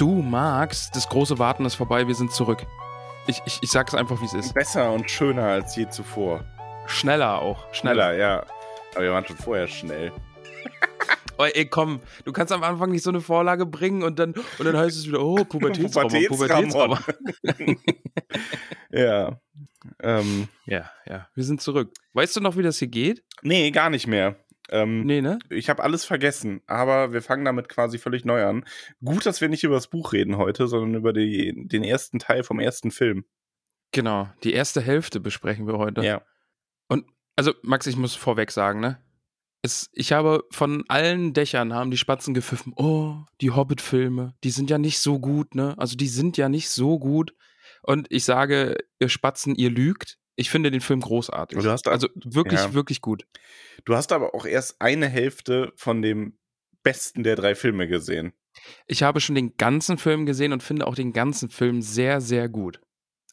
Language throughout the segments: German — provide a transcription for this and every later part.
Du magst, das große Warten ist vorbei, wir sind zurück. Ich, ich, ich sag's einfach, wie es ist. Besser und schöner als je zuvor. Schneller auch. Schneller. Schneller, ja. Aber wir waren schon vorher schnell. Oh, ey, komm, du kannst am Anfang nicht so eine Vorlage bringen und dann, und dann heißt es wieder, oh, Pubertätsrammer. Pubertätsrammer. Ja. Ähm, ja, ja, wir sind zurück. Weißt du noch, wie das hier geht? nee, gar nicht mehr. Ähm, Nee, ne? Ich habe alles vergessen, aber wir fangen damit quasi völlig neu an. Gut, dass wir nicht über das Buch reden heute, sondern über die, den ersten Teil vom ersten Film. Genau, die erste Hälfte besprechen wir heute. Ja. Und, also, Max, ich muss vorweg sagen, ne? Es, ich habe von allen Dächern haben die Spatzen gepfiffen, oh, die Hobbit-Filme, die sind ja nicht so gut, ne? Also die sind ja nicht so gut. Und ich sage, ihr Spatzen, ihr lügt. Ich finde den Film großartig. Du hast da- also wirklich, ja. wirklich gut. Du hast aber auch erst eine Hälfte von dem besten der drei Filme gesehen. Ich habe schon den ganzen Film gesehen und finde auch den ganzen Film sehr, sehr gut.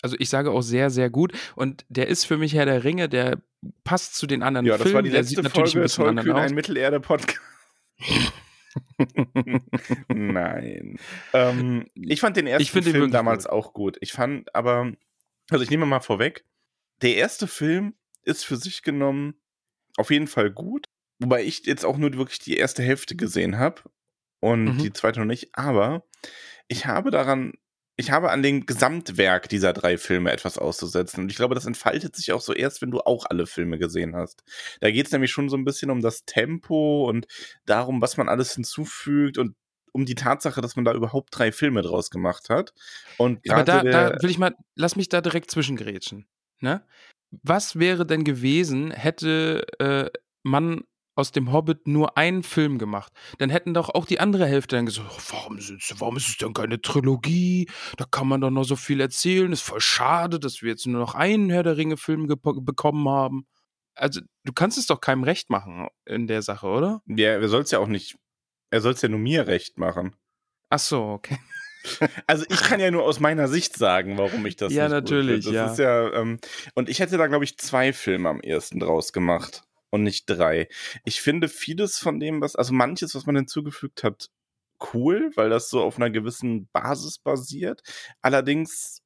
Also ich sage auch sehr, sehr gut. Und der ist für mich Herr der Ringe, der passt zu den anderen Ja, das Filmen. war die der letzte sieht natürlich Folge ein bisschen Tollkühn, ein. Mittelerde-Podcast. Nein. Ähm, ich fand den ersten Film wirklich damals gut. auch gut. Ich fand aber, also ich nehme mal vorweg, der erste Film ist für sich genommen auf jeden Fall gut, wobei ich jetzt auch nur wirklich die erste Hälfte gesehen habe und Mhm. die zweite noch nicht, aber ich habe daran, ich habe an dem Gesamtwerk dieser drei Filme etwas auszusetzen und ich glaube, das entfaltet sich auch so erst, wenn du auch alle Filme gesehen hast. Da geht es nämlich schon so ein bisschen um das Tempo und darum, was man alles hinzufügt und um die Tatsache, dass man da überhaupt drei Filme draus gemacht hat. Und Aber da, da will ich mal, lass mich da direkt zwischengrätschen. Ne? Was wäre denn gewesen, hätte äh, man aus dem Hobbit nur einen Film gemacht? Dann hätten doch auch die andere Hälfte dann gesagt, "Oh, warum, sind's, warum ist es denn keine Trilogie? Da kann man doch noch so viel erzählen. Ist voll schade, dass wir jetzt nur noch einen Herr der Ringe-Film bekommen haben. Also, du kannst es doch keinem recht machen in der Sache, oder? ja, er soll es ja auch nicht, er soll es ja nur mir recht machen. Ach so, okay. Also ich kann ja nur aus meiner Sicht sagen, warum ich das Ja, nicht natürlich. Das ja. ist ja, ähm, und ich hätte da, glaube ich, zwei Filme am ersten draus gemacht und nicht drei. Ich finde vieles von dem, was, also manches, was man hinzugefügt hat, cool, weil das so auf einer gewissen Basis basiert. Allerdings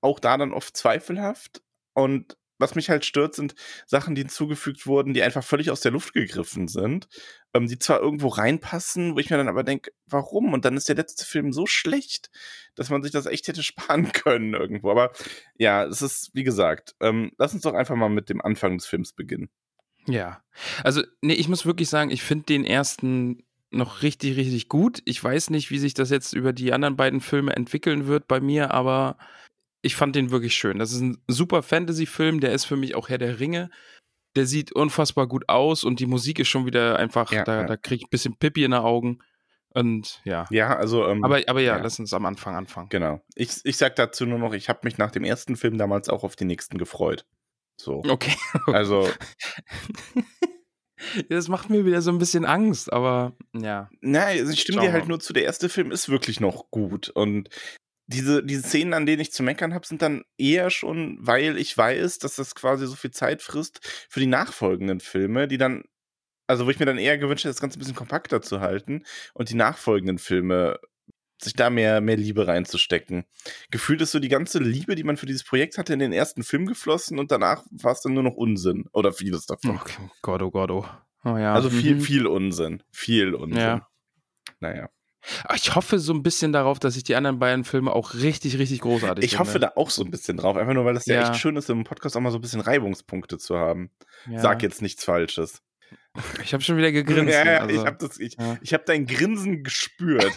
auch da dann oft zweifelhaft. Und was mich halt stört, sind Sachen, die hinzugefügt wurden, die einfach völlig aus der Luft gegriffen sind, ähm, die zwar irgendwo reinpassen, wo ich mir dann aber denke, warum? Und dann ist der letzte Film so schlecht, dass man sich das echt hätte sparen können irgendwo. Aber ja, es ist, wie gesagt, ähm, lass uns doch einfach mal mit dem Anfang des Films beginnen. Ja, also nee, ich muss wirklich sagen, ich finde den ersten noch richtig, richtig gut. Ich weiß nicht, wie sich das jetzt über die anderen beiden Filme entwickeln wird bei mir, aber ich fand den wirklich schön. Das ist ein super Fantasy-Film, der ist für mich auch Herr der Ringe. Der sieht unfassbar gut aus und die Musik ist schon wieder einfach, Ja, da, ja. da kriege ich ein bisschen Pippi in den Augen. Und ja. Ja, also. Ähm, Aber, aber ja, ja. lass uns am Anfang anfangen. Genau. Ich, ich sag dazu nur noch, ich habe mich nach dem ersten Film damals auch auf den nächsten gefreut. So. Okay. Also, Das macht mir wieder so ein bisschen Angst, aber ja. Nein, also ich stimme Schauen dir halt nur zu, der erste Film ist wirklich noch gut. Und diese, diese Szenen, an denen ich zu meckern habe, sind dann eher schon, weil ich weiß, dass das quasi so viel Zeit frisst für die nachfolgenden Filme, die dann, also wo ich mir dann eher gewünscht hätte, das Ganze ein bisschen kompakter zu halten und die nachfolgenden Filme sich da mehr, mehr Liebe reinzustecken. Gefühlt ist so die ganze Liebe, die man für dieses Projekt hatte, in den ersten Film geflossen und danach war es dann nur noch Unsinn. Oder vieles davon. Okay. Gott, oh Gott, oh. Oh ja. Also viel, mhm. viel Unsinn. Viel Unsinn. Ja. Naja. Aber Ich hoffe so ein bisschen darauf, dass ich die anderen beiden Filme auch richtig, richtig großartig Ich finde. hoffe da auch so ein bisschen drauf, einfach nur, weil das ja, Ja. echt schön ist, im Podcast auch mal so ein bisschen Reibungspunkte zu haben. Ja. Sag jetzt nichts Falsches. Ich habe schon wieder gegrinst. ja, ja, also, ich habe ich, ja. ich habe dein Grinsen gespürt.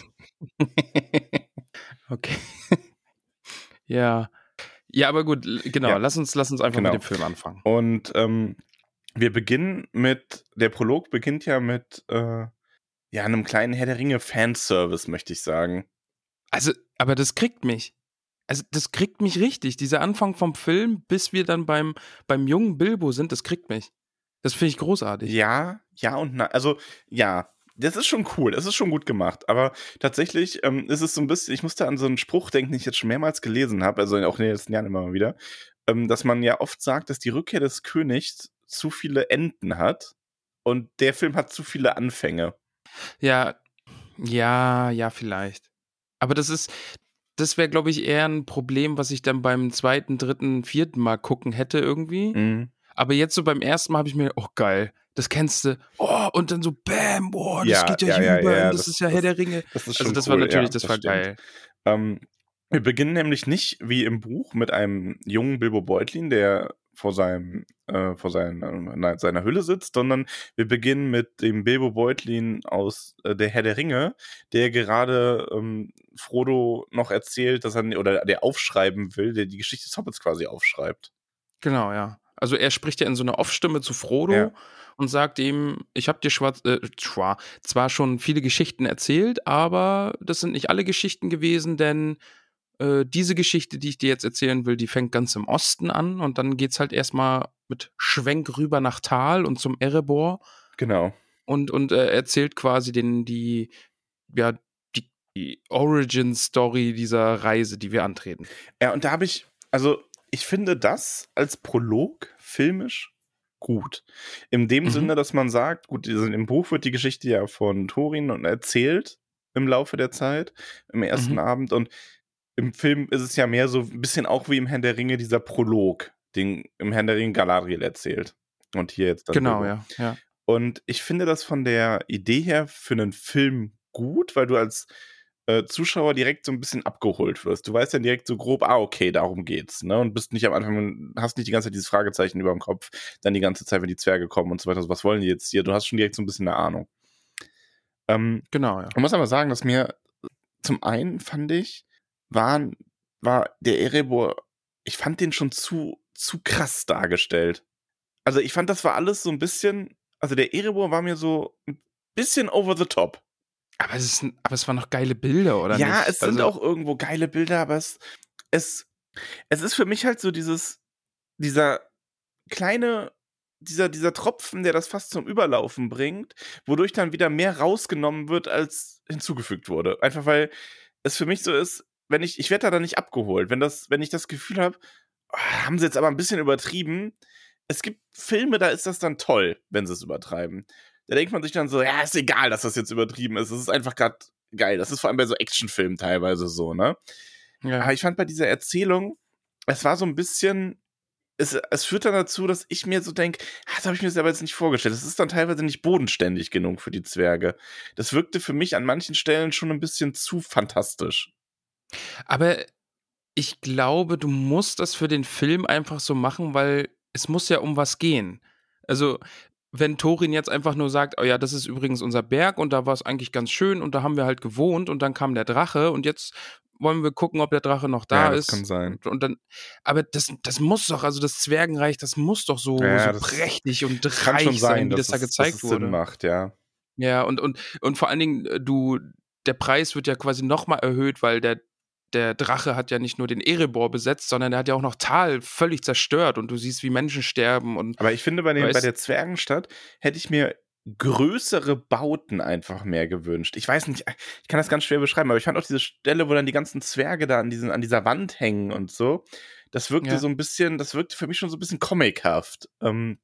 okay. ja. Ja, aber gut, genau, Ja. lass uns, lass uns einfach Genau. mit dem Film anfangen. Und ähm, wir beginnen mit, der Prolog beginnt ja mit äh, ja, einem kleinen Herr der Ringe Fanservice, möchte ich sagen. Also, aber das kriegt mich. Also, das kriegt mich richtig. Dieser Anfang vom Film, bis wir dann beim, beim jungen Bilbo sind, das kriegt mich. Das finde ich großartig. Ja, ja und nein. Also, ja, das ist schon cool, das ist schon gut gemacht. Aber tatsächlich ähm, ist es so ein bisschen, ich musste an so einen Spruch denken, den ich jetzt schon mehrmals gelesen habe, also auch in den letzten Jahren immer mal wieder, ähm, dass man ja oft sagt, dass die Rückkehr des Königs zu viele Enden hat und der Film hat zu viele Anfänge. Ja, ja, ja, vielleicht. Aber das ist, das wäre, glaube ich, eher ein Problem, was ich dann beim zweiten, dritten, vierten Mal gucken hätte irgendwie. Mhm. Aber jetzt so beim ersten Mal habe ich mir, oh geil, das kennst du. Oh, und dann so, bam, boah, das Ja, geht ja, ja, hier ja, über, ja, das, das- ist ja das- Herr der Ringe. Das ist Also schon das cool, war natürlich, das, war stimmt. geil. Ähm, wir beginnen nämlich nicht wie im Buch mit einem jungen Bilbo Beutlin, der vor seinem äh, vor seiner, nein, seiner Hülle sitzt, sondern wir beginnen mit dem Bilbo Beutlin aus äh, der Herr der Ringe, der gerade ähm, Frodo noch erzählt, dass er oder der aufschreiben will, der die Geschichte des Hobbits quasi aufschreibt. Genau, ja. Also er spricht ja in so einer Off-Stimme zu Frodo Ja. und sagt ihm, ich habe dir schwarz, äh, zwar schon viele Geschichten erzählt, aber das sind nicht alle Geschichten gewesen, denn äh, diese Geschichte, die ich dir jetzt erzählen will, die fängt ganz im Osten an und dann geht's halt erstmal mit Schwenk rüber nach Tal und zum Erebor Genau. und, und äh, erzählt quasi den, die, ja, die, die Origin-Story dieser Reise, die wir antreten. Ja, und da habe ich, also ich finde das als Prolog filmisch gut. In dem Mhm. Sinne, dass man sagt, gut, im Buch wird die Geschichte ja von Thorin und erzählt im Laufe der Zeit, im ersten Mhm. Abend. Und im Film ist es ja mehr so ein bisschen auch wie im Herrn der Ringe, dieser Prolog, den im Herrn der Ringe Galadriel erzählt. Und hier jetzt dann. Genau, ja, ja. Und ich finde das von der Idee her für einen Film gut, weil du als äh, Zuschauer direkt so ein bisschen abgeholt wirst. Du weißt dann direkt so grob, ah, okay, darum geht's, ne? Und bist nicht am Anfang, hast nicht die ganze Zeit dieses Fragezeichen über dem Kopf, dann die ganze Zeit, wenn die Zwerge kommen und so weiter. So, was wollen die jetzt hier? Du hast schon direkt so ein bisschen eine Ahnung. Ähm, Genau, ja. man muss aber sagen, dass mir zum einen fand ich, waren, war der Erebor, ich fand den schon zu, zu krass dargestellt. Also ich fand, das war alles so ein bisschen, also der Erebor war mir so ein bisschen over the top. Aber es, ist, aber es waren noch geile Bilder, oder ja, nicht? es sind Also- auch irgendwo geile Bilder, aber es, es, es ist für mich halt so dieses, dieser kleine, dieser, dieser Tropfen, der das fast zum Überlaufen bringt, wodurch dann wieder mehr rausgenommen wird, als hinzugefügt wurde. Einfach weil es für mich so ist, wenn ich, ich werde da dann nicht abgeholt. Wenn das, wenn ich das Gefühl habe, haben sie jetzt aber ein bisschen übertrieben. Es gibt Filme, da ist das dann toll, wenn sie es übertreiben. Da denkt man sich dann so, ja, ist egal, dass das jetzt übertrieben ist. Es ist einfach gerade geil. Das ist vor allem bei so Actionfilmen teilweise so, ne? ja. Aber ich fand bei dieser Erzählung, es war so ein bisschen, es, es führt dann dazu, dass ich mir so denke, das habe ich mir selber jetzt nicht vorgestellt. Das ist dann teilweise nicht bodenständig genug für die Zwerge. Das wirkte für mich an manchen Stellen schon ein bisschen zu fantastisch. Aber ich glaube, du musst das für den Film einfach so machen, weil es muss ja um was gehen. Also, wenn Thorin jetzt einfach nur sagt, oh ja, das ist übrigens unser Berg und da war es eigentlich ganz schön und da haben wir halt gewohnt und dann kam der Drache und jetzt wollen wir gucken, ob der Drache noch da Ja, das ist. kann sein. Und, dann, aber das, das muss doch, also das Zwergenreich, das muss doch so, Ja, so das prächtig und reich sein, sein, wie dass das da gezeigt dass es wurde. Sinn macht, ja. Ja, und, und, und vor allen Dingen, äh, du, der Preis wird ja quasi nochmal erhöht, weil der, der Drache hat ja nicht nur den Erebor besetzt, sondern der hat ja auch noch Tal völlig zerstört und du siehst, wie Menschen sterben und Aber ich finde, bei, dem, bei der Zwergenstadt hätte ich mir größere Bauten einfach mehr gewünscht. Ich weiß nicht, ich kann das ganz schwer beschreiben, aber ich fand auch diese Stelle, wo dann die ganzen Zwerge da an, diesen, an dieser Wand hängen und so, das wirkte Ja. so ein bisschen, das wirkte für mich schon so ein bisschen comichaft. Ähm,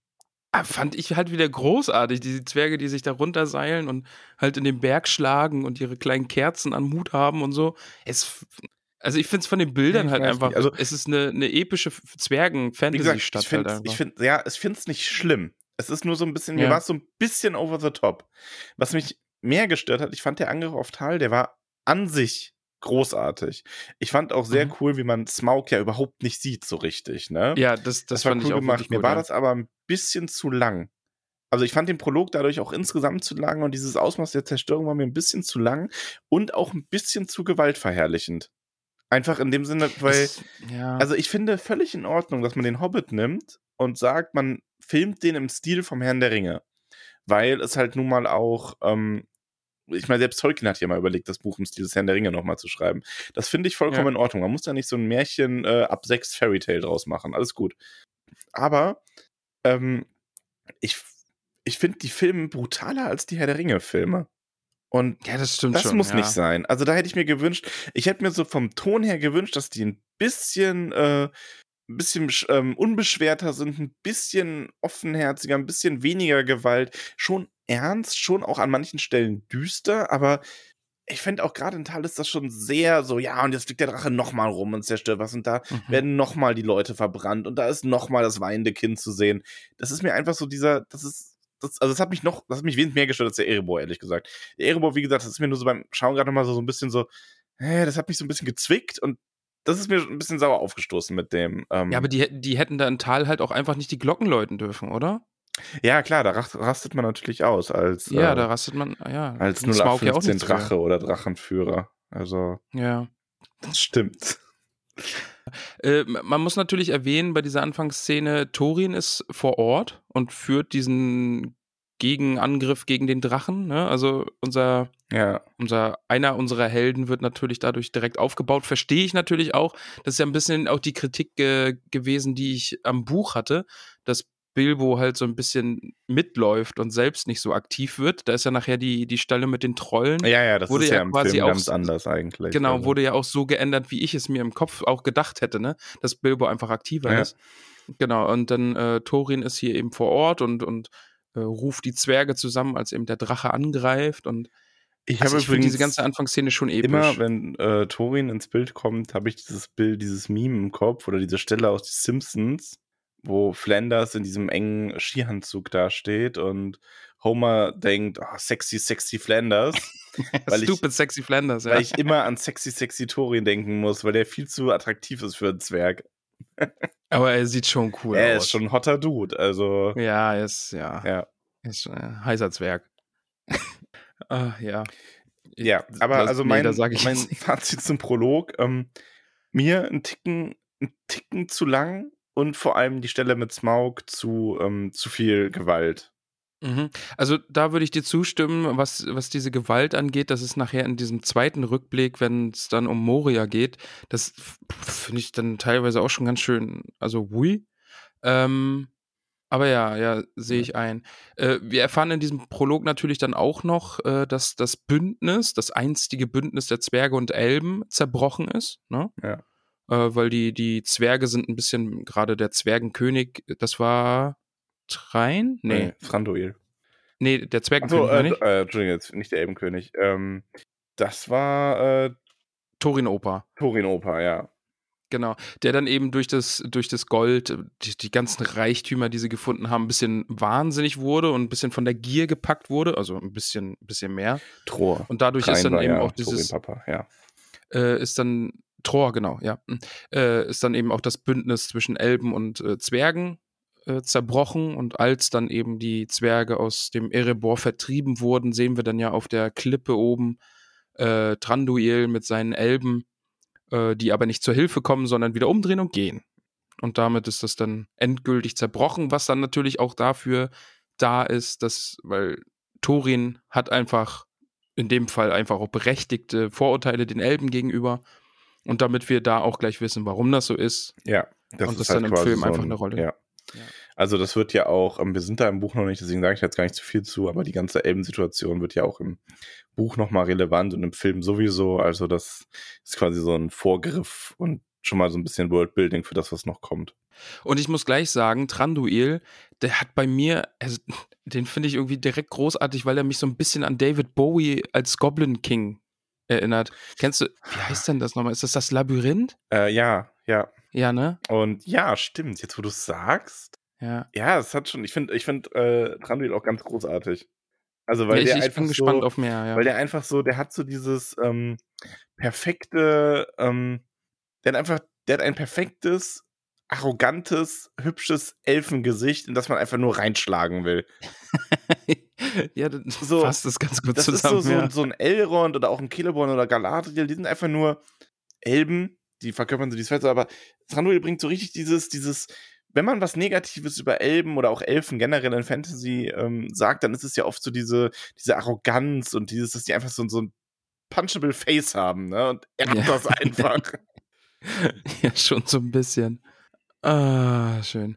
fand ich halt wieder großartig, diese Zwerge, die sich da runterseilen und halt in den Berg schlagen und ihre kleinen Kerzen am Hut haben und so. Es, also ich finde es von den Bildern ich halt einfach, nicht, also- es ist eine, eine epische Zwergen-Fantasy-Stadt ich halt finde, ich find, ja, ich finde es nicht schlimm. Es ist nur so ein bisschen, mir Ja. war es so ein bisschen over the top. Was mich mehr gestört hat, ich fand der Angriff auf Tal, der war an sich großartig. Ich fand auch sehr Mhm. cool, wie man Smaug ja überhaupt nicht sieht so richtig, ne? ja, das, das, war fand ich auch gemacht. Mir gut, war ja. das aber ein bisschen zu lang. Also ich fand den Prolog dadurch auch insgesamt zu lang und dieses Ausmaß der Zerstörung war mir ein bisschen zu lang und auch ein bisschen zu gewaltverherrlichend. Einfach in dem Sinne, weil, Es- ja. also ich finde völlig in Ordnung, dass man den Hobbit nimmt und sagt, man filmt den im Stil vom Herrn der Ringe. Weil es halt nun mal auch, ähm, ich meine, selbst Tolkien hat ja mal überlegt, das Buch im Stil des Herrn der Ringe nochmal zu schreiben. Das finde ich vollkommen Ja. in Ordnung. Man muss da nicht so ein Märchen äh, ab sechs Fairy Tale draus machen. Alles gut. Aber ähm, ich, ich finde die Filme brutaler als die Herr der Ringe-Filme. Und ja, das stimmt das schon. muss ja. nicht sein. Also da hätte ich mir gewünscht, ich hätte mir so vom Ton her gewünscht, dass die ein bisschen, äh, ein bisschen sch- ähm, unbeschwerter sind, ein bisschen offenherziger, ein bisschen weniger Gewalt, schon ernst, schon auch an manchen Stellen düster, aber ich fände auch gerade in Tal ist das schon sehr so, ja, und jetzt fliegt der Drache nochmal rum und zerstört was und da Mhm. werden nochmal die Leute verbrannt und da ist nochmal das weinende Kind zu sehen. Das ist mir einfach so dieser, das ist, das, also das hat mich noch, das hat mich wesentlich mehr gestört als der Erebor, ehrlich gesagt. Der Erebor, wie gesagt, das ist mir nur so beim Schauen gerade nochmal so, so ein bisschen so, hä, das hat mich so ein bisschen gezwickt und das ist mir ein bisschen sauer aufgestoßen mit dem. Ähm, Ja, aber die, hätten- die hätten da in Tal halt auch einfach nicht die Glocken läuten dürfen, oder? Ja, klar, da rast- rastet man natürlich aus als, Ja, äh, da rastet man, ja. als Und Smaug ja auch 0815 nicht früher. Drache oder Drachenführer. Also, Ja. das stimmt. Äh, man muss natürlich erwähnen, bei dieser Anfangsszene, Thorin ist vor Ort und führt diesen Gegenangriff gegen den Drachen. Ne? Also unser, Ja, unser, einer unserer Helden wird natürlich dadurch direkt aufgebaut. Verstehe ich natürlich auch. Das ist ja ein bisschen auch die Kritik äh, gewesen, die ich am Buch hatte, dass Bilbo halt so ein bisschen mitläuft und selbst nicht so aktiv wird. Da ist ja nachher die, die Stelle mit den Trollen. ja, ja, das Wurde ist ja ja im quasi Film auch ganz anders eigentlich. Genau, also. wurde ja auch so geändert, wie ich es mir im Kopf auch gedacht hätte, ne? Dass Bilbo einfach aktiver Ja. ist. Genau, und dann äh, Thorin ist hier eben vor Ort und, und äh, ruft die Zwerge zusammen, als eben der Drache angreift. Und Ich also habe finde diese übrigens ganze Anfangsszene schon episch. immer, wenn äh, Thorin ins Bild kommt, habe ich dieses Bild, dieses Meme im Kopf oder diese Stelle aus die Simpsons, wo Flanders in diesem engen Skianzug dasteht und Homer denkt, oh, sexy, sexy Flanders, weil ich- Stupid Sexy Flanders, ja. weil ich immer an sexy, sexy Thorin denken muss, weil der viel zu attraktiv ist für einen Zwerg. Aber er sieht schon cool er aus. ist schon ein hotter Dude, also Ja, er ist, ja, ja. er ist ein heißer Zwerg. ah, ja. Ja, aber Das- also nee, mein, ich mein. Fazit zum Prolog, ähm, mir ein Ticken, ein Ticken zu lang und vor allem die Stelle mit Smaug zu, ähm, zu viel Gewalt. Mhm. Also da würde ich dir zustimmen, was, was diese Gewalt angeht. Das ist nachher in diesem zweiten Rückblick, wenn es dann um Moria geht. Das finde ich dann teilweise auch schon ganz schön, also hui. Ähm, aber ja, ja, sehe ich ein. Äh, wir erfahren in diesem Prolog natürlich dann auch noch, äh, dass das Bündnis, das einstige Bündnis der Zwerge und Elben zerbrochen ist. Ne? Ja. Äh, weil die, die Zwerge sind ein bisschen, gerade der Zwergenkönig, das war Trein? Nee. Äh, Thranduil. Nee, der Zwergenkönig, äh, meine ich. äh, Entschuldigung, jetzt nicht der Elbenkönig. Ähm, das war äh, Thorin Opa, ja. genau. Der dann eben durch das, durch das Gold, die, die ganzen Reichtümer, die sie gefunden haben, ein bisschen wahnsinnig wurde und ein bisschen von der Gier gepackt wurde, also ein bisschen, bisschen mehr. Tror. Und dadurch Krein ist dann war eben ja auch dieses, Papa, ja. äh, ist dann, Tror, genau, ja, hm, äh, ist dann eben auch das Bündnis zwischen Elben und äh, Zwergen äh, zerbrochen und als dann eben die Zwerge aus dem Erebor vertrieben wurden, sehen wir dann ja auf der Klippe oben äh, Tranduil mit seinen Elben, äh, die aber nicht zur Hilfe kommen, sondern wieder umdrehen und gehen. Und damit ist das dann endgültig zerbrochen, was dann natürlich auch dafür da ist, dass, weil Thorin hat einfach in dem Fall einfach auch berechtigte Vorurteile den Elben gegenüber. Und damit wir da auch gleich wissen, warum das so ist. Ja, das Und ist das halt dann im Film so einfach ein, eine Rolle. Ja. Ja. Also das wird ja auch, ähm, wir sind da im Buch noch nicht, deswegen sage ich jetzt gar nicht zu viel zu, aber die ganze Elben-Situation wird ja auch im Buch nochmal relevant und im Film sowieso. Also das ist quasi so ein Vorgriff und schon mal so ein bisschen Worldbuilding für das, was noch kommt. Und ich muss gleich sagen, Tranduil, der hat bei mir, also, den finde ich irgendwie direkt großartig, weil er mich so ein bisschen an David Bowie als Goblin King erinnert. Kennst du, wie heißt denn das nochmal? Ist das das Labyrinth? Äh, ja, ja. Ja, ne? Und ja, stimmt. Jetzt, wo du es sagst, Ja. ja, es hat schon, ich finde, ich finde äh, Tranduil auch ganz großartig. Also weil ja, ich, der ich einfach bin gespannt so, auf mehr, ja. Weil der einfach so, der hat so dieses ähm, perfekte, ähm, der hat einfach, der hat ein perfektes arrogantes, hübsches Elfengesicht, in das man einfach nur reinschlagen will. ja, das So, fasst das ganz gut Das zusammen. ist so, so, ja. so ein Elrond oder auch ein Celeborn oder Galadriel, die sind einfach nur Elben, die verkörpern so die Sphäre, aber Thranduil bringt so richtig dieses, dieses, wenn man was Negatives über Elben oder auch Elfen generell in Fantasy ähm, sagt, dann ist es ja oft so diese, diese Arroganz und dieses, dass die einfach so, so ein punchable Face haben, ne? Und er hat Ja. das einfach. ja, schon so ein bisschen. Ah, schön.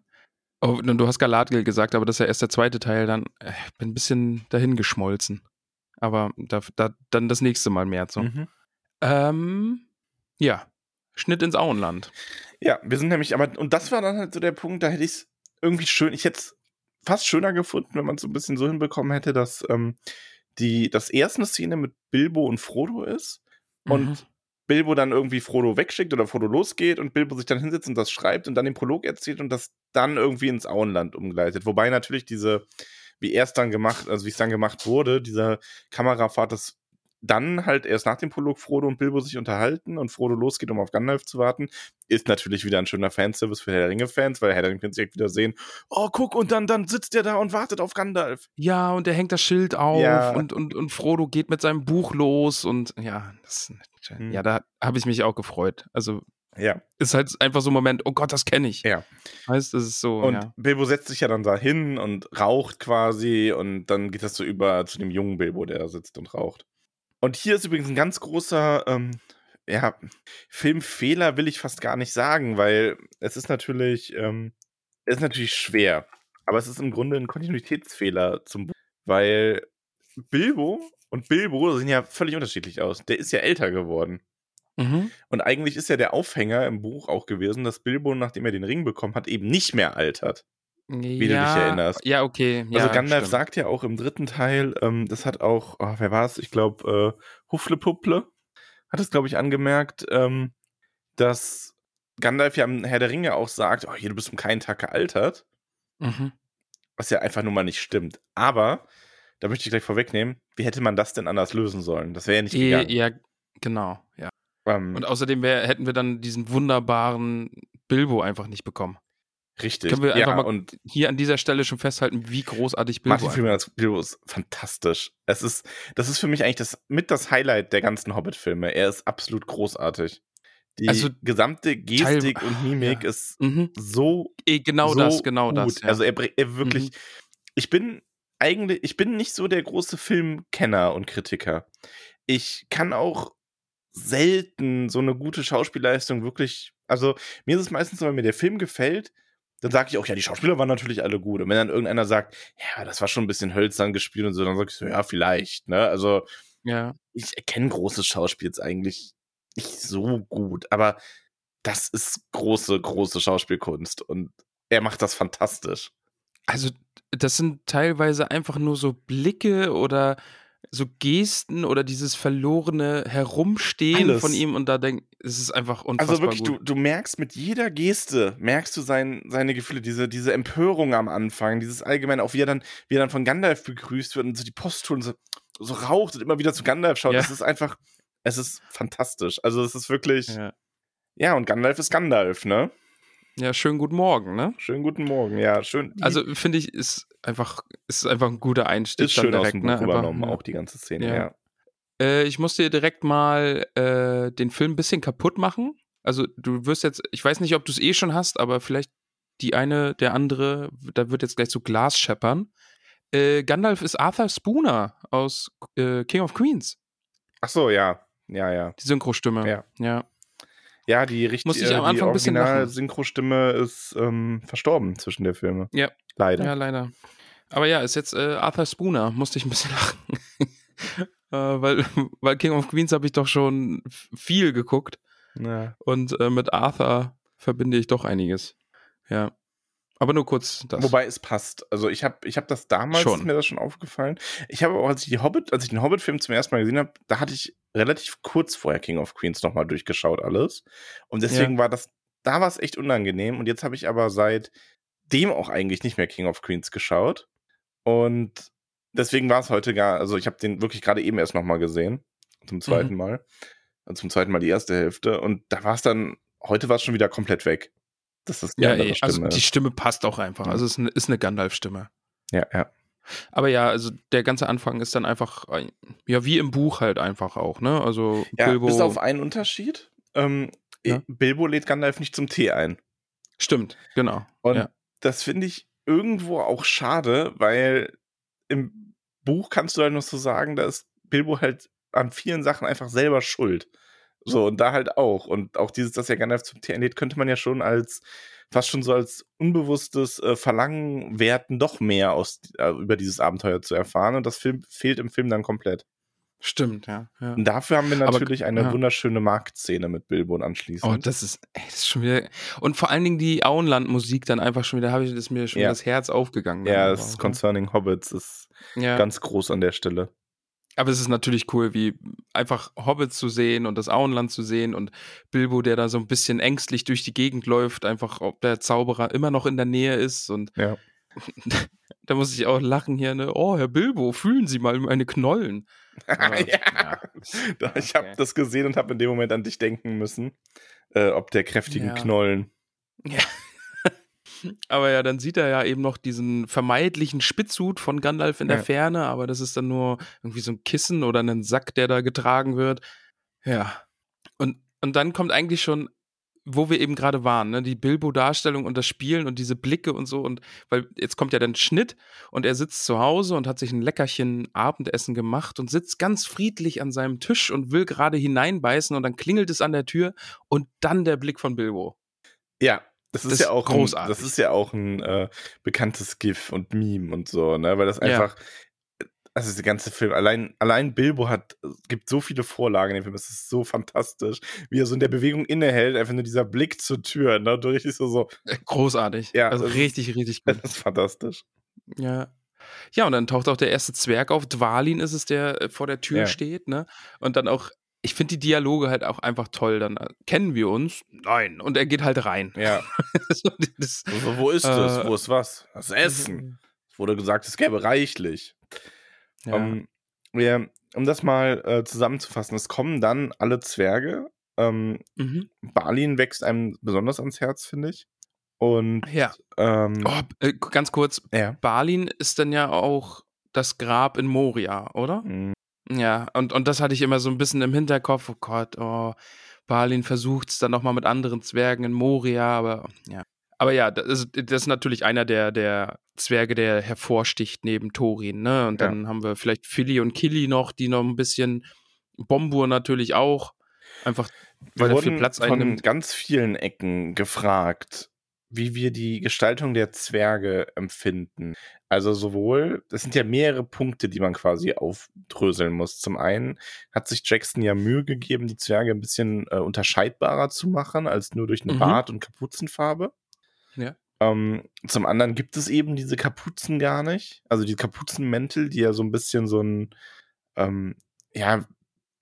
Oh, du hast Galadriel gesagt, aber das ist ja erst der zweite Teil. Dann äh, bin ein bisschen dahin geschmolzen. Aber da, da, dann das nächste Mal mehr zu. Mhm. Ähm, ja. Schnitt ins Auenland. Ja, wir sind nämlich, aber, und das war dann halt so der Punkt, da hätte ich es irgendwie schön, ich hätte es fast schöner gefunden, wenn man es so ein bisschen so hinbekommen hätte, dass ähm, die, das erste Szene mit Bilbo und Frodo ist und Mhm. Bilbo dann irgendwie Frodo wegschickt oder Frodo losgeht und Bilbo sich dann hinsetzt und das schreibt und dann den Prolog erzählt und das dann irgendwie ins Auenland umgleitet. Wobei natürlich diese, wie er es dann gemacht, also wie es dann gemacht wurde, dieser Kamerafahrt, das dann halt erst nach dem Prolog Frodo und Bilbo sich unterhalten und Frodo losgeht, um auf Gandalf zu warten, ist natürlich wieder ein schöner Fanservice für Herr der Ringe-Fans, weil Herr der Ringe sich direkt wieder sehen, oh, guck, und dann, dann sitzt der da und wartet auf Gandalf. Ja, und er hängt das Schild auf Ja. und, und, und Frodo geht mit seinem Buch los und ja, das, Hm. ja, da habe ich mich auch gefreut. Also Ja. ist halt einfach so ein Moment, oh Gott, das kenne ich. Ja. Weißt das ist so, Und ja. Bilbo setzt sich ja dann da hin und raucht quasi und dann geht das so über zu dem jungen Bilbo, der da sitzt und raucht. Und hier ist übrigens ein ganz großer, ähm, ja, Filmfehler will ich fast gar nicht sagen, weil es ist natürlich, ähm, es ist natürlich schwer, aber es ist im Grunde ein Kontinuitätsfehler zum Buch, weil Bilbo und Bilbo sehen ja völlig unterschiedlich aus. Der ist ja älter geworden. Mhm. Und eigentlich ist ja der Aufhänger im Buch auch gewesen, dass Bilbo, nachdem er den Ring bekommen hat, eben nicht mehr altert. Wie du dich erinnerst. Ja, okay. Ja, also Gandalf stimmt. sagt ja auch im dritten Teil, ähm, das hat auch, oh, wer war es? Ich glaube, äh, Huflepupple hat es, glaube ich, angemerkt, ähm, dass Gandalf ja im Herr der Ringe auch sagt, oh, hier, du bist um keinen Tag gealtert, Mhm. was ja einfach nur mal nicht stimmt. Aber, da möchte ich gleich vorwegnehmen, wie hätte man das denn anders lösen sollen? Das wäre ja nicht Eh, gegangen. ja, genau. Ja. Ähm, Und außerdem wär, hätten wir dann diesen wunderbaren Bilbo einfach nicht bekommen. Richtig. Können wir einfach ja, mal und hier an dieser Stelle schon festhalten, wie großartig Bilbo Martin Freeman als Bilbo ist fantastisch. Es ist, das ist für mich eigentlich das mit das Highlight der ganzen Hobbit-Filme. Er ist absolut großartig. Die Also, gesamte Gestik und Mimik ja. ist Mhm. so Eh, Genau so das, genau gut. das. Ja. Also er, er wirklich. Mhm. Ich bin eigentlich, ich bin nicht so der große Filmkenner und Kritiker. Ich kann auch selten so eine gute Schauspielleistung wirklich. Also mir ist es meistens so, wenn mir der Film gefällt, dann sage ich auch, ja, die Schauspieler waren natürlich alle gut. Und wenn dann irgendeiner sagt, ja, das war schon ein bisschen hölzern gespielt und so, dann sag ich so, ja, vielleicht. Ne? Also ja. ich erkenne großes Schauspiel jetzt eigentlich nicht so gut, aber das ist große, große Schauspielkunst und er macht das fantastisch. Also, das sind teilweise einfach nur so Blicke oder so Gesten oder dieses verlorene Herumstehen Alles. von ihm und da denkt, es ist einfach unfassbar Also wirklich, gut. du, du merkst mit jeder Geste, merkst du sein, seine Gefühle, diese, diese Empörung am Anfang, dieses allgemeine, auch wie er dann, wie er dann von Gandalf begrüßt wird und so die Post tut und so, so raucht und immer wieder zu Gandalf schaut. Ja. Das ist einfach, es ist fantastisch. Also es ist wirklich, ja. Ja. und Gandalf ist Gandalf, ne? ja, schönen guten Morgen, ne? Schönen guten Morgen, ja, schön. Also, finde ich, ist einfach, ist einfach ein guter Einstieg. ist schön dann aus direkt, dem Buch ne? Einfach, übernommen, ja. auch die ganze Szene, Ja. ja. Äh, ich muss dir direkt mal äh, den Film ein bisschen kaputt machen. Also du wirst jetzt, ich weiß nicht, ob du es eh schon hast, aber vielleicht die eine, der andere, da wird jetzt gleich so Glas scheppern. Äh, Gandalf ist Arthur Spooner aus äh, King of Queens, Ach so, ja, ja, ja. die Synchrostimme. Ja. ja. Ja, die richtige Musste ich am die Anfang ein bisschen. Original-Synchrostimme ist ähm, verstorben zwischen der Filme. Ja. Leider. Ja, leider. Aber ja, ist jetzt äh, Arthur Spooner, musste ich ein bisschen lachen. äh, weil, weil King of Queens habe ich doch schon viel geguckt. Ja. Und äh, mit Arthur verbinde ich doch einiges. Ja. Aber nur kurz das. Wobei es passt. Also ich habe ich hab das damals, Schon. ist mir das schon aufgefallen. Ich habe auch, als ich die Hobbit, als ich den Hobbit-Film zum ersten Mal gesehen habe, da hatte ich relativ kurz vorher King of Queens nochmal durchgeschaut alles. Und deswegen war das, da war es echt unangenehm. Und jetzt habe ich aber seitdem auch eigentlich nicht mehr King of Queens geschaut. Und deswegen war es heute gar, also ich habe den wirklich gerade eben erst nochmal gesehen. Zum zweiten Mal. Also zum zweiten Mal die erste Hälfte. Und da war es dann, heute war es schon wieder komplett weg. das die Ja, ey, Stimme also die ist. Stimme passt auch einfach. Also es ist eine, ist eine Gandalf-Stimme. Ja, ja. Aber ja, also der ganze Anfang ist dann einfach, ein- ja, wie im Buch halt einfach auch, ne? Also Ja, Bilbo. bis auf einen Unterschied. Ähm, Ja. Bilbo lädt Gandalf nicht zum Tee ein. Stimmt, genau. Und ja. das finde ich irgendwo auch schade, weil im Buch kannst du halt noch so sagen, da ist Bilbo halt an vielen Sachen einfach selber schuld. So, und da halt auch. Und auch dieses, dass er Gandalf zum einlädt, könnte man ja schon als, fast schon so als unbewusstes äh, Verlangen werten, doch mehr aus, äh, über dieses Abenteuer zu erfahren. Und das Film, fehlt im Film dann komplett. Stimmt, ja. ja. Und dafür haben wir Aber- natürlich eine ja. wunderschöne Marktszene mit Bilbo und anschließend. Oh, das ist, ey, das ist schon wieder. Und vor allen Dingen die Auenland-Musik dann einfach schon wieder, habe ich das mir schon Ja. das Herz aufgegangen. ja, dann das auch, Concerning Hobbits ist ne? ja. ganz groß an der Stelle. Aber es ist natürlich cool, wie einfach Hobbits zu sehen und das Auenland zu sehen und Bilbo, der da so ein bisschen ängstlich durch die Gegend läuft, einfach ob der Zauberer immer noch in der Nähe ist und Ja. da muss ich auch lachen hier, ne? Oh, Herr Bilbo, fühlen Sie mal meine Knollen. Aber, ja. Da- Ich habe okay. das gesehen und habe in dem Moment an dich denken müssen. Äh, ob der kräftigen Ja. Knollen. Ja. Aber ja, dann sieht er ja eben noch diesen vermeintlichen Spitzhut von Gandalf in der Ja. Ferne, aber das ist dann nur irgendwie so ein Kissen oder ein Sack, der da getragen wird. Ja. Und, und dann kommt eigentlich schon, wo wir eben gerade waren, ne, die Bilbo-Darstellung und das Spielen und diese Blicke und so. Und weil jetzt kommt ja dann Schnitt und er sitzt zu Hause und hat sich ein Leckerchen Abendessen gemacht und sitzt ganz friedlich an seinem Tisch und will gerade hineinbeißen und dann klingelt es an der Tür und dann der Blick von Bilbo. Ja, das ist Das ja ist auch großartig. Ein, das ist ja auch ein äh, bekanntes GIF und Meme und so, ne? Weil das Ja. Also der ganze Film, allein, allein Bilbo hat, gibt so viele Vorlagen in dem Film, es ist so fantastisch, wie er so in der Bewegung innehält, einfach nur dieser Blick zur Tür, ne? Du richtig so, so, Äh, Großartig. Ja, also das ist- richtig, richtig gut. das ist fantastisch. Ja. Ja, und dann taucht auch der erste Zwerg auf. Dwalin ist es, der äh, vor der Tür Ja. steht, ne? Und dann auch, ich finde die Dialoge halt auch einfach toll. Dann äh, kennen wir uns? Nein. Und er geht halt rein. Ja. So, das, Also, wo ist es? Äh, Wo ist was? Das Essen. Es wurde gesagt, es gäbe reichlich. Ja. Ähm, wir, um das mal äh, zusammenzufassen, es kommen dann alle Zwerge. Ähm, mhm. Balin wächst einem besonders ans Herz, finde ich. Und Ja. ähm, Oh, äh, ganz kurz, ja. Balin ist dann ja auch das Grab in Moria, oder? Mm, Ja, und, und das hatte ich immer so ein bisschen im Hinterkopf. Oh Gott, oh, Balin versucht es dann nochmal mit anderen Zwergen in Moria, aber ja. Aber ja, das ist, das ist natürlich einer der, der Zwerge, der hervorsticht neben Thorin, ne? Und Ja. dann haben wir vielleicht Philly und Killy noch, die noch ein bisschen, Bombur natürlich auch. Einfach, weil wir er viel Platz von einnimmt. ganz vielen Ecken gefragt, wie wir die Gestaltung der Zwerge empfinden. Also sowohl, das sind ja mehrere Punkte, die man quasi aufdröseln muss. Zum einen hat sich Jackson ja Mühe gegeben, die Zwerge ein bisschen äh, unterscheidbarer zu machen, als nur durch eine Mhm. Bart- und Kapuzenfarbe. Ja. Ähm, zum anderen gibt es eben diese Kapuzen gar nicht. Also die Kapuzenmäntel, die ja so ein bisschen so ein, ähm, ja,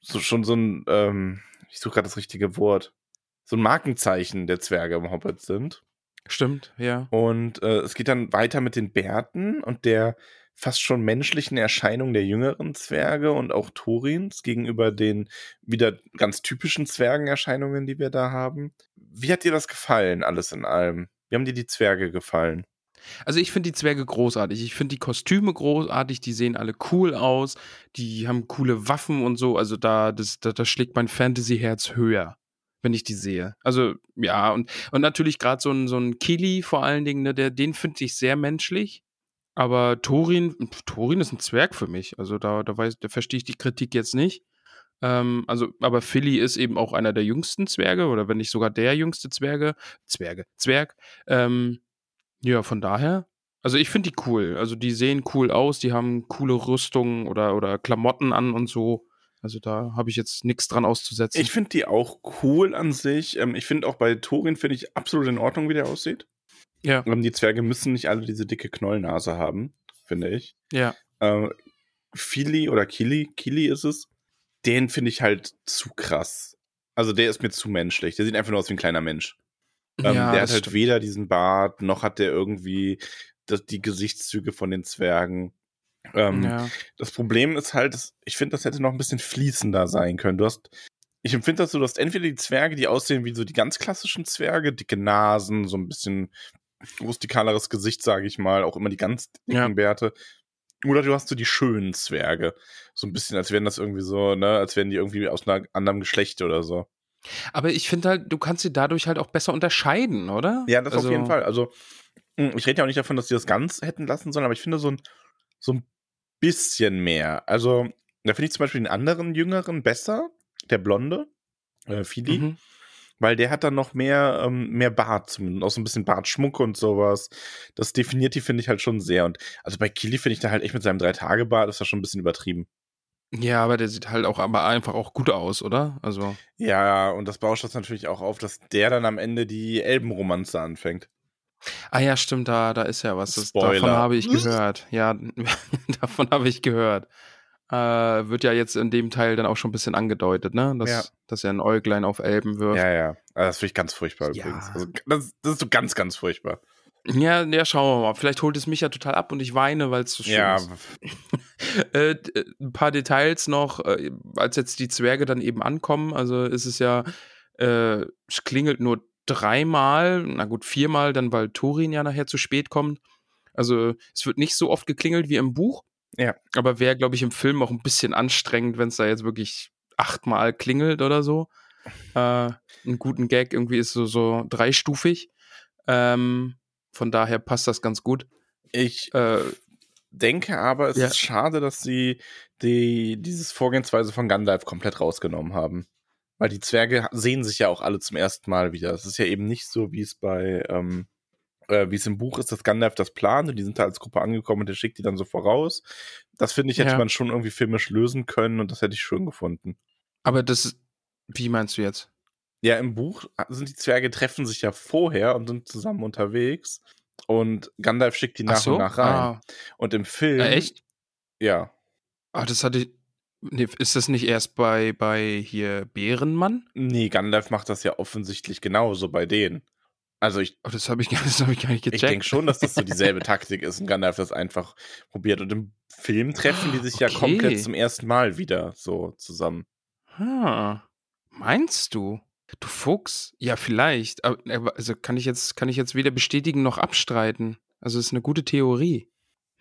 so schon so ein, ähm, ich suche gerade das richtige Wort, so ein Markenzeichen der Zwerge im Hobbit sind. Stimmt, ja. Und äh, es geht dann weiter mit den Bärten und der fast schon menschlichen Erscheinung der jüngeren Zwerge und auch Torins gegenüber den wieder ganz typischen Zwergenerscheinungen, die wir da haben. Wie hat dir das gefallen, alles in allem? Wie haben dir die Zwerge gefallen? Also ich finde die Zwerge großartig. Ich finde die Kostüme großartig. Die sehen alle cool aus. Die haben coole Waffen und so. Also da, das, da, da schlägt mein Fantasy-Herz höher, wenn ich die sehe. Also ja, und, und natürlich gerade so ein, so ein Kili vor allen Dingen, ne, der, den finde ich sehr menschlich. Aber Thorin, Thorin ist ein Zwerg für mich. Also da, da, da verstehe ich die Kritik jetzt nicht. Ähm, also, aber Philly ist eben auch einer der jüngsten Zwerge, oder wenn nicht sogar der jüngste Zwerge, Zwerge, Zwerg. Ähm, ja, von daher. Also ich finde die cool. Also die sehen cool aus, die haben coole Rüstungen oder, oder Klamotten an und so. Also da habe ich jetzt nichts dran auszusetzen. Ich finde die auch cool an sich. Ähm, ich finde auch bei Thorin finde ich absolut in Ordnung, wie der aussieht. ja, Ähm, die Zwerge müssen nicht alle diese dicke Knollnase haben, finde ich. ja. Äh, Fili oder Kili, Kili ist es, den finde ich halt zu krass. Also der ist mir zu menschlich. Der sieht einfach nur aus wie ein kleiner Mensch. Ähm, ja, der hat halt stimmt. weder diesen Bart, noch hat der irgendwie das, die Gesichtszüge von den Zwergen. Ähm, ja. Das Problem ist halt, dass- ich finde, das hätte noch ein bisschen fließender sein können. Du hast ich empfinde das so, du hast entweder die Zwerge, die aussehen wie so die ganz klassischen Zwerge, dicke Nasen, so ein bisschen rustikaleres Gesicht, sage ich mal, auch immer die ganz dicken Ja. Bärte. Oder du hast so die schönen Zwerge. So ein bisschen, als wären das irgendwie so, ne, als wären die irgendwie aus einem anderen Geschlecht oder so. Aber ich finde halt, du kannst sie dadurch halt auch besser unterscheiden, oder? Ja, das also, auf jeden Fall. Also, mh, ich rede ja auch nicht davon, dass sie das ganz hätten lassen sollen, aber ich finde so ein, so ein bisschen mehr. Also, da finde ich zum Beispiel den anderen Jüngeren besser, der Blonde, äh, Fili, Mhm. Weil der hat dann noch mehr, ähm, mehr Bart, zumindest auch so ein bisschen Bartschmuck und sowas. Das definiert die, finde ich halt schon sehr. Und also bei Kili finde ich da halt echt mit seinem Drei-Tage-Bart ist das schon ein bisschen übertrieben. Ja, aber der sieht halt auch aber einfach auch gut aus, oder? Also. Ja, und das bauscht das natürlich auch auf, dass der dann am Ende die Elbenromanze anfängt. Ah ja, stimmt, da, da ist ja was. Das, davon habe ich gehört. Ja, davon habe ich gehört. Äh, wird ja jetzt in dem Teil dann auch schon ein bisschen angedeutet, ne? Dass, Ja. dass er ein Äuglein auf Elben wirft. Ja, ja. Also das finde ich ganz furchtbar Ja. übrigens. Also, das, das ist so ganz, ganz furchtbar. Ja, ja, schauen wir mal. Vielleicht holt es mich ja total ab und ich weine, weil es so schön Ja, ist. äh, äh, ein paar Details noch, äh, als jetzt die Zwerge dann eben ankommen. Also ist es ja, äh, es klingelt nur dreimal, na gut, viermal, dann weil Turin ja nachher zu spät kommt. Also es wird nicht so oft geklingelt wie im Buch. Ja. Aber wäre, glaube ich, im Film auch ein bisschen anstrengend, wenn es da jetzt wirklich achtmal klingelt oder so. Äh, einen guten Gag irgendwie ist so, so dreistufig. Ähm, von daher passt das ganz gut. ich Äh, denke aber, es Ja. ist schade, dass sie die, dieses Vorgehensweise von Gandalf komplett rausgenommen haben. Weil die Zwerge sehen sich ja auch alle zum ersten Mal wieder. Es ist ja eben nicht so, wie es bei, ähm, äh, wie es im Buch ist, dass Gandalf das plant und die sind da als Gruppe angekommen und der schickt die dann so voraus. Das finde ich, hätte Ja. man schon irgendwie filmisch lösen können und das hätte ich schön gefunden. Aber das, wie meinst du jetzt? Ja, im Buch sind die Zwerge treffen sich ja vorher und sind zusammen unterwegs und Gandalf schickt die nach Ach so? und nach rein. Ah, Und im Film. äh, echt? Ja. Ah, das hatte ich. Nee, ist das nicht erst bei, bei hier Bärenmann? Nee, Gandalf macht das ja offensichtlich genauso bei denen. Also ich, Oh, das habe ich, gar- das hab ich gar nicht ich gecheckt. denke schon, dass das so dieselbe Taktik ist und Gandalf das einfach probiert. Und im Film treffen die sich ja Okay. komplett zum ersten Mal wieder so zusammen. Ah, meinst du? Du Fuchs? Ja, vielleicht. Aber, also kann ich jetzt, kann ich jetzt weder bestätigen noch abstreiten. Also ist eine gute Theorie.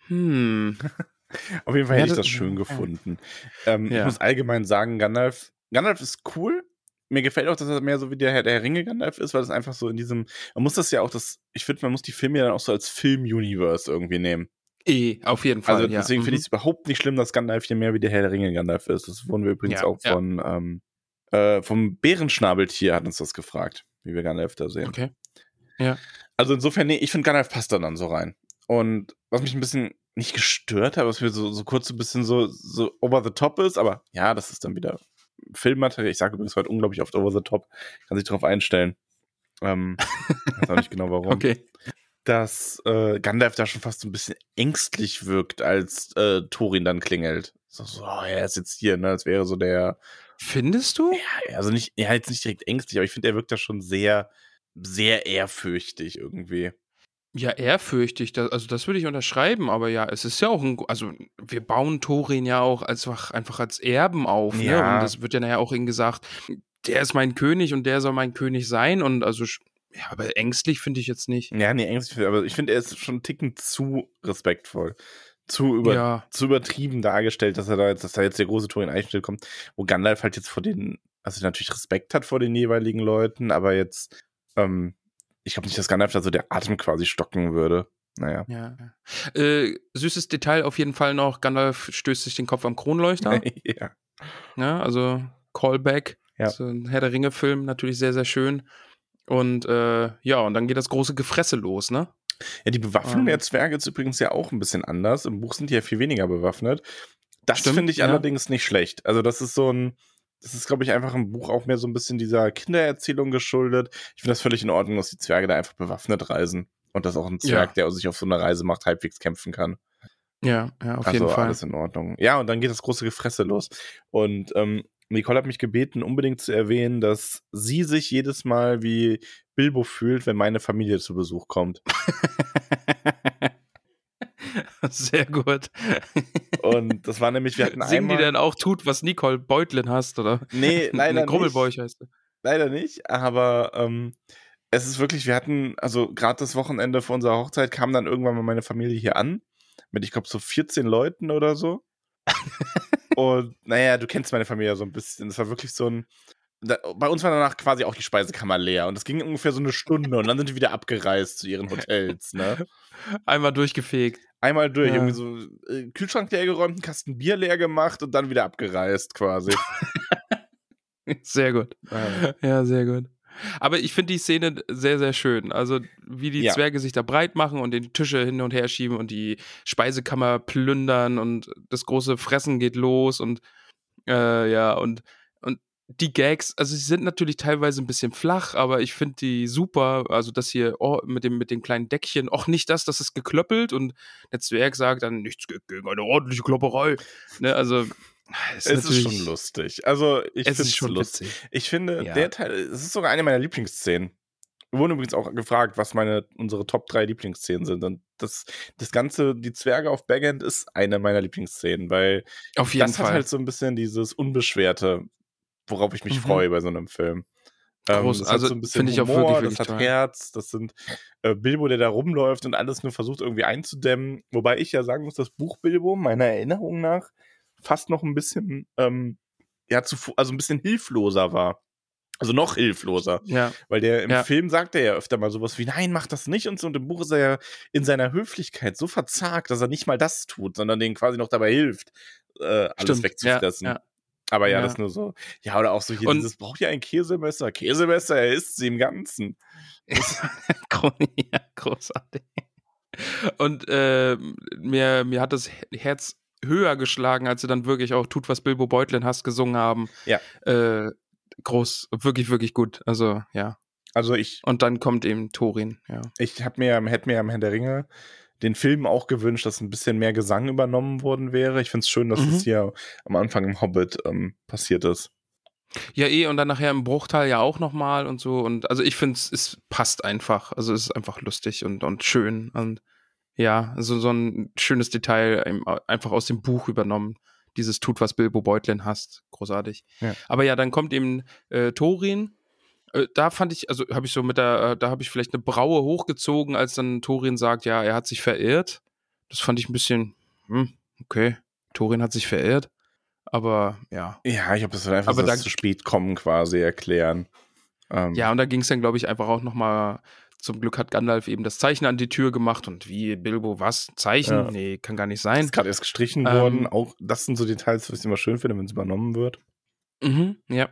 Hm. Auf jeden Fall Ja, hätte ich das- das schön ja. gefunden. Ähm, Ich Ja. muss allgemein sagen, Gandalf, Gandalf ist cool. Mir gefällt auch, dass er mehr so wie der Herr der Herr Ringe Gandalf ist, weil es einfach so in diesem, man muss das ja auch, das, ich finde, man muss die Filme ja dann auch so als Film-Universe irgendwie nehmen. Eh, auf jeden Fall. Also ja. deswegen finde Mhm. ich es überhaupt nicht schlimm, dass Gandalf hier mehr wie der Herr der Ringe Gandalf ist. Das wurden wir übrigens Ja, auch ja. von ähm, äh, vom Bärenschnabeltier hat uns das gefragt, wie wir Gandalf da sehen. Okay. Also insofern, nee, ich finde Gandalf passt da dann so rein. Und was mich ein bisschen nicht gestört hat, was mir so, so kurz so ein bisschen so, so over the top ist, aber ja, das ist dann wieder Filmmaterial. Ich sage übrigens heute unglaublich oft over the top. Kann sich darauf einstellen. Ähm, weiß auch nicht genau warum. Okay. Dass äh, Gandalf da schon fast so ein bisschen ängstlich wirkt, als äh, Thorin dann klingelt. So, so, oh, er ist jetzt hier, ne? Als wäre so der, Findest du? ja, also nicht, ja, jetzt nicht direkt ängstlich, aber ich finde, er wirkt da schon sehr, sehr ehrfürchtig irgendwie. Ja, ehrfürchtig, da, also das würde ich unterschreiben, aber ja, es ist ja auch ein, also wir bauen Thorin ja auch einfach, einfach als Erben auf, ne? Ja. Und das wird ja nachher auch ihnen gesagt, der ist mein König und der soll mein König sein und also, ja, aber ängstlich finde ich jetzt nicht. Ja, nee, ängstlich, aber ich finde, er ist schon einen Ticken zu respektvoll. Zu, über, Ja. zu übertrieben dargestellt, dass er da jetzt, dass da jetzt der große Thorin Eichstätt kommt, wo Gandalf halt jetzt vor den, also natürlich Respekt hat vor den jeweiligen Leuten, aber jetzt, ähm, ich glaube nicht, dass Gandalf da so der Atem quasi stocken würde. Naja. Ja. ja. Äh, süßes Detail auf jeden Fall noch, Gandalf stößt sich den Kopf am Kronleuchter, ja. ne? also Callback, Ja. so ein Herr der Ringe-Film, natürlich sehr, sehr schön. Und äh, ja, und dann geht das große Gefresse los, ne? Ja, die Bewaffnung Ähm. der Zwerge ist übrigens ja auch ein bisschen anders. Im Buch sind die ja viel weniger bewaffnet. Das finde ich ja. allerdings nicht schlecht. Also, das ist so ein, das ist, glaube ich, einfach im Buch auch mehr so ein bisschen dieser Kindererzählung geschuldet. Ich finde das völlig in Ordnung, dass die Zwerge da einfach bewaffnet reisen. Und dass auch ein Zwerg, Ja. der sich auf so eine Reise macht, halbwegs kämpfen kann. Ja, ja, auf also jeden Fall. alles in Ordnung. Ja, und dann geht das große Gefresse los. Und ähm, Nicole hat mich gebeten, unbedingt zu erwähnen, dass sie sich jedes Mal wie Bilbo fühlt, wenn meine Familie zu Besuch kommt. Sehr gut. Und das war nämlich, wir hatten Singen einmal... die denn auch Tut, was Nicole Beutlin hast, oder? Nee, leider nee, Grummelbeuch nicht. heißt er. Leider nicht, aber ähm, es ist wirklich, wir hatten, also gerade das Wochenende vor unserer Hochzeit kam dann irgendwann mal meine Familie hier an, mit ich glaube so 14 Leuten oder so. Und naja, du kennst meine Familie ja so ein bisschen. Es war wirklich so ein. Da, bei uns war danach quasi auch die Speisekammer leer und das ging ungefähr so eine Stunde und dann sind die wieder abgereist zu ihren Hotels, ne? Einmal durchgefegt. Einmal durch, Ja. irgendwie so äh, Kühlschrank leer geräumt, einen Kasten Bier leer gemacht und dann wieder abgereist quasi. Sehr gut. Ja. Ja, sehr gut. Aber ich finde die Szene sehr, sehr schön. Also, wie die Ja. Zwerge sich da breit machen und die Tische hin und her schieben und die Speisekammer plündern und das große Fressen geht los und äh, ja, und, und die Gags, also sie sind natürlich teilweise ein bisschen flach, aber ich finde die super. Also, das hier oh, mit, dem, mit dem kleinen Deckchen, auch nicht das, das ist geklöppelt und der Zwerg sagt dann nichts gegen eine ordentliche Klopperei. Ne, also, Es ist schon lustig. Also, ich Es finde ist es schon lustig. witzig. Ich finde, Ja. der Teil, es ist sogar eine meiner Lieblingsszenen. Wir wurden übrigens auch gefragt, was meine, unsere Top 3 Lieblingsszenen sind. Und das, das Ganze, die Zwerge auf Backend ist eine meiner Lieblingsszenen, weil Auf jeden das Fall. hat halt so ein bisschen dieses Unbeschwerte, worauf ich mich Mhm. freue bei so einem Film. Das also so finde ich auch Humor, wirklich, das wirklich hat toll. Herz, das sind äh, Bilbo, der da rumläuft und alles nur versucht irgendwie einzudämmen. Wobei ich ja sagen muss, das Buch Bilbo meiner Erinnerung nach fast noch ein bisschen, ähm, ja, zu, also ein bisschen hilfloser war. Also noch hilfloser. ja. Weil der im Ja. Film sagt er ja öfter mal sowas wie, nein, mach das nicht und so. Und im Buch ist er ja in seiner Höflichkeit so verzagt, dass er nicht mal das tut, sondern denen quasi noch dabei hilft, äh, alles Stimmt. wegzufressen. Ja, ja. Aber ja, Ja. das nur so. Ja, oder auch so hier Und- dieses, braucht ja ein Käsemesser. Käsemesser, er isst sie im Ganzen. Ja, großartig. Und äh, mir, mir hat das Herz höher geschlagen, als sie dann wirklich auch Tut, was Bilbo Beutlin hast gesungen haben. Ja. Äh, groß, wirklich, wirklich gut. Also, ja. Also ich, Und dann kommt eben Thorin, ja. ich hab mir, hätte mir am Herrn der Ringe den Film auch gewünscht, dass ein bisschen mehr Gesang übernommen worden wäre. Ich finde es schön, dass Mhm. das hier am Anfang im Hobbit ähm, passiert ist. Ja, eh, und dann nachher im Bruchteil ja auch nochmal und so. Und also ich finde, es passt einfach. Also es ist einfach lustig und, und schön. Und ja, so, so ein schönes Detail einfach aus dem Buch übernommen. Dieses Tut, was Bilbo Beutlin hast. Großartig. Ja. Aber ja, dann kommt eben äh, Thorin. Äh, Da fand ich, also habe ich so mit der, äh, da habe ich vielleicht eine Braue hochgezogen, als dann Thorin sagt, ja, er hat sich verirrt. Das fand ich ein bisschen, hm, okay, Thorin hat sich verirrt. Aber ja, Ja, ich habe das einfach Aber so da- das zu spät kommen quasi erklären. Ähm, Ja, und da ging es dann, glaube ich, einfach auch nochmal. Zum Glück hat Gandalf eben das Zeichen an die Tür gemacht und wie, Bilbo, was? Zeichen? Ja. Nee, kann gar nicht sein. ist gerade erst gestrichen Ähm, worden. Auch das sind so Details, was ich immer schön finde, wenn es übernommen wird. Mhm, ja.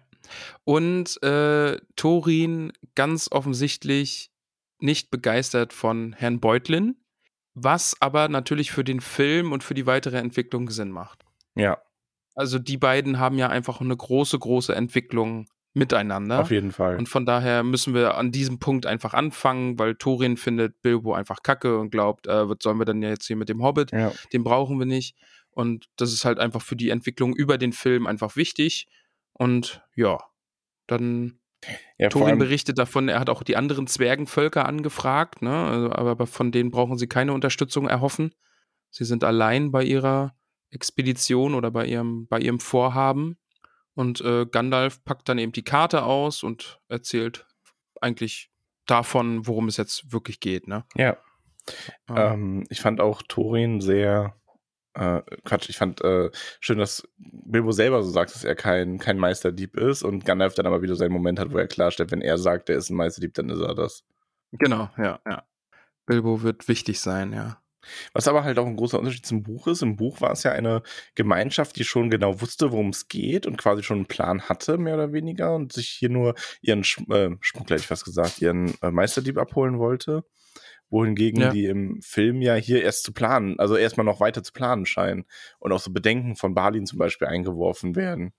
Und äh, Thorin ganz offensichtlich nicht begeistert von Herrn Beutlin, was aber natürlich für den Film und für die weitere Entwicklung Sinn macht. Ja, Also die beiden haben ja einfach eine große, große Entwicklung miteinander. auf jeden Fall. Und von daher müssen wir an diesem Punkt einfach anfangen, weil Thorin findet Bilbo einfach kacke und glaubt, äh, was sollen wir denn jetzt hier mit dem Hobbit? ja. Den brauchen wir nicht. Und das ist halt einfach für die Entwicklung über den Film einfach wichtig. Und ja, dann ja Thorin berichtet davon, er hat auch die anderen Zwergenvölker angefragt, ne? Also, aber von denen brauchen sie keine Unterstützung erhoffen. Sie sind allein bei ihrer Expedition oder bei ihrem, bei ihrem Vorhaben. Und äh, Gandalf packt dann eben die Karte aus und erzählt eigentlich davon, worum es jetzt wirklich geht, ne? ja. Ähm, Ähm, ich fand auch Thorin sehr, äh, Quatsch, ich fand äh, schön, dass Bilbo selber so sagt, dass er kein, kein Meisterdieb ist und Gandalf dann aber wieder seinen Moment hat, wo er klarstellt, wenn er sagt, er ist ein Meisterdieb, dann ist er das. genau, ja, ja. Bilbo wird wichtig sein, ja. Was aber halt auch ein großer Unterschied zum Buch ist. Im Buch war es ja eine Gemeinschaft, die schon genau wusste, worum es geht und quasi schon einen Plan hatte, mehr oder weniger, und sich hier nur ihren Sch äh, Schmuggler, ich fast gesagt, ihren äh, Meisterdieb abholen wollte. Wohingegen Ja. die im Film ja hier erst zu planen, also erstmal noch weiter zu planen scheinen und auch so Bedenken von Balin zum Beispiel eingeworfen werden.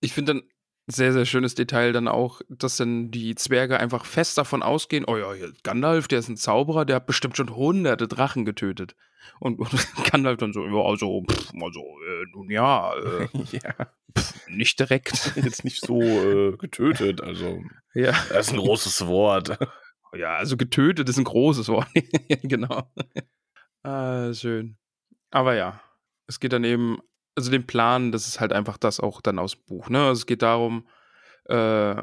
Ich finde dann sehr, sehr schönes Detail dann auch, dass dann die Zwerge einfach fest davon ausgehen, oh ja, hier, Gandalf, der ist ein Zauberer, der hat bestimmt schon hunderte Drachen getötet. Und, und Gandalf dann so, ja, also, pff, also, äh, nun ja, äh, ja, nicht direkt. jetzt nicht so äh, getötet, also ja. das ist ein großes Wort. Ja, also getötet ist ein großes Wort. genau. ah, schön. Aber ja, es geht dann eben, also den Plan, das ist halt einfach das auch dann aus dem Buch. Ne? Also es geht darum, äh,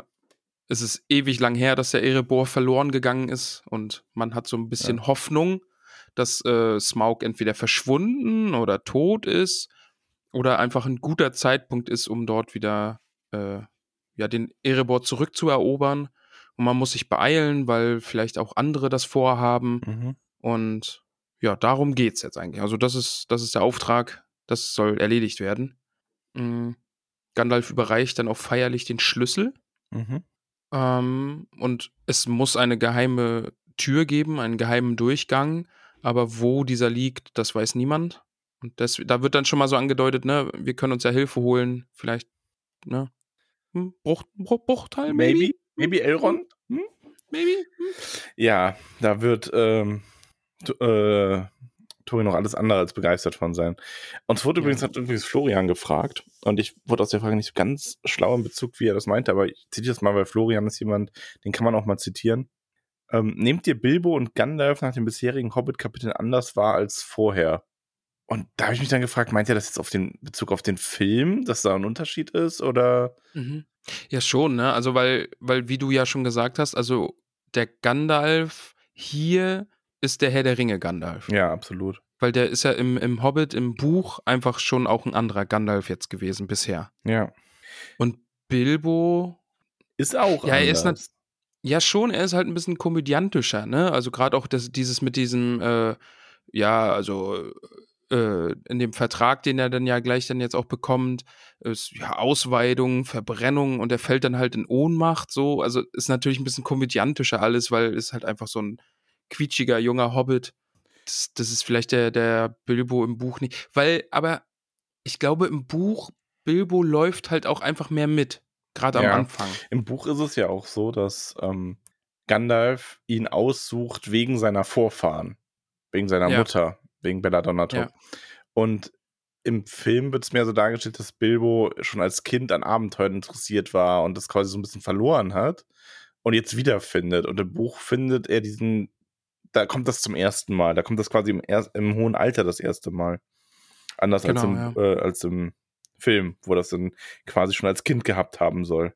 es ist ewig lang her, dass der Erebor verloren gegangen ist und man hat so ein bisschen ja. Hoffnung, dass äh, Smaug entweder verschwunden oder tot ist oder einfach ein guter Zeitpunkt ist, um dort wieder äh, ja, den Erebor zurückzuerobern. Und man muss sich beeilen, weil vielleicht auch andere das vorhaben. Mhm. Und ja, darum geht es jetzt eigentlich. Also, das ist, das ist der Auftrag. Das soll erledigt werden. Mhm. Gandalf überreicht dann auch feierlich den Schlüssel. Mhm. Ähm, und es muss eine geheime Tür geben, einen geheimen Durchgang. Aber wo dieser liegt, das weiß niemand. Und das, da wird dann schon mal so angedeutet, ne, wir können uns ja Hilfe holen. Vielleicht, ne, hm, Bruch, Bruch, Bruchteil, maybe? Maybe, maybe Elrond? Hm? Maybe? Hm? Ja, da wird ähm, äh, Tori noch alles andere als begeistert von sein. Uns wurde ja. übrigens, hat übrigens Florian gefragt und ich wurde aus der Frage nicht ganz schlau in Bezug, wie er das meinte, aber ich zitiere das mal, weil Florian ist jemand, den kann man auch mal zitieren. Ähm, nehmt ihr Bilbo und Gandalf nach den bisherigen Hobbit-Kapiteln anders wahr als vorher? Und da habe ich mich dann gefragt, meint ihr das jetzt auf den Bezug auf den Film, dass da ein Unterschied ist oder? Mhm. Ja, schon, ne? Also, weil, weil, wie du ja schon gesagt hast, also der Gandalf hier ist der Herr der Ringe Gandalf. Ja, absolut. Weil der ist ja im, im Hobbit, im Buch, einfach schon auch ein anderer Gandalf jetzt gewesen bisher. Ja. Und Bilbo. Ist auch. Ja, er ist nicht. Ja, schon, er ist halt ein bisschen komödiantischer, ne? Also gerade auch das, dieses mit diesem, äh, ja, also äh, in dem Vertrag, den er dann ja gleich dann jetzt auch bekommt, ist ja Ausweidung, Verbrennung und er fällt dann halt in Ohnmacht so. Also ist natürlich ein bisschen komödiantischer alles, weil ist halt einfach so ein quietschiger junger Hobbit. Das, das ist vielleicht der, der Bilbo im Buch nicht. Weil, aber ich glaube, im Buch, Bilbo läuft halt auch einfach mehr mit. Gerade am ja, Anfang. Im Buch ist es ja auch so, dass ähm, Gandalf ihn aussucht wegen seiner Vorfahren. Wegen seiner ja. Mutter wegen Belladonna Top. Ja. Und im Film wird es mehr so dargestellt, dass Bilbo schon als Kind an Abenteuern interessiert war und das quasi so ein bisschen verloren hat und jetzt wiederfindet. Und im Buch findet er diesen, da kommt das zum ersten Mal, da kommt das quasi im, im hohen Alter das erste Mal. Anders genau, als, im, ja. äh, als im Film, wo das dann quasi schon als Kind gehabt haben soll.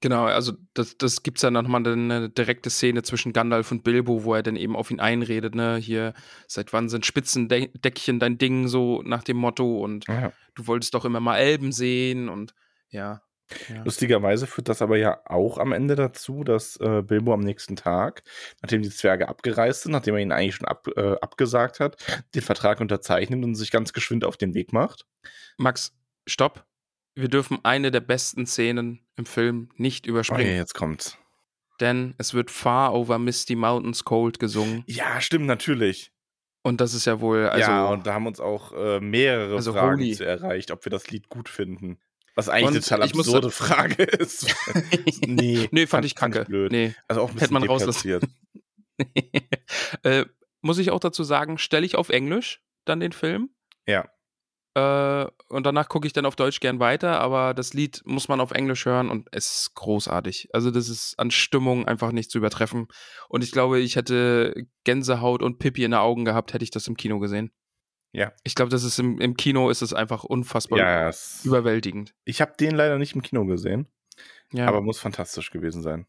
Genau, also das, das gibt es ja nochmal eine direkte Szene zwischen Gandalf und Bilbo, wo er dann eben auf ihn einredet, ne, hier, seit wann sind Spitzendeckchen dein Ding, so nach dem Motto und ja. du wolltest doch immer mal Elben sehen und ja. ja. Lustigerweise führt das aber ja auch am Ende dazu, dass äh, Bilbo am nächsten Tag, nachdem die Zwerge abgereist sind, nachdem er ihn eigentlich schon ab, äh, abgesagt hat, den Vertrag unterzeichnet und sich ganz geschwind auf den Weg macht. Max, stopp wir dürfen eine der besten Szenen im Film nicht überspringen. Okay, jetzt kommt's. Denn es wird Far Over Misty Mountains Cold gesungen. Ja, stimmt, natürlich. Und das ist ja wohl. Also, ja, und da haben uns auch äh, mehrere also Fragen Holy. zu erreicht, ob wir das Lied gut finden. Was eigentlich eine total absurde Frage ist. nee, nee, fand, ich kacke. Blöd. Nee. Also auch ein Hätte man rauslassen. äh, muss ich auch dazu sagen, stelle ich auf Englisch dann den Film. Ja. Äh, und danach gucke ich dann auf Deutsch gern weiter, aber das Lied muss man auf Englisch hören und es ist großartig. Also das ist an Stimmung einfach nicht zu übertreffen. Und ich glaube, ich hätte Gänsehaut und Pippi in den Augen gehabt, hätte ich das im Kino gesehen. Ja. Ich glaube, das ist im, im Kino ist es einfach unfassbar ja, überwältigend. Ich habe den leider nicht im Kino gesehen. Ja. Aber muss fantastisch gewesen sein.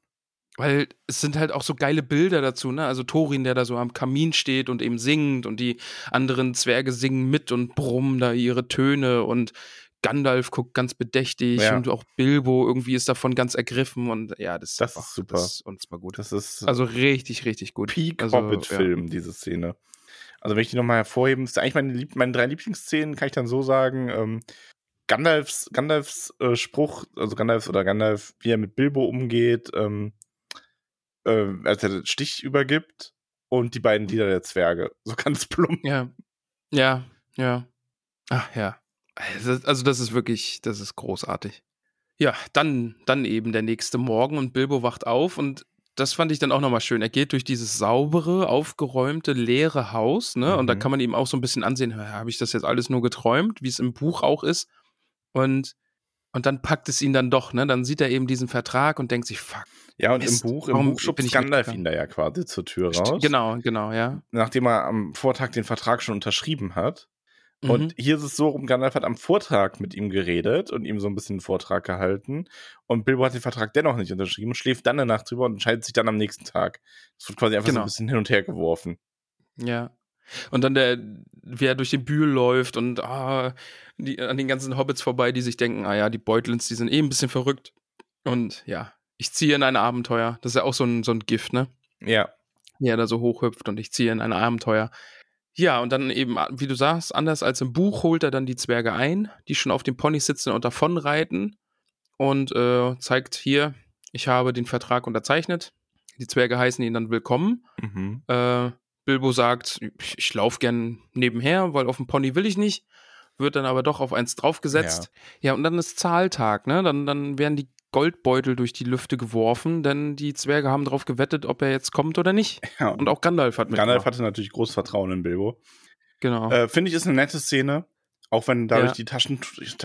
Weil es sind halt auch so geile Bilder dazu, ne? Also Thorin, der da so am Kamin steht und eben singt und die anderen Zwerge singen mit und brummen da ihre Töne und Gandalf guckt ganz bedächtig ja. und auch Bilbo irgendwie ist davon ganz ergriffen und ja, das, das ist super. Das ist unfassbar gut. Das ist also richtig, richtig gut. Peak also, Hobbit-Film, ja. diese Szene. Also wenn ich die nochmal hervorheben, ist eigentlich meine, meine drei Lieblingsszenen, kann ich dann so sagen, ähm, Gandalfs, Gandalfs äh, Spruch, also Gandalf oder Gandalf, wie er mit Bilbo umgeht, ähm, äh, als er den Stich übergibt und die beiden Lieder der Zwerge. So ganz plump. Ja. Ja, ja. Ach ja. Also das ist wirklich, das ist großartig. Ja, dann, dann eben der nächste Morgen und Bilbo wacht auf und das fand ich dann auch nochmal schön. Er geht durch dieses saubere, aufgeräumte, leere Haus, ne? Mhm. Und da mhm. kann man ihm auch so ein bisschen ansehen, habe ich das jetzt alles nur geträumt, wie es im Buch auch ist. Und, und dann packt es ihn dann doch, ne? Dann sieht er eben diesen Vertrag und denkt sich, fuck, ja, und Mist, im Buch, im Buch schubst Gandalf ihn da ja quasi zur Tür raus. Genau, genau, ja. Nachdem er am Vortag den Vertrag schon unterschrieben hat. Und Mhm. hier ist es so, rum, Gandalf hat am Vortrag mit ihm geredet und ihm so ein bisschen einen Vortrag gehalten. Und Bilbo hat den Vertrag dennoch nicht unterschrieben, schläft dann eine Nacht drüber und entscheidet sich dann am nächsten Tag. Es wird quasi einfach so Genau. ein bisschen hin und her geworfen. Ja. Und dann der, wie er durch den Bühl läuft und ah, die, an den ganzen Hobbits vorbei, die sich denken, ah ja, die Beutlins, die sind eh ein bisschen verrückt. Und ja, ich ziehe in ein Abenteuer. Das ist ja auch so ein, so ein Gift, ne? Ja. Wie er da so hochhüpft und ich ziehe in ein Abenteuer. Ja, und dann eben, wie du sagst, anders als im Buch holt er dann die Zwerge ein, die schon auf dem Pony sitzen und davonreiten und äh, zeigt hier, ich habe den Vertrag unterzeichnet. Die Zwerge heißen ihn dann willkommen. Mhm. Äh, Bilbo sagt, ich, ich laufe gern nebenher, weil auf dem Pony will ich nicht. Wird dann aber doch auf eins draufgesetzt. Ja, und dann ist Zahltag, ne? Dann, dann werden die Goldbeutel durch die Lüfte geworfen, denn die Zwerge haben darauf gewettet, ob er jetzt kommt oder nicht. ja. Und auch Gandalf hat mit. Gandalf hatte natürlich großes Vertrauen in Bilbo. Genau. Äh, Finde ich, ist eine nette Szene. Auch wenn dadurch Ja. die Taschen,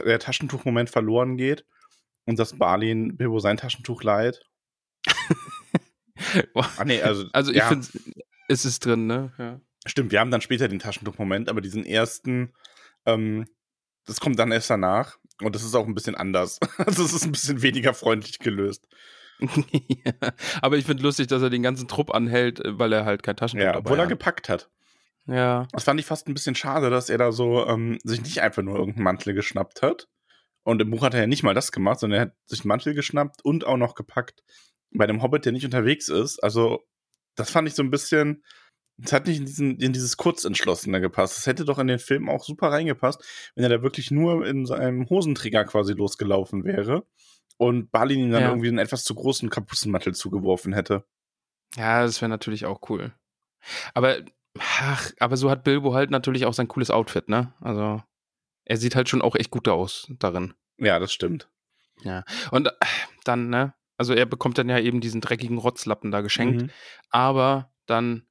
der Taschentuchmoment verloren geht und das Balin Bilbo sein Taschentuch leiht. Ah, nee, also, also ich ja, finde, es ist drin, ne? Ja. stimmt, wir haben dann später den Taschentuchmoment, aber diesen ersten, ähm, das kommt dann erst danach und das ist auch ein bisschen anders. Also es ist ein bisschen weniger freundlich gelöst. ja. Aber ich finde lustig, dass er den ganzen Trupp anhält, äh, weil er halt kein Taschentuch Ja, dabei obwohl er hat. gepackt hat. Ja. Das fand ich fast ein bisschen schade, dass er da so ähm, sich nicht einfach nur irgendeinen Mantel geschnappt hat. Und im Buch hat er ja nicht mal das gemacht, sondern er hat sich einen Mantel geschnappt und auch noch gepackt. Bei dem Hobbit, der nicht unterwegs ist. Also, das fand ich so ein bisschen. Es hat nicht in, diesen, in dieses Kurzentschlossene gepasst. Es hätte doch in den Film auch super reingepasst, wenn er da wirklich nur in seinem Hosenträger quasi losgelaufen wäre und Balin ihm dann Ja. irgendwie einen etwas zu großen Kapuzenmantel zugeworfen hätte. Ja, das wäre natürlich auch cool. Aber, ach, aber so hat Bilbo halt natürlich auch sein cooles Outfit, ne? Also, er sieht halt schon auch echt gut aus darin. Ja, das stimmt. Und äh, dann, ne? Also, er bekommt dann ja eben diesen dreckigen Rotzlappen da geschenkt. Mhm. Aber dann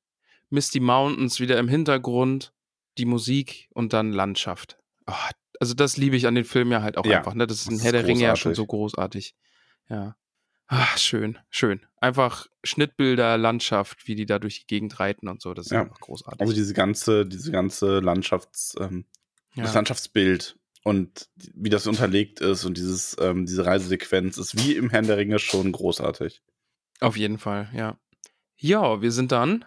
Misty Mountains wieder im Hintergrund, die Musik und dann Landschaft. Oh, also, das liebe ich an den Film ja halt auch Ja, einfach, ne? Das ist in Herr der Ringe ja schon so großartig. Ja. Ach, schön, schön. Einfach Schnittbilder, Landschaft, wie die da durch die Gegend reiten und so. Das ist Ja. einfach großartig. Also diese ganze, diese ganze Landschafts, ähm, ja. das Landschaftsbild und wie das unterlegt ist und dieses, ähm, diese Reisesequenz ist wie im Herrn der Ringe schon großartig. Auf jeden Fall, ja. Ja, wir sind dann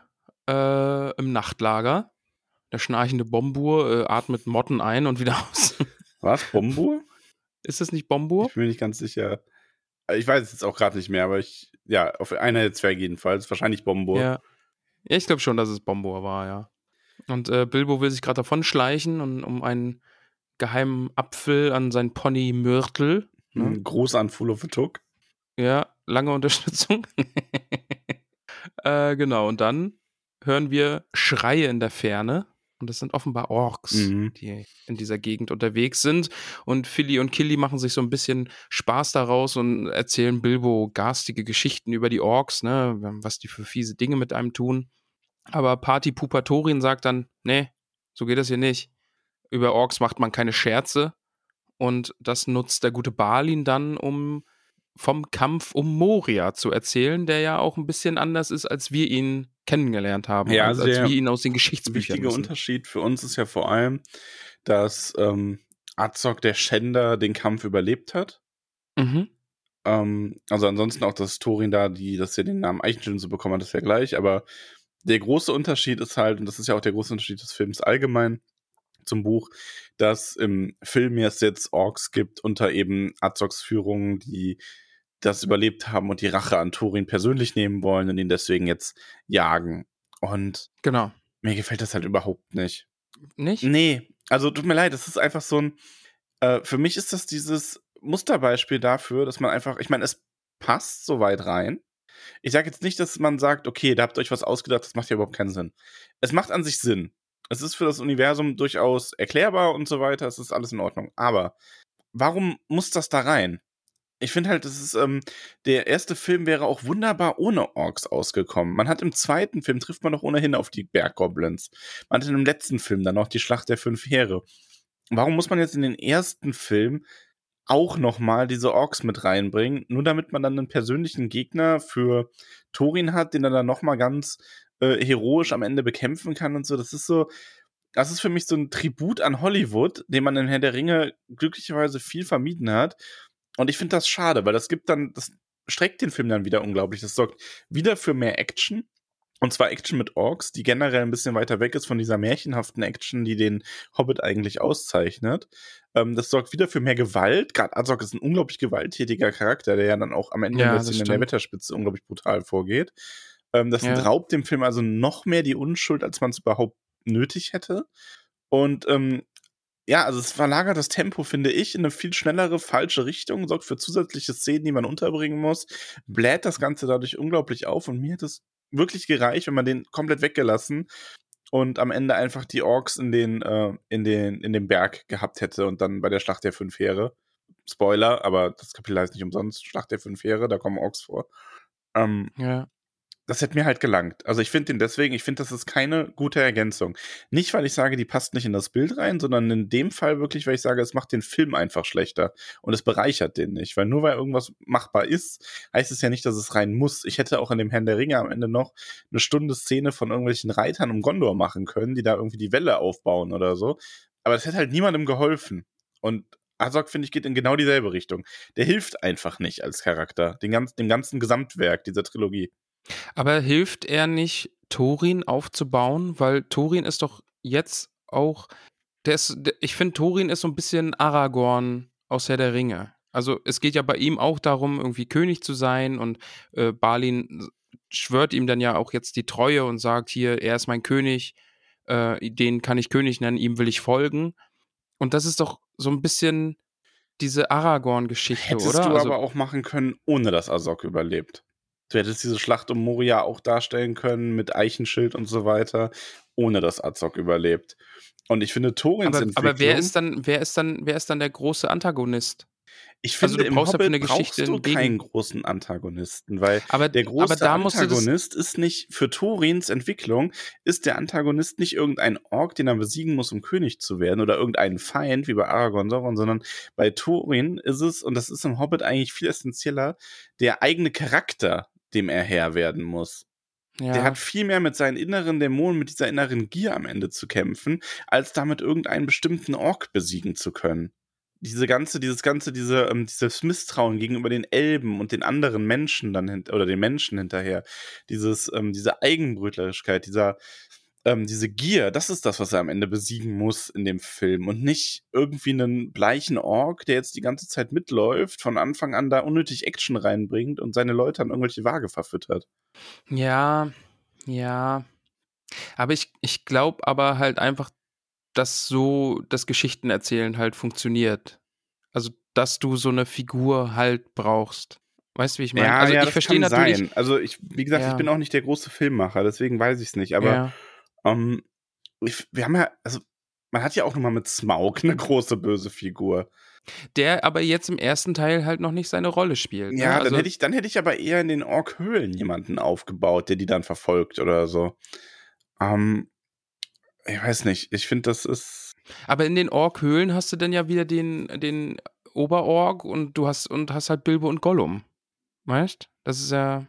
äh, im Nachtlager. Der schnarchende Bombur äh, atmet Motten ein und wieder aus. Was? Bombur? ist das nicht Bombur? Ich bin mir nicht ganz sicher. Äh, Ich weiß es jetzt auch gerade nicht mehr, aber ich, ja, auf einer der Zwerge jedenfalls. Wahrscheinlich Bombur. Ja. ja, ich glaube schon, dass es Bombur war, ja. Und äh, Bilbo will sich gerade davon schleichen, und, um einen geheimen Apfel an sein Pony Myrtle. Ne? Ein Gruß an Took. Ja, lange Unterstützung. äh, genau, und dann hören wir Schreie in der Ferne. Und das sind offenbar Orks, Mhm. die in dieser Gegend unterwegs sind. Und Philly und Killy machen sich so ein bisschen Spaß daraus und erzählen Bilbo garstige Geschichten über die Orks, ne, was die für fiese Dinge mit einem tun. Aber Party Pupatorin sagt dann, nee, so geht das hier nicht. Über Orks macht man keine Scherze. Und das nutzt der gute Balin dann, um vom Kampf um Moria zu erzählen, der ja auch ein bisschen anders ist, als wir ihn kennengelernt haben, Ja, als, also als der wir ihn aus den Geschichtsbüchern wissen. Unterschied für uns ist ja vor allem, dass ähm, Azog der Schänder den Kampf überlebt hat. Mhm. Ähm, also ansonsten auch, dass Thorin da, die, dass er den Namen Eichenschild so bekommen hat, ist ja gleich, aber der große Unterschied ist halt, und das ist ja auch der große Unterschied des Films allgemein zum Buch, dass im Film jetzt jetzt Orks gibt unter eben Azogs Führung, die das überlebt haben und die Rache an Thorin persönlich nehmen wollen und ihn deswegen jetzt jagen. Und Genau. mir gefällt das halt überhaupt nicht. Nicht? Nee, also tut mir leid, das ist einfach so ein. Äh, für mich ist das dieses Musterbeispiel dafür, dass man einfach, ich meine, es passt so weit rein. Ich sage jetzt nicht, dass man sagt, okay, da habt ihr euch was ausgedacht, das macht ja überhaupt keinen Sinn. Es macht an sich Sinn. Es ist für das Universum durchaus erklärbar und so weiter, es ist alles in Ordnung. Aber warum muss das da rein? Ich finde halt, das ist, ähm, der erste Film wäre auch wunderbar ohne Orks ausgekommen. Man hat im zweiten Film trifft man doch ohnehin auf die Berggoblins. Man hat dem letzten Film dann noch die Schlacht der fünf Heere. Warum muss man jetzt in den ersten Film auch nochmal diese Orks mit reinbringen, nur damit man dann einen persönlichen Gegner für Thorin hat, den er dann nochmal ganz äh, heroisch am Ende bekämpfen kann und so. Das ist so, das ist für mich so ein Tribut an Hollywood, den man in Herr der Ringe glücklicherweise viel vermieden hat. Und ich finde das schade, weil das gibt dann, das streckt den Film dann wieder unglaublich. Das sorgt wieder für mehr Action. Und zwar Action mit Orks, die generell ein bisschen weiter weg ist von dieser märchenhaften Action, die den Hobbit eigentlich auszeichnet. Ähm, das sorgt wieder für mehr Gewalt. Gerade Azog ist ein unglaublich gewalttätiger Charakter, der ja dann auch am Ende Ja, ein bisschen in der. Wetterspitze unglaublich brutal vorgeht. Ähm, das Ja. raubt dem Film also noch mehr die Unschuld, als man es überhaupt nötig hätte. Und ähm, ja, also es verlagert das Tempo, finde ich, in eine viel schnellere, falsche Richtung, sorgt für zusätzliche Szenen, die man unterbringen muss, bläht das Ganze dadurch unglaublich auf und mir hat es wirklich gereicht, wenn man den komplett weggelassen und am Ende einfach die Orks in den, äh, in den, in den Berg gehabt hätte und dann bei der Schlacht der fünf Heere. Spoiler, aber das Kapitel heißt nicht umsonst Schlacht der fünf Heere, da kommen Orks vor. Ähm, Ja. Das hätte mir halt gelangt. Also ich finde den deswegen, ich finde, das ist keine gute Ergänzung. Nicht, weil ich sage, die passt nicht in das Bild rein, sondern in dem Fall wirklich, weil ich sage, es macht den Film einfach schlechter und es bereichert den nicht. Weil nur weil irgendwas machbar ist, heißt es ja nicht, dass es rein muss. Ich hätte auch in dem Herrn der Ringe am Ende noch eine Stunde Szene von irgendwelchen Reitern um Gondor machen können, die da irgendwie die Welle aufbauen oder so. Aber das hätte halt niemandem geholfen. Und Azog, finde ich, geht in genau dieselbe Richtung. Der hilft einfach nicht als Charakter, den ganz, dem ganzen Gesamtwerk dieser Trilogie. Aber hilft er nicht, Thorin aufzubauen? Weil Thorin ist doch jetzt auch. Der ist, der, ich finde, Thorin ist so ein bisschen Aragorn aus Herr der Ringe. Also es geht ja bei ihm auch darum, irgendwie König zu sein und äh, Balin schwört ihm dann ja auch jetzt die Treue und sagt hier, er ist mein König, äh, den kann ich König nennen, ihm will ich folgen. Und das ist doch so ein bisschen diese Aragorn-Geschichte, Hättest oder? du also, aber auch machen können, ohne dass Azog überlebt. Du hättest diese Schlacht um Moria auch darstellen können mit Eichenschild und so weiter, ohne dass Azog überlebt. Und ich finde Torins aber, Entwicklung, aber wer ist dann, wer ist dann, wer ist dann der große Antagonist? ich also finde, du im brauchst für Hobbit eine Geschichte brauchst du keinen großen Antagonisten, weil Aber, der große du Antagonist ist nicht, für Torins Entwicklung ist der Antagonist nicht irgendein Ork, den er besiegen muss, um König zu werden, oder irgendein Feind, wie bei Aragorn, Sauron, sondern bei Thorin ist es, und das ist im Hobbit eigentlich viel essentieller, der eigene Charakter, dem er Herr werden muss. ja. Der hat viel mehr mit seinen inneren Dämonen, mit dieser inneren Gier am Ende zu kämpfen, als damit irgendeinen bestimmten Ork besiegen zu können. Diese ganze, dieses ganze, diese, ähm, dieses Misstrauen gegenüber den Elben und den anderen Menschen dann oder den Menschen hinterher, dieses, ähm, diese Eigenbrötlerigkeit, dieser, ähm, diese Gier, das ist das, was er am Ende besiegen muss in dem Film und nicht irgendwie einen bleichen Ork, der jetzt die ganze Zeit mitläuft, von Anfang an da unnötig Action reinbringt und seine Leute an irgendwelche Waage verfüttert. Ja, ja. Aber ich, ich glaube aber halt einfach, dass so das Geschichtenerzählen halt funktioniert. Also, dass du so eine Figur halt brauchst. Weißt du, wie ich meine? Ja, also, ja, ich verstehe kann natürlich. Sein. Also ich, wie gesagt, Ja. ich bin auch nicht der große Filmmacher, deswegen weiß ich es nicht. Aber. Ähm, ich, wir haben ja, also man hat ja auch nochmal mit Smaug eine große böse Figur. Der aber jetzt im ersten Teil halt noch nicht seine Rolle spielt. ne? Ja, dann also, hätte ich, dann hätte ich aber eher in den Ork-Höhlen jemanden aufgebaut, der die dann verfolgt oder so. Ähm, ich weiß nicht. Ich finde, das ist. aber in den Ork-Höhlen hast du dann ja wieder den, den Oberorg und du hast und hast halt Bilbo und Gollum. Weißt? Das ist ja,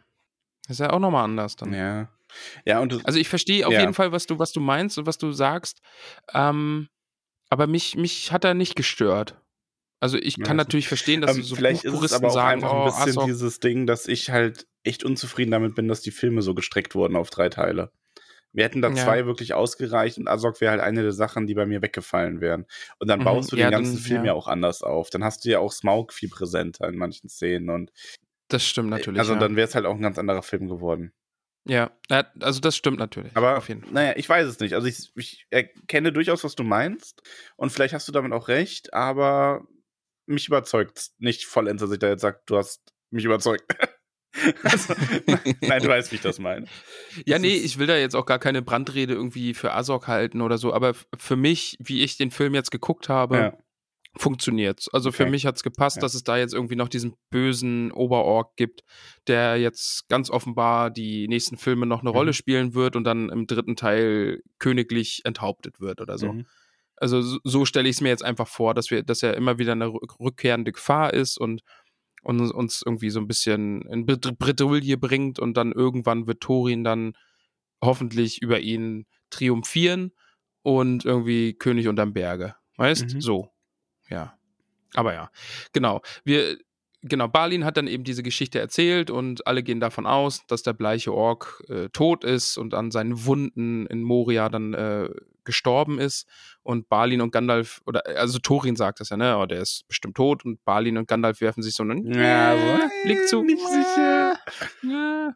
das ist ja auch nochmal anders dann. Ja. Ja, und Also ich verstehe auf Ja. jeden Fall, was du, was du meinst und was du sagst. Ähm, aber mich, mich hat er nicht gestört. Also ich Ja, kann das- natürlich verstehen, dass ähm, so vielleicht ist es aber auch sagen, einfach oh, ein bisschen Azog, dieses Ding, dass ich halt echt unzufrieden damit bin, dass die Filme so gestreckt wurden auf drei Teile. Wir hätten da Ja. zwei wirklich ausgereicht und Azog wäre halt eine der Sachen, die bei mir weggefallen wären. Und dann Mhm, baust du ja, den ganzen dann- Film ja. ja auch anders auf. Dann hast du ja auch Smaug viel präsenter in manchen Szenen und das stimmt natürlich. also ja. dann wäre es halt auch ein ganz anderer Film geworden. Ja, also das stimmt natürlich. Aber auf jeden Fall. naja, ich weiß es nicht. Also ich, ich erkenne durchaus, was du meinst und vielleicht hast du damit auch recht, aber mich überzeugt nicht vollends, dass ich da jetzt sage, du hast mich überzeugt. also, nein, du weißt, wie ich das meine. Ja, das nee, ich will da jetzt auch gar keine Brandrede irgendwie für Azog halten oder so, aber für mich, wie ich den Film jetzt geguckt habe, Ja. Funktioniert's. Also für Okay. mich hat's gepasst, Ja. dass es da jetzt irgendwie noch diesen bösen Oberorg gibt, der jetzt ganz offenbar die nächsten Filme noch eine Mhm. Rolle spielen wird und dann im dritten Teil königlich enthauptet wird oder so. Mhm. Also so, so stelle ich es mir jetzt einfach vor, dass wir, dass er immer wieder eine rück- rückkehrende Gefahr ist und, und uns irgendwie so ein bisschen in Bred- Bredouille bringt und dann irgendwann wird Thorin dann hoffentlich über ihn triumphieren und irgendwie König unterm Berge. Weißt? Mhm. So. Ja. Aber ja, genau. Wir, genau, Balin hat dann eben diese Geschichte erzählt und alle gehen davon aus, dass der bleiche Ork äh, tot ist und an seinen Wunden in Moria dann äh, gestorben ist. Und Balin und Gandalf, oder also Thorin sagt das ja, ne? Oh, der ist bestimmt tot und Balin und Gandalf werfen sich so einen Ja, so, Blick zu. nicht sicher. Ja.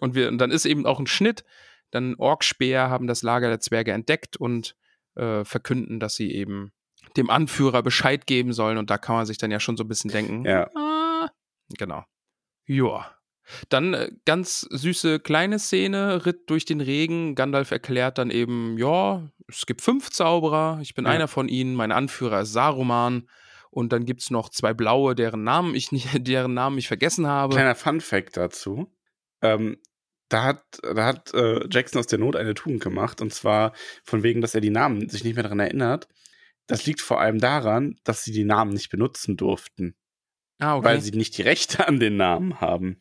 Und, wir, und dann ist eben auch ein Schnitt. Dann Orkspeer haben das Lager der Zwerge entdeckt und äh, verkünden, dass sie eben dem Anführer Bescheid geben sollen. Und da kann man sich dann ja schon so ein bisschen denken. Ja. Ah, genau. Ja. Dann äh, ganz süße kleine Szene, Ritt durch den Regen. Gandalf erklärt dann eben, ja, es gibt fünf Zauberer, ich bin Ja. einer von ihnen, mein Anführer ist Saruman. Und dann gibt es noch zwei blaue, deren Namen ich nicht, deren Namen ich vergessen habe. Kleiner Fun Fact dazu. Ähm, da hat, da hat äh, Jackson aus der Not eine Tugend gemacht. Und zwar von wegen, dass er die Namen sich nicht mehr daran erinnert. Das liegt vor allem daran, dass sie die Namen nicht benutzen durften, ah, okay. weil sie nicht die Rechte an den Namen haben.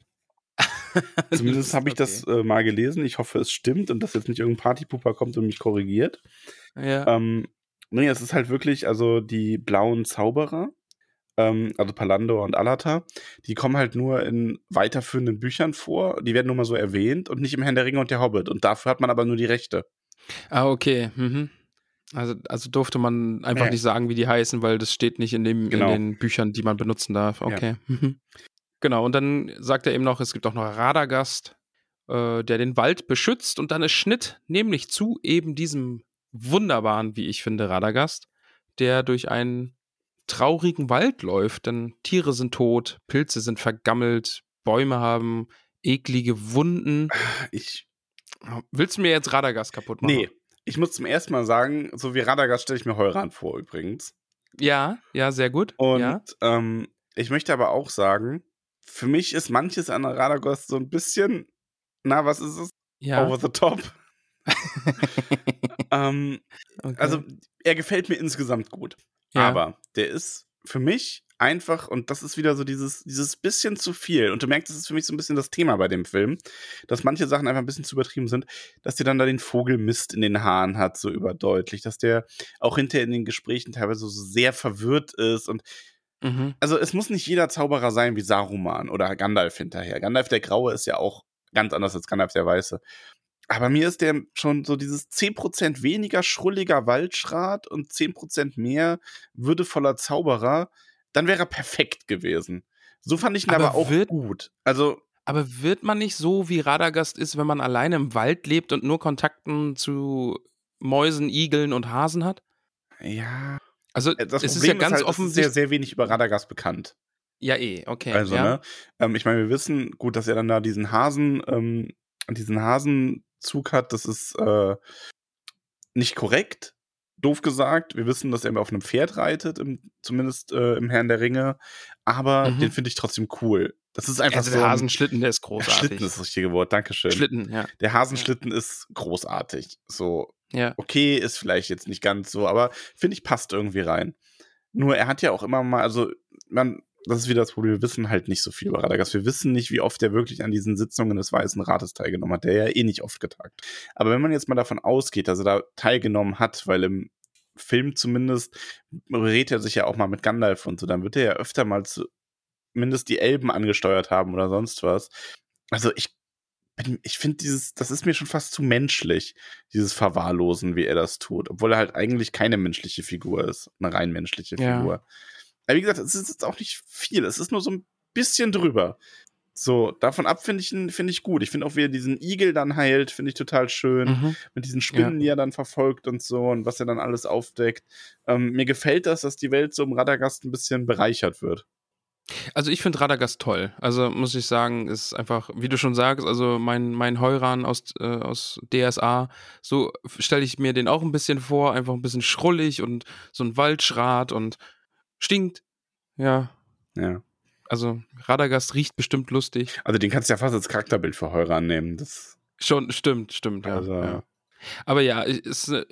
Zumindest habe ich das Okay. äh, mal gelesen. Ich hoffe, es stimmt und dass jetzt nicht irgendein Partypuper kommt und mich korrigiert. Ja. Ähm, nee, es ist halt wirklich, also die blauen Zauberer, ähm, also Palando und Alata, die kommen halt nur in weiterführenden Büchern vor. Die werden nur mal so erwähnt und nicht im Herrn der Ringe und der Hobbit. Und dafür hat man aber nur die Rechte. Ah, okay. Mhm. Also, also durfte man einfach Nee. nicht sagen, wie die heißen, weil das steht nicht in, dem, Genau. in den Büchern, die man benutzen darf. Okay. Mhm. Genau, und dann sagt er eben noch, es gibt auch noch Radagast, äh, der den Wald beschützt und dann ist Schnitt, nämlich zu eben diesem wunderbaren, wie ich finde, Radagast, der durch einen traurigen Wald läuft, denn Tiere sind tot, Pilze sind vergammelt, Bäume haben eklige Wunden. Ich, Willst du mir jetzt Radagast kaputt machen? nee, ich muss zum ersten Mal sagen, so wie Radagast stelle ich mir Heuran vor übrigens. Ja, ja, sehr gut. Und ja. ähm, ich möchte aber auch sagen, für mich ist manches an Radagast so ein bisschen, na, was ist es? ja. Over the top. ähm, Okay. Also, er gefällt mir insgesamt gut. Ja. Aber der ist für mich einfach, und das ist wieder so dieses, dieses bisschen zu viel. Und du merkst, das ist für mich so ein bisschen das Thema bei dem Film, dass manche Sachen einfach ein bisschen zu übertrieben sind, dass der dann da den Vogelmist in den Haaren hat, so überdeutlich, dass der auch hinterher in den Gesprächen teilweise so sehr verwirrt ist und Mhm. also es muss nicht jeder Zauberer sein wie Saruman oder Gandalf hinterher. Gandalf der Graue ist ja auch ganz anders als Gandalf der Weiße. Aber mir ist der schon so dieses 10% weniger schrulliger Waldschrat und 10% mehr würdevoller Zauberer, dann wäre er perfekt gewesen. So fand ich ihn aber, Aber auch wird- gut. Also, Aber wird man nicht so, wie Radagast ist, wenn man alleine im Wald lebt und nur Kontakten zu Mäusen, Igeln und Hasen hat? ja. Also Äh, Das es ist ja ganz halt, offensichtlich. sehr, sehr wenig über Radagast bekannt. ja, eh, okay. Also, ja. ne? Ähm, ich meine, wir wissen, gut, dass er dann da diesen Hasen, ähm, diesen Hasenzug hat, das ist äh, nicht korrekt, doof gesagt. Wir wissen, dass er auf einem Pferd reitet, im, zumindest äh, im Herrn der Ringe, aber Mhm. den finde ich trotzdem cool. Das ist einfach Also so. der Hasenschlitten, der ist Ja, großartig. Schlitten ist das richtige Wort, Dankeschön. Schlitten, ja. Der Hasenschlitten ist großartig. So, Ja. okay, ist vielleicht jetzt nicht ganz so, aber finde ich passt irgendwie rein. Nur er hat ja auch immer mal, also man, das ist wieder das Problem, wir wissen halt nicht so viel über Radagast. Wir wissen nicht, wie oft er wirklich an diesen Sitzungen des Weißen Rates teilgenommen hat, der ja eh nicht oft getagt. Aber wenn man jetzt mal davon ausgeht, dass er da teilgenommen hat, weil im Film zumindest berät er sich ja auch mal mit Gandalf und so, dann wird er ja öfter mal zumindest die Elben angesteuert haben oder sonst was. Also ich bin, ich finde dieses, das ist mir schon fast zu menschlich, dieses Verwahrlosen, wie er das tut, obwohl er halt eigentlich keine menschliche Figur ist, eine rein menschliche Ja. Aber wie gesagt, es ist jetzt auch nicht viel, es ist nur so ein bisschen drüber. So, davon ab finde ich, ihn- finde ich gut. Ich finde auch, wie er diesen Igel dann heilt, finde ich total schön. Mhm. Mit diesen Spinnen, die er dann verfolgt und so und was er dann alles aufdeckt. Ähm, mir gefällt das, dass die Welt so um Radagast ein bisschen bereichert wird. Also ich finde Radagast toll. Also muss ich sagen, ist einfach, wie du schon sagst, also mein, mein Heuran aus, äh, aus DSA, so stelle ich mir den auch ein bisschen vor, einfach ein bisschen schrullig und so ein Waldschrat und stinkt. Ja, Ja. also Radagast riecht bestimmt lustig. Also den kannst du ja fast als Charakterbild für Heuran nehmen. Das, Schon, stimmt, stimmt, ja. Also- ja. Aber ja, ist eine,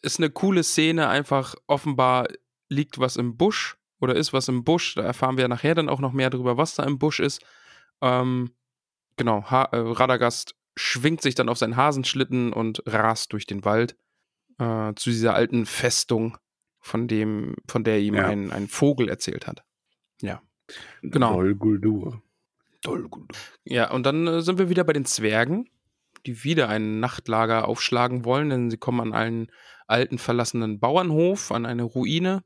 ist eine coole Szene, einfach offenbar liegt was im Busch oder ist was im Busch. Da erfahren wir nachher dann auch noch mehr darüber, was da im Busch ist. Ähm, genau, ha äh, Radagast schwingt sich dann auf seinen Hasenschlitten und rast durch den Wald. äh, zu dieser alten Festung, von dem, von der ihm Ja. ein, ein Vogel erzählt hat. Ja. Genau. Dol Guldur. Ja, und dann äh, sind wir wieder bei den Zwergen, die wieder ein Nachtlager aufschlagen wollen, denn sie kommen an einen alten verlassenen Bauernhof, an eine Ruine.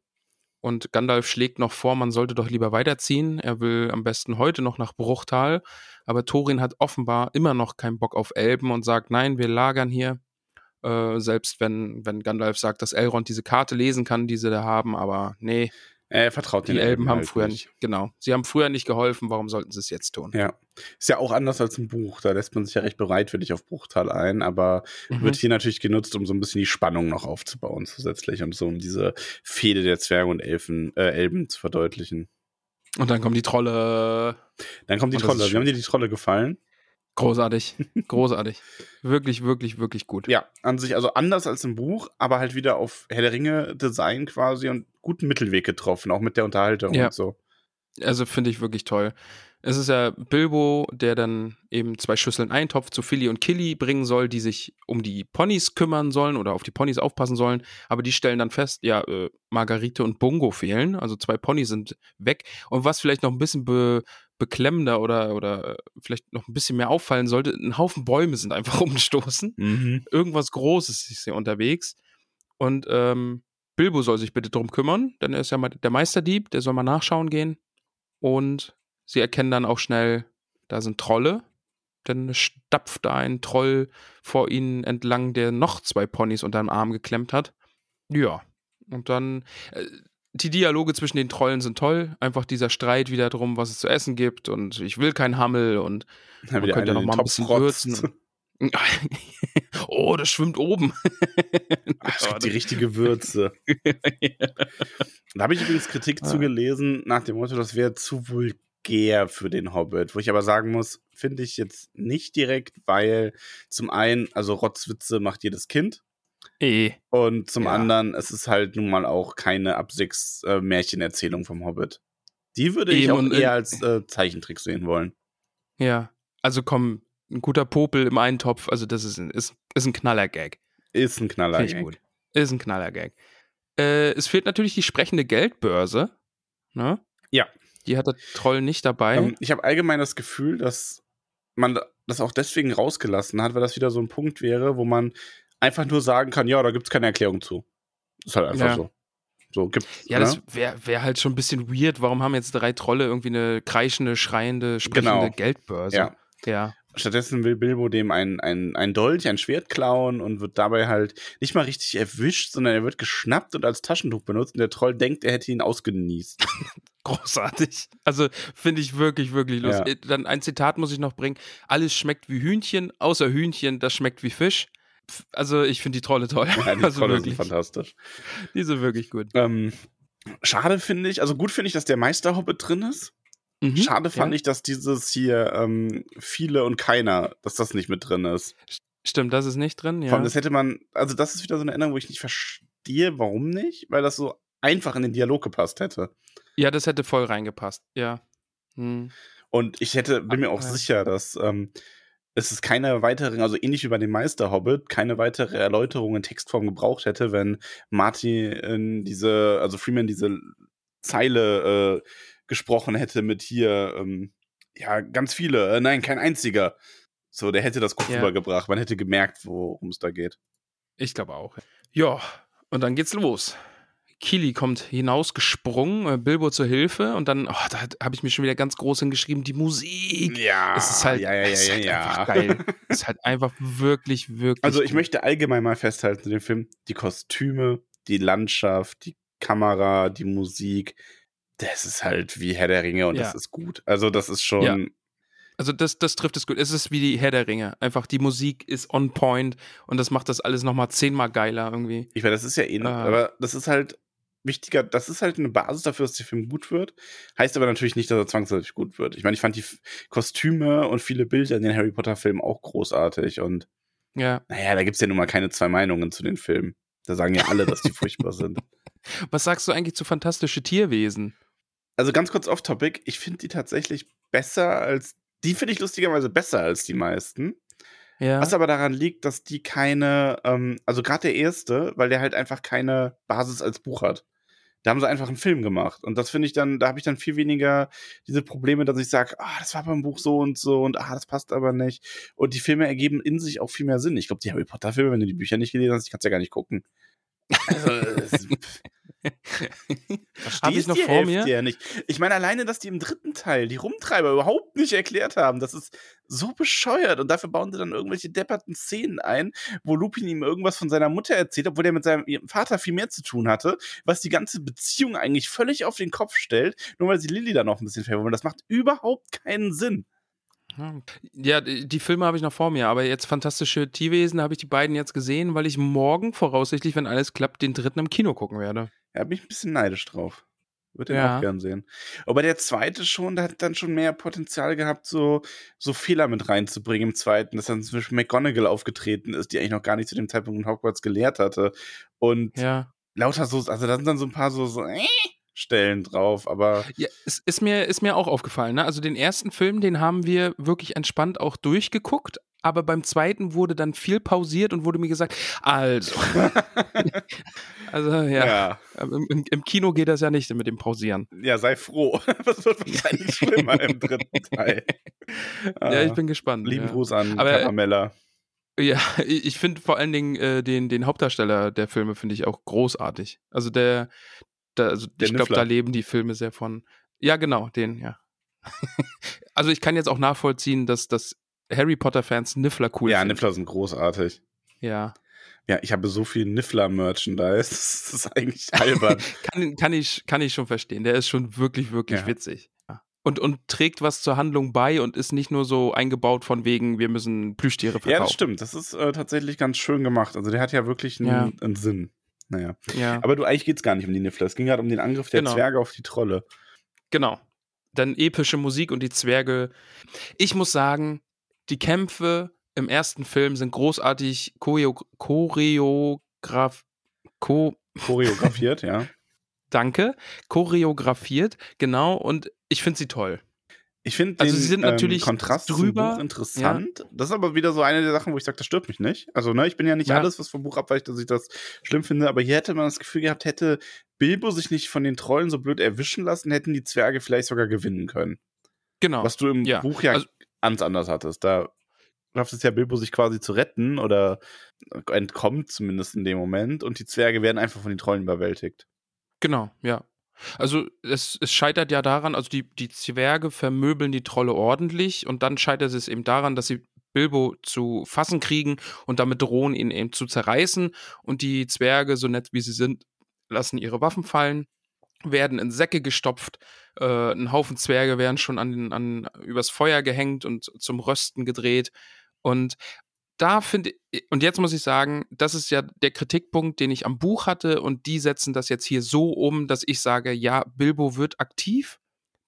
Und Gandalf schlägt noch vor, man sollte doch lieber weiterziehen. Er will am besten heute noch nach Bruchtal. Aber Thorin hat offenbar immer noch keinen Bock auf Elben und sagt, nein, wir lagern hier. Äh, selbst wenn, wenn Gandalf sagt, dass Elrond diese Karte lesen kann, die sie da haben. Aber nee, Er vertraut die den Elben haben halt früher nicht. Genau. Sie haben früher nicht geholfen, warum sollten sie es jetzt tun? Ja. Ist ja auch anders als im Buch. Da lässt man sich ja recht bereitwillig auf Bruchtal ein, aber Mhm. wird hier natürlich genutzt, um so ein bisschen die Spannung noch aufzubauen zusätzlich und so um diese Fehde der Zwerge und Elfen, äh, Elben zu verdeutlichen. Und dann kommen die Trolle. Dann kommt die Trolle. Wie haben dir die Trolle gefallen? Großartig. Großartig. wirklich, wirklich, wirklich gut. Ja, an sich also anders als im Buch, aber halt wieder auf Herr der Ringe Design quasi und guten Mittelweg getroffen, auch mit der Unterhaltung Ja. und so. Also finde ich wirklich toll. Es ist ja Bilbo, der dann eben zwei Schüsseln Eintopf zu Philly und Killy bringen soll, die sich um die Ponys kümmern sollen oder auf die Ponys aufpassen sollen. Aber die stellen dann fest, ja, äh, Margarite und Bungo fehlen. Also zwei Ponys sind weg. Und was vielleicht noch ein bisschen be beklemmender oder, oder äh, vielleicht noch ein bisschen mehr auffallen sollte, ein Haufen Bäume sind einfach umgestoßen. Mhm. irgendwas Großes ist hier unterwegs. Und ähm, Bilbo soll sich bitte drum kümmern, denn er ist ja mal der Meisterdieb, der soll mal nachschauen gehen. Und sie erkennen dann auch schnell, da sind Trolle. Denn es stapft da ein Troll vor ihnen entlang, der noch zwei Ponys unter dem Arm geklemmt hat. Ja. Und dann. Äh, die Dialoge zwischen den Trollen sind toll. Einfach dieser Streit wieder drum, was es zu essen gibt. Und ich will kein Hammel. Und Dann man könnte einer noch mal ein bisschen würzen. oh, das schwimmt oben. Ach, es gibt die richtige Würze. Da habe ich übrigens Kritik Ah. zu gelesen, nach dem Motto, das wäre zu vulgär für den Hobbit. Wo ich aber sagen muss, finde ich jetzt nicht direkt, weil zum einen, also Rotzwitze macht jedes Kind. Eh. Und zum Ja. anderen, es ist halt nun mal auch keine ab sechs äh, Märchenerzählung vom Hobbit. Die würde ich Eben, auch und- eher als äh, Zeichentrick sehen wollen. Ja. Also komm, ein guter Popel im Eintopf, also das ist, ein- ist, ist ein Knaller-Gag. Ist ein Knaller. Finde ich gut. Ist ein Knaller-Gag. Äh, es fehlt natürlich die sprechende Geldbörse. Ne? Ja. Die hat der Troll nicht dabei. Ähm, ich habe allgemein das Gefühl, dass man das auch deswegen rausgelassen hat, weil das wieder so ein Punkt wäre, wo man einfach nur sagen kann, ja, da gibt es keine Erklärung zu. Ist halt einfach Ja. so. So gibt ja, das wäre wär halt schon ein bisschen weird. Warum haben jetzt drei Trolle irgendwie eine kreischende, schreiende, sprechende Genau. Geldbörse? Ja. Ja. Stattdessen will Bilbo dem ein, ein, ein Dolch, ein Schwert klauen und wird dabei halt nicht mal richtig erwischt, sondern er wird geschnappt und als Taschentuch benutzt und der Troll denkt, er hätte ihn ausgenießt. Großartig. Also finde ich wirklich, wirklich lustig. Ja. Dann ein Zitat muss ich noch bringen. Alles schmeckt wie Hühnchen, außer Hühnchen, das schmeckt wie Fisch. Also ich finde die Trolle toll. Ja, die also Trolle wirklich. sind fantastisch. Die sind wirklich gut. Ähm, schade finde ich, also gut finde ich, dass der Meisterhobbit drin ist. Mhm. Schade fand ja. ich, dass dieses hier ähm, viele und keiner, dass das nicht mit drin ist. Stimmt, das ist nicht drin, ja. Vor allem, das hätte man, also das ist wieder so eine Änderung, wo ich nicht verstehe, warum nicht, weil das so einfach in den Dialog gepasst hätte. ja, das hätte voll reingepasst. Ja. Hm. Und ich hätte, bin mir auch sicher, dass ähm, es ist keine weitere, also ähnlich wie bei dem Meister-Hobbit, keine weitere Erläuterung in Textform gebraucht hätte, wenn Martin diese, also Freeman diese Zeile äh, gesprochen hätte mit hier, ähm, ja, ganz viele, äh, nein, kein einziger. So, der hätte das gut Ja. rübergebracht. Man hätte gemerkt, worum es da geht. Ich glaube auch. Ja, und dann geht's los. Kili kommt hinausgesprungen, äh, Bilbo zur Hilfe und dann, oh, da habe ich mir schon wieder ganz groß hingeschrieben, die Musik. Ja, es ist halt, ja, ja, es ist ja, halt ja, einfach ja. geil. es ist halt einfach wirklich, wirklich. Also ich gut. möchte allgemein mal festhalten zu dem Film, die Kostüme, die Landschaft, die Kamera, die Musik, das ist halt wie Herr der Ringe und Ja. das ist gut. Also das ist schon, Ja. Also das, das trifft es gut. Es ist wie die Herr der Ringe. Einfach die Musik ist on point und das macht das alles nochmal zehnmal geiler irgendwie. ich meine, das ist ja eh, Ah. aber das ist halt wichtiger, das ist halt eine Basis dafür, dass der Film gut wird. Heißt aber natürlich nicht, dass er zwangsläufig gut wird. Ich meine, ich fand die Kostüme und viele Bilder in den Harry Potter Filmen auch großartig und Ja. naja, da gibt es ja nun mal keine zwei Meinungen zu den Filmen. Da sagen ja alle, dass die furchtbar sind. Was sagst du eigentlich zu fantastische Tierwesen? Also ganz kurz off-topic, ich finde die tatsächlich besser als, die finde ich lustigerweise besser als die meisten. Ja. Was aber daran liegt, dass die keine, ähm, also gerade der erste, weil der halt einfach keine Basis als Buch hat. Da haben sie einfach einen Film gemacht. Und das finde ich dann, da habe ich dann viel weniger diese Probleme, dass ich sage, ah, das war beim Buch so und so und ah, das passt aber nicht. Und die Filme ergeben in sich auch viel mehr Sinn. Ich glaube, die Harry Potter-Filme, wenn du die Bücher nicht gelesen hast, ich kann es ja gar nicht gucken. Also, Hab ich noch die vor Hälfte mir? ja nicht. Ich meine, alleine, dass die im dritten Teil die Rumtreiber überhaupt nicht erklärt haben, das ist so bescheuert. Und dafür bauen sie dann irgendwelche depperten Szenen ein, wo Lupin ihm irgendwas von seiner Mutter erzählt, obwohl der mit seinem Vater viel mehr zu tun hatte, was die ganze Beziehung eigentlich völlig auf den Kopf stellt, nur weil sie Lilly da noch ein bisschen verwirren. Das macht überhaupt keinen Sinn. Ja, die Filme habe ich noch vor mir, aber jetzt Fantastische Tierwesen habe ich die beiden jetzt gesehen, weil ich morgen voraussichtlich, wenn alles klappt, den dritten im Kino gucken werde. Da bin ich ein bisschen neidisch drauf. Würde den Ja. auch gern sehen. Aber der zweite schon, der hat dann schon mehr Potenzial gehabt, so, so Fehler mit reinzubringen im zweiten, dass dann zum Beispiel McGonagall aufgetreten ist, die eigentlich noch gar nicht zu dem Zeitpunkt in Hogwarts gelehrt hatte. Und Ja. lauter so, also da sind dann so ein paar so, so äh, Stellen drauf, aber Ja, es ist mir, ist mir auch aufgefallen. Ne? Also den ersten Film, den haben wir wirklich entspannt auch durchgeguckt, aber beim zweiten wurde dann viel pausiert und wurde mir gesagt, also. also ja, ja, aber Im, im, Kino geht das ja nicht mit dem Pausieren. ja, sei froh. Das wird wahrscheinlich schlimmer im dritten Teil. Ja, ich bin gespannt. Lieben ja. Gruß an Aber- Caramella. Ja, ich ich finde vor allen Dingen äh, den, den Hauptdarsteller der Filme finde ich auch großartig. Also der, der also Der ich glaube, da leben die Filme sehr von. Ja, genau, den, ja. also ich kann jetzt auch nachvollziehen, dass, dass Harry Potter-Fans Niffler cool Ja, finden. Niffler sind großartig. Ja. Ja, ich habe so viel Niffler-Merchandise. Das ist eigentlich albern. Kann, kann, ich, kann ich schon verstehen. Der ist schon wirklich, wirklich Ja. witzig. Ja. Und, und trägt was zur Handlung bei und ist nicht nur so eingebaut von wegen, wir müssen Plüschtiere verkaufen. Ja, das stimmt. Das ist äh, tatsächlich ganz schön gemacht. Also der hat ja wirklich einen, Ja. einen Sinn. Naja. Ja, Aber du, eigentlich geht's gar nicht um die Niffler. Es ging gerade um den Angriff der Genau. Zwerge auf die Trolle. genau. Dann epische Musik und die Zwerge. Ich muss sagen, die Kämpfe im ersten Film sind großartig choreo choreograf ko Choreografiert, ja. danke, choreografiert, genau, und ich finde sie toll. Ich finde Also den sie sind natürlich ähm, Kontrast drüber, interessant. Das ist aber wieder so eine der Sachen, wo ich sage, das stört mich nicht. Also, ne, ich bin ja nicht Ja. alles, was vom Buch abweicht, dass ich das schlimm finde, aber hier hätte man das Gefühl gehabt, hätte Bilbo sich nicht von den Trollen so blöd erwischen lassen, hätten die Zwerge vielleicht sogar gewinnen können. Genau. Was du im Ja, Buch ja also- ganz anders hattest. Da schafft es ja Bilbo sich quasi zu retten oder entkommt zumindest in dem Moment und die Zwerge werden einfach von den Trollen überwältigt. Genau, ja. Also es, es scheitert ja daran, also die, die Zwerge vermöbeln die Trolle ordentlich und dann scheitert es eben daran, dass sie Bilbo zu fassen kriegen und damit drohen, ihn eben zu zerreißen. Und die Zwerge, so nett wie sie sind, lassen ihre Waffen fallen, werden in Säcke gestopft. Äh, ein Haufen Zwerge werden schon an, an, übers Feuer gehängt und zum Rösten gedreht. Und da finde ich, und jetzt muss ich sagen, das ist ja der Kritikpunkt, den ich am Buch hatte, und die setzen das jetzt hier so um, dass ich sage, ja, Bilbo wird aktiv.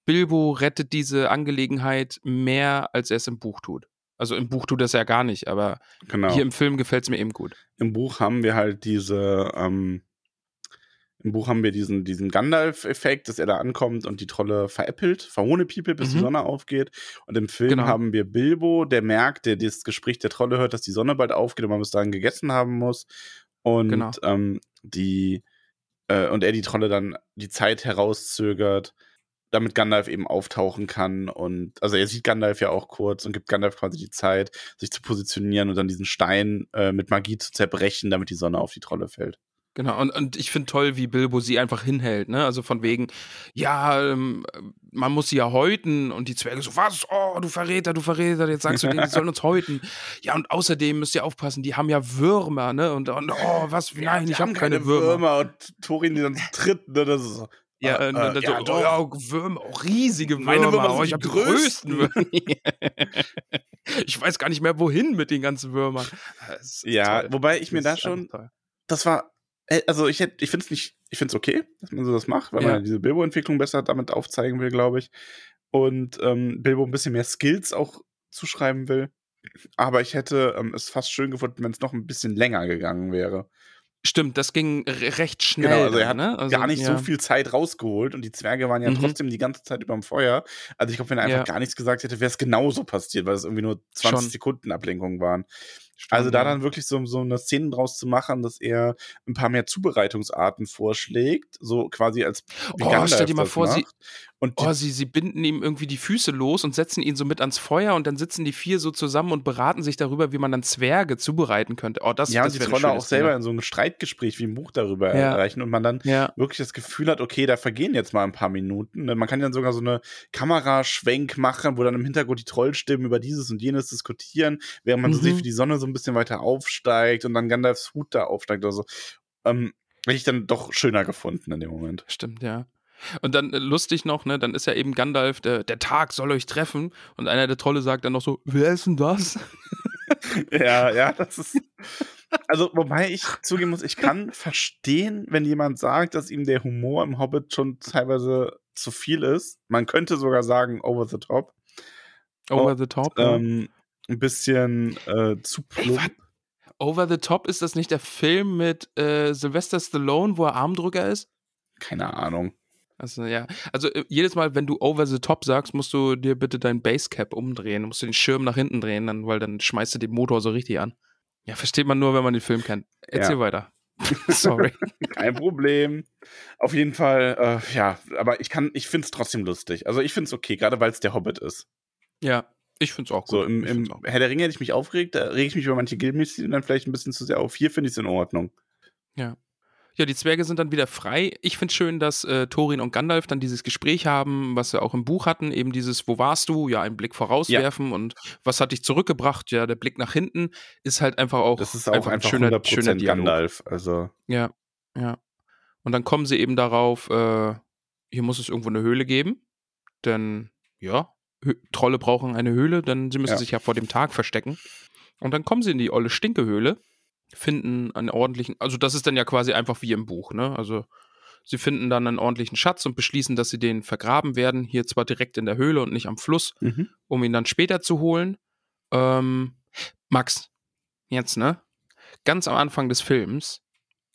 Bilbo rettet diese Angelegenheit mehr, als er es im Buch tut. Also im Buch tut er es ja gar nicht, aber Genau. hier im Film gefällt es mir eben gut. Im Buch haben wir halt diese, ähm, im Buch haben wir diesen, diesen Gandalf-Effekt, dass er da ankommt und die Trolle veräppelt, verhohnepiepelt, bis die Mhm. Sonne aufgeht. Und im Film Genau. haben wir Bilbo, der merkt, der das Gespräch der Trolle hört, dass die Sonne bald aufgeht und man bis dahin gegessen haben muss. Und Genau. ähm, die äh, und er die Trolle dann die Zeit herauszögert, damit Gandalf eben auftauchen kann. Und also er sieht Gandalf ja auch kurz und gibt Gandalf quasi die Zeit, sich zu positionieren und dann diesen Stein äh, mit Magie zu zerbrechen, damit die Sonne auf die Trolle fällt. Genau, und, und ich finde toll, wie Bilbo sie einfach hinhält, ne? Also von wegen, ja, ähm, man muss sie ja häuten und die Zwerge so, was? Oh, du Verräter, du Verräter, jetzt sagst du denen, die sollen uns häuten. Ja, und außerdem müsst ihr aufpassen, die haben ja Würmer, ne? Und, und oh, was? Nein, Die ich habe keine, Würmer. Und Thorin die dann tritt, ne? Das ist so. Ja, äh, und dann äh, so, ja, oh, doch. ja, Würmer, oh, riesige Würmer. Meine Würmer sind oh, ich die größten größten. Würmer. ich weiß gar nicht mehr, wohin mit den ganzen Würmern. Ja, toll. wobei ich mir da schon, toll. das war, also ich hätte, ich finde es nicht, ich finde es okay, dass man so das macht, weil Ja. man diese Bilbo-Entwicklung besser damit aufzeigen will, glaube ich. Und ähm, Bilbo ein bisschen mehr Skills auch zuschreiben will. Aber ich hätte ähm, es fast schön gefunden, wenn es noch ein bisschen länger gegangen wäre. Stimmt, das ging re recht schnell. Genau, also er hat ne? Also, gar nicht ja. so viel Zeit rausgeholt und die Zwerge waren ja Mhm. trotzdem die ganze Zeit überm Feuer. Also ich glaube, wenn er einfach Ja. gar nichts gesagt hätte, wäre es genauso passiert, weil es irgendwie nur 20 Schon. Sekunden Ablenkung waren. Schon, Also da dann wirklich so, so eine Szene draus zu machen, dass er ein paar mehr Zubereitungsarten vorschlägt, so quasi als wie Oh, Gandalf stell dir mal vor, sie- macht. Und Oh, sie, sie binden ihm irgendwie die Füße los und setzen ihn so mit ans Feuer und dann sitzen die vier so zusammen und beraten sich darüber, wie man dann Zwerge zubereiten könnte. Oh, das, ja, das und die Trolle auch selber Szene. in so einem Streitgespräch wie im Buch darüber Ja. erreichen und man dann Ja, wirklich das Gefühl hat, okay, da vergehen jetzt mal ein paar Minuten. Ne, Man kann dann sogar so eine Kameraschwenk machen, wo dann im Hintergrund die Trollstimmen über dieses und jenes diskutieren, während man so Mhm. sieht, wie die Sonne so ein bisschen weiter aufsteigt und dann Gandalfs Hut da aufsteigt oder so. Ähm, hätte ich dann doch schöner gefunden in dem Moment. stimmt, ja. Und dann äh, lustig noch, ne, dann ist ja eben Gandalf, der, der Tag soll euch treffen und einer der Trolle sagt dann noch so, wer ist denn das? Ja, ja, das ist. Also, wobei ich zugeben muss, ich kann verstehen, wenn jemand sagt, dass ihm der Humor im Hobbit schon teilweise zu viel ist. Man könnte sogar sagen, over the top. Over the top. Ähm, ein bisschen äh, zu plump. wat? Over the Top ist das nicht der Film mit äh, Sylvester Stallone, wo er Armdrücker ist? Keine Ahnung. Also ja, also äh, jedes Mal, wenn du Over the Top sagst, musst du dir bitte dein Basecap umdrehen, musst du den Schirm nach hinten drehen, dann, weil dann schmeißt du den Motor so richtig an. Ja, versteht man nur, wenn man den Film kennt. Erzähl Ja. weiter. Sorry. Kein Problem. Auf jeden Fall, äh, ja, aber ich kann, ich finde es trotzdem lustig. Also ich finde es okay, gerade weil es der Hobbit ist. ja, ich find's auch gut. So, im, im auch gut. Herr der Ringe hätte ich mich aufgeregt, da rege ich mich über manche Gildenmitglieder dann vielleicht ein bisschen zu sehr auf. Hier finde ich es in Ordnung. Ja, die Zwerge sind dann wieder frei. Ich finde schön, dass äh, Thorin und Gandalf dann dieses Gespräch haben, was sie auch im Buch hatten, eben dieses, wo warst du? Ja, einen Blick vorauswerfen und was hat dich zurückgebracht? Ja, der Blick nach hinten ist halt einfach auch, Das ist auch einfach, ein schöner, 100% schöner Dialog. Gandalf. Also, Ja, ja. Und dann kommen sie eben darauf, äh, hier muss es irgendwo eine Höhle geben, denn ja, Hö Trolle brauchen eine Höhle, denn sie müssen Ja. sich ja vor dem Tag verstecken. Und dann kommen sie in die olle Stinkehöhle, finden einen ordentlichen, also das ist dann ja quasi einfach wie im Buch, ne? Also sie finden dann einen ordentlichen Schatz und beschließen, dass sie den vergraben werden, hier zwar direkt in der Höhle und nicht am Fluss, mhm. um ihn dann später zu holen. Ähm, Max, jetzt, ne? Ganz am Anfang des Films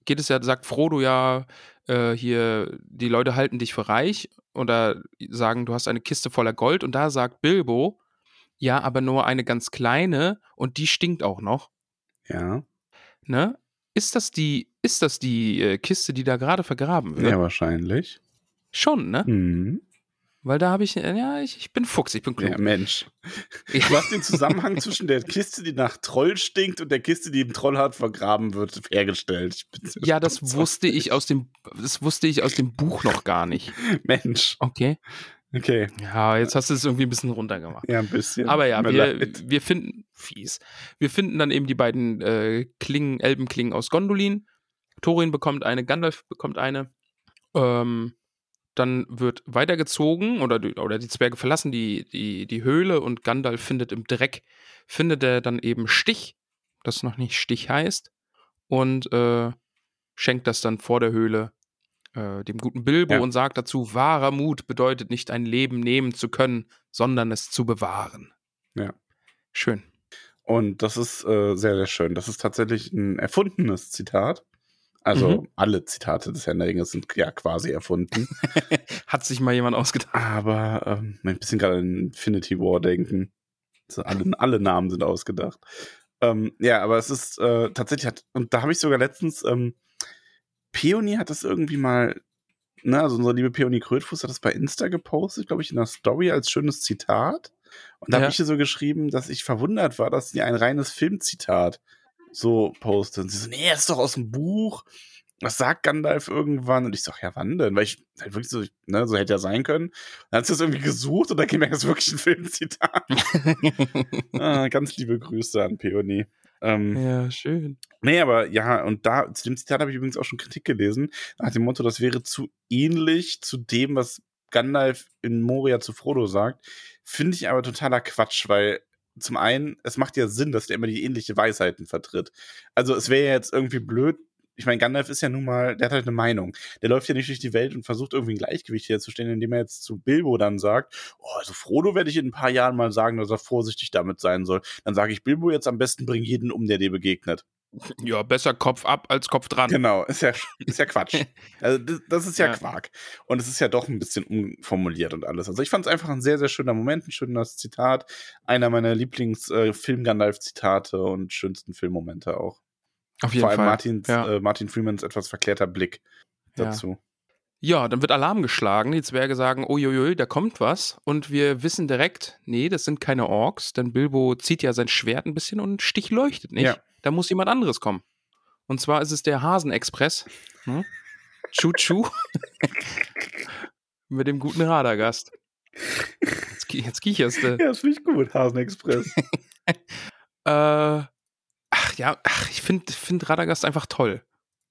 geht es ja, sagt Frodo ja, äh, hier, die Leute halten dich für reich oder sagen, du hast eine Kiste voller Gold und da sagt Bilbo, ja, aber nur eine ganz kleine und die stinkt auch noch, ja. Ne? Ist das die, ist das die äh, Kiste, die da gerade vergraben wird? Ja, wahrscheinlich. Schon, ne? Mhm. Weil da habe ich, äh, ja, ich, ich bin Fuchs, ich bin klug. Ja, Mensch. Ja. Du hast den Zusammenhang zwischen der Kiste, die nach Troll stinkt, und der Kiste, die im Trollhart vergraben wird, hergestellt. Ja, das wusste ich aus dem, das wusste ich aus dem Buch noch gar nicht. Mensch. Okay. Okay. Ja, jetzt hast du es irgendwie ein bisschen runtergemacht. Ja, ein bisschen. Aber ja, mir wir, leid. wir finden, fies, wir finden dann eben die beiden äh, Klingen, Elbenklingen aus Gondolin. Thorin bekommt eine, Gandalf bekommt eine. Ähm, dann wird weitergezogen oder, die- oder die Zwerge verlassen die, die, die Höhle und Gandalf findet im Dreck, findet er dann eben Stich, das noch nicht Stich heißt, und äh, schenkt das dann vor der Höhle äh, dem guten Bilbo Ja. und sagt dazu, wahrer Mut bedeutet nicht ein Leben nehmen zu können, sondern es zu bewahren. Ja. Schön. Und das ist äh, sehr, sehr schön. Das ist tatsächlich ein erfundenes Zitat. Also Mhm. alle Zitate des Herrn der Ringe sind ja quasi erfunden. Hat sich mal jemand ausgedacht. Aber ähm, ein bisschen gerade an Infinity War denken. So, alle, alle Namen sind ausgedacht. Ähm, ja, aber es ist äh, tatsächlich, hat, und da habe ich sogar letztens, ähm, Peony hat das irgendwie mal, ne, also unsere liebe Peony Krötfuß hat das bei Insta gepostet, glaube ich, in der Story als schönes Zitat. Und da Ja. habe ich ihr so geschrieben, dass ich verwundert war, dass sie ein reines Filmzitat so postet. Und sie so, nee, das ist doch aus dem Buch. Was sagt Gandalf irgendwann? Und ich sag, ja, wann denn? Weil ich halt wirklich so, ne, so hätte ja sein können. Dann hat sie das irgendwie gesucht und da ging mir das wirklich ein Filmzitat. ah, ganz liebe Grüße an Peony. Ähm, ja, schön. Nee, aber ja, und da, zu dem Zitat habe ich übrigens auch schon Kritik gelesen, nach dem Motto, das wäre zu ähnlich zu dem, was Gandalf in Moria zu Frodo sagt. Finde ich aber totaler Quatsch, weil zum einen, es macht ja Sinn, dass der immer die ähnliche Weisheiten vertritt. Also es wäre ja jetzt irgendwie blöd, ich meine, Gandalf ist ja nun mal, der hat halt eine Meinung. Der läuft ja nicht durch die Welt und versucht irgendwie ein Gleichgewicht herzustellen, indem er jetzt zu Bilbo dann sagt, oh, also Frodo werde ich in ein paar Jahren mal sagen, dass er vorsichtig damit sein soll. Dann sage ich Bilbo jetzt am besten bring jeden um, der dir begegnet. Ja, besser Kopf ab als Kopf dran. Genau, ist ja, ist ja Quatsch. Also das, das ist ja, Ja. Quark. Und es ist ja doch ein bisschen umformuliert und alles. Also ich fand es einfach ein sehr, sehr schöner Moment, ein schönes Zitat. Einer meiner Lieblings-Film-Gandalf-Zitate und schönsten Filmmomente auch. Auf jeden Vor allem Fall. Martins, ja. äh, Martin Freemans etwas verklärter Blick Ja. dazu. ja, dann wird Alarm geschlagen. Die Zwerge sagen, uiuiui, da kommt was. Und wir wissen direkt, nee, das sind keine Orks, denn Bilbo zieht ja sein Schwert ein bisschen und Stich leuchtet nicht. Ja. Da muss jemand anderes kommen. Und zwar ist es der Hasenexpress. Hm? Chu-Chu. Mit dem guten Radagast. Jetzt, jetzt kicherst du. Ja, das finde ich gut, Hasenexpress. Äh, ach ja, ach, ich finde find Radagast einfach toll.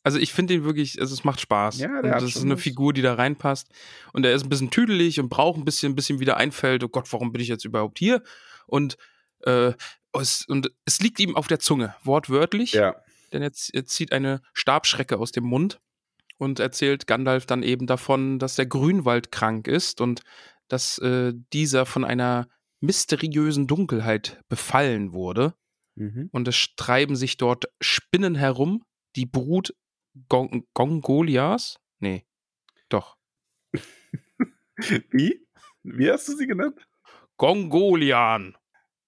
Also ich finde ihn wirklich, also es macht Spaß. Ja, der und das ist eine. Figur, die da reinpasst. Und er ist ein bisschen tüdelig und braucht ein bisschen, bis ihm wieder einfällt, oh Gott, warum bin ich jetzt überhaupt hier? Und, äh, es, und es liegt ihm auf der Zunge, wortwörtlich. ja. Denn er, z- er zieht eine Stabschrecke aus dem Mund und erzählt Gandalf dann eben davon, dass der Grünwald krank ist und dass äh, dieser von einer mysteriösen Dunkelheit befallen wurde. Mhm. Und es treiben sich dort Spinnen herum, die Brut Gon Gongolias? Nee, doch. Wie? Wie hast du sie genannt? Gongolian.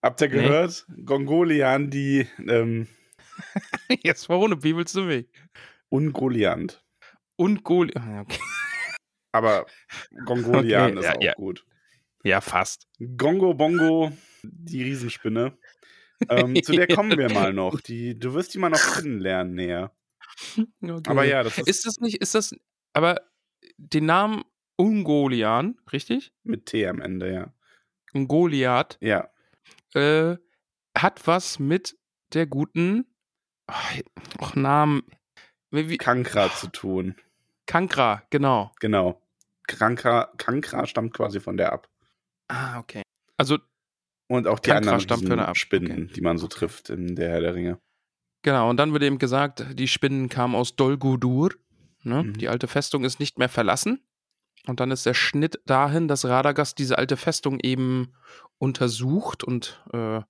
Habt ihr Nee. gehört? Gongolian, die ähm, Jetzt verwundert, wie willst du mich? Ungoliant. Und Goli. Ah, Okay. Aber Gongolian Okay, ist ja, auch ja. gut. Ja, fast. Gongo Bongo, die Riesenspinne. Ähm, zu der kommen wir mal noch. Die, du wirst die mal noch kennenlernen näher. Okay. Aber ja, das ist, Ist das nicht, ist das, aber den Namen Ungolian, richtig? mit T am Ende, ja. Ungoliat, Ja. äh, hat was mit der guten, ach, ach, Namen, wie, Kankra zu tun. Kankra, genau. Genau. Kranka, Kankra stammt quasi von der ab. Ah, okay. Also, Und auch die Kankra anderen. Spinnen, Okay. die man so trifft in der Herr der Ringe. genau, und dann wird eben gesagt, die Spinnen kamen aus Dol Guldur. Ne? Mhm. Die alte Festung ist nicht mehr verlassen. Und dann ist der Schnitt dahin, dass Radagast diese alte Festung eben untersucht und äh,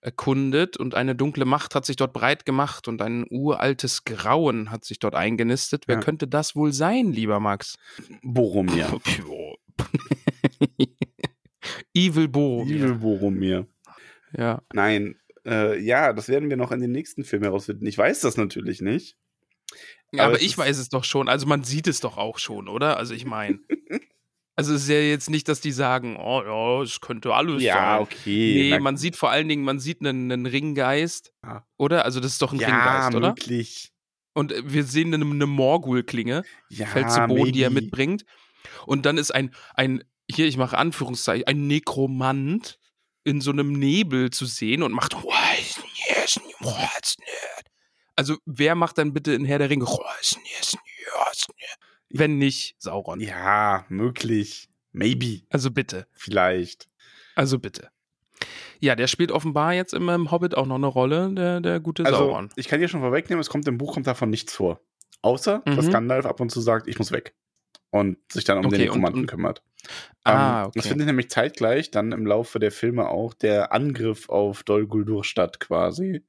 erkundet und eine dunkle Macht hat sich dort breit gemacht und ein uraltes Grauen hat sich dort eingenistet. Wer Ja. könnte das wohl sein, lieber Max? Boromir. Evil Boromir. Evil Boromir. Ja. Nein, äh, ja, das werden wir noch in den nächsten Filmen herausfinden. Ich weiß das natürlich nicht. Ja, Aber aber ich weiß es doch schon. Also man sieht es doch auch schon, oder? Also ich meine. also es ist ja jetzt nicht, dass die sagen, oh ja, es könnte alles Ja, sein. okay. Nee, man sieht vor allen Dingen, man sieht einen, einen Ringgeist, Ja. oder? Also das ist doch ein ja, Ringgeist, oder? möglich. Und wir sehen eine, eine Morgul-Klinge, Ja, fällt zu Boden, die er maybe. mitbringt. Und dann ist ein, ein, hier, ich mache Anführungszeichen, ein Nekromant in so einem Nebel zu sehen und macht Also, wer macht dann bitte in Herr der Ringe wenn nicht Sauron? Ja, möglich. Maybe. Also bitte. Vielleicht. Also bitte. Ja, der spielt offenbar jetzt im, Hobbit auch noch eine Rolle, der, der gute Also, Sauron. ich kann dir schon vorwegnehmen, es kommt im Buch kommt davon nichts vor. Außer, dass Mhm. Gandalf ab und zu sagt, ich muss weg. Und sich dann um Okay, den Nekromanten kümmert. Ah, Ähm, okay. Das findet nämlich zeitgleich dann im Laufe der Filme auch der Angriff auf Dol Guldur statt, quasi.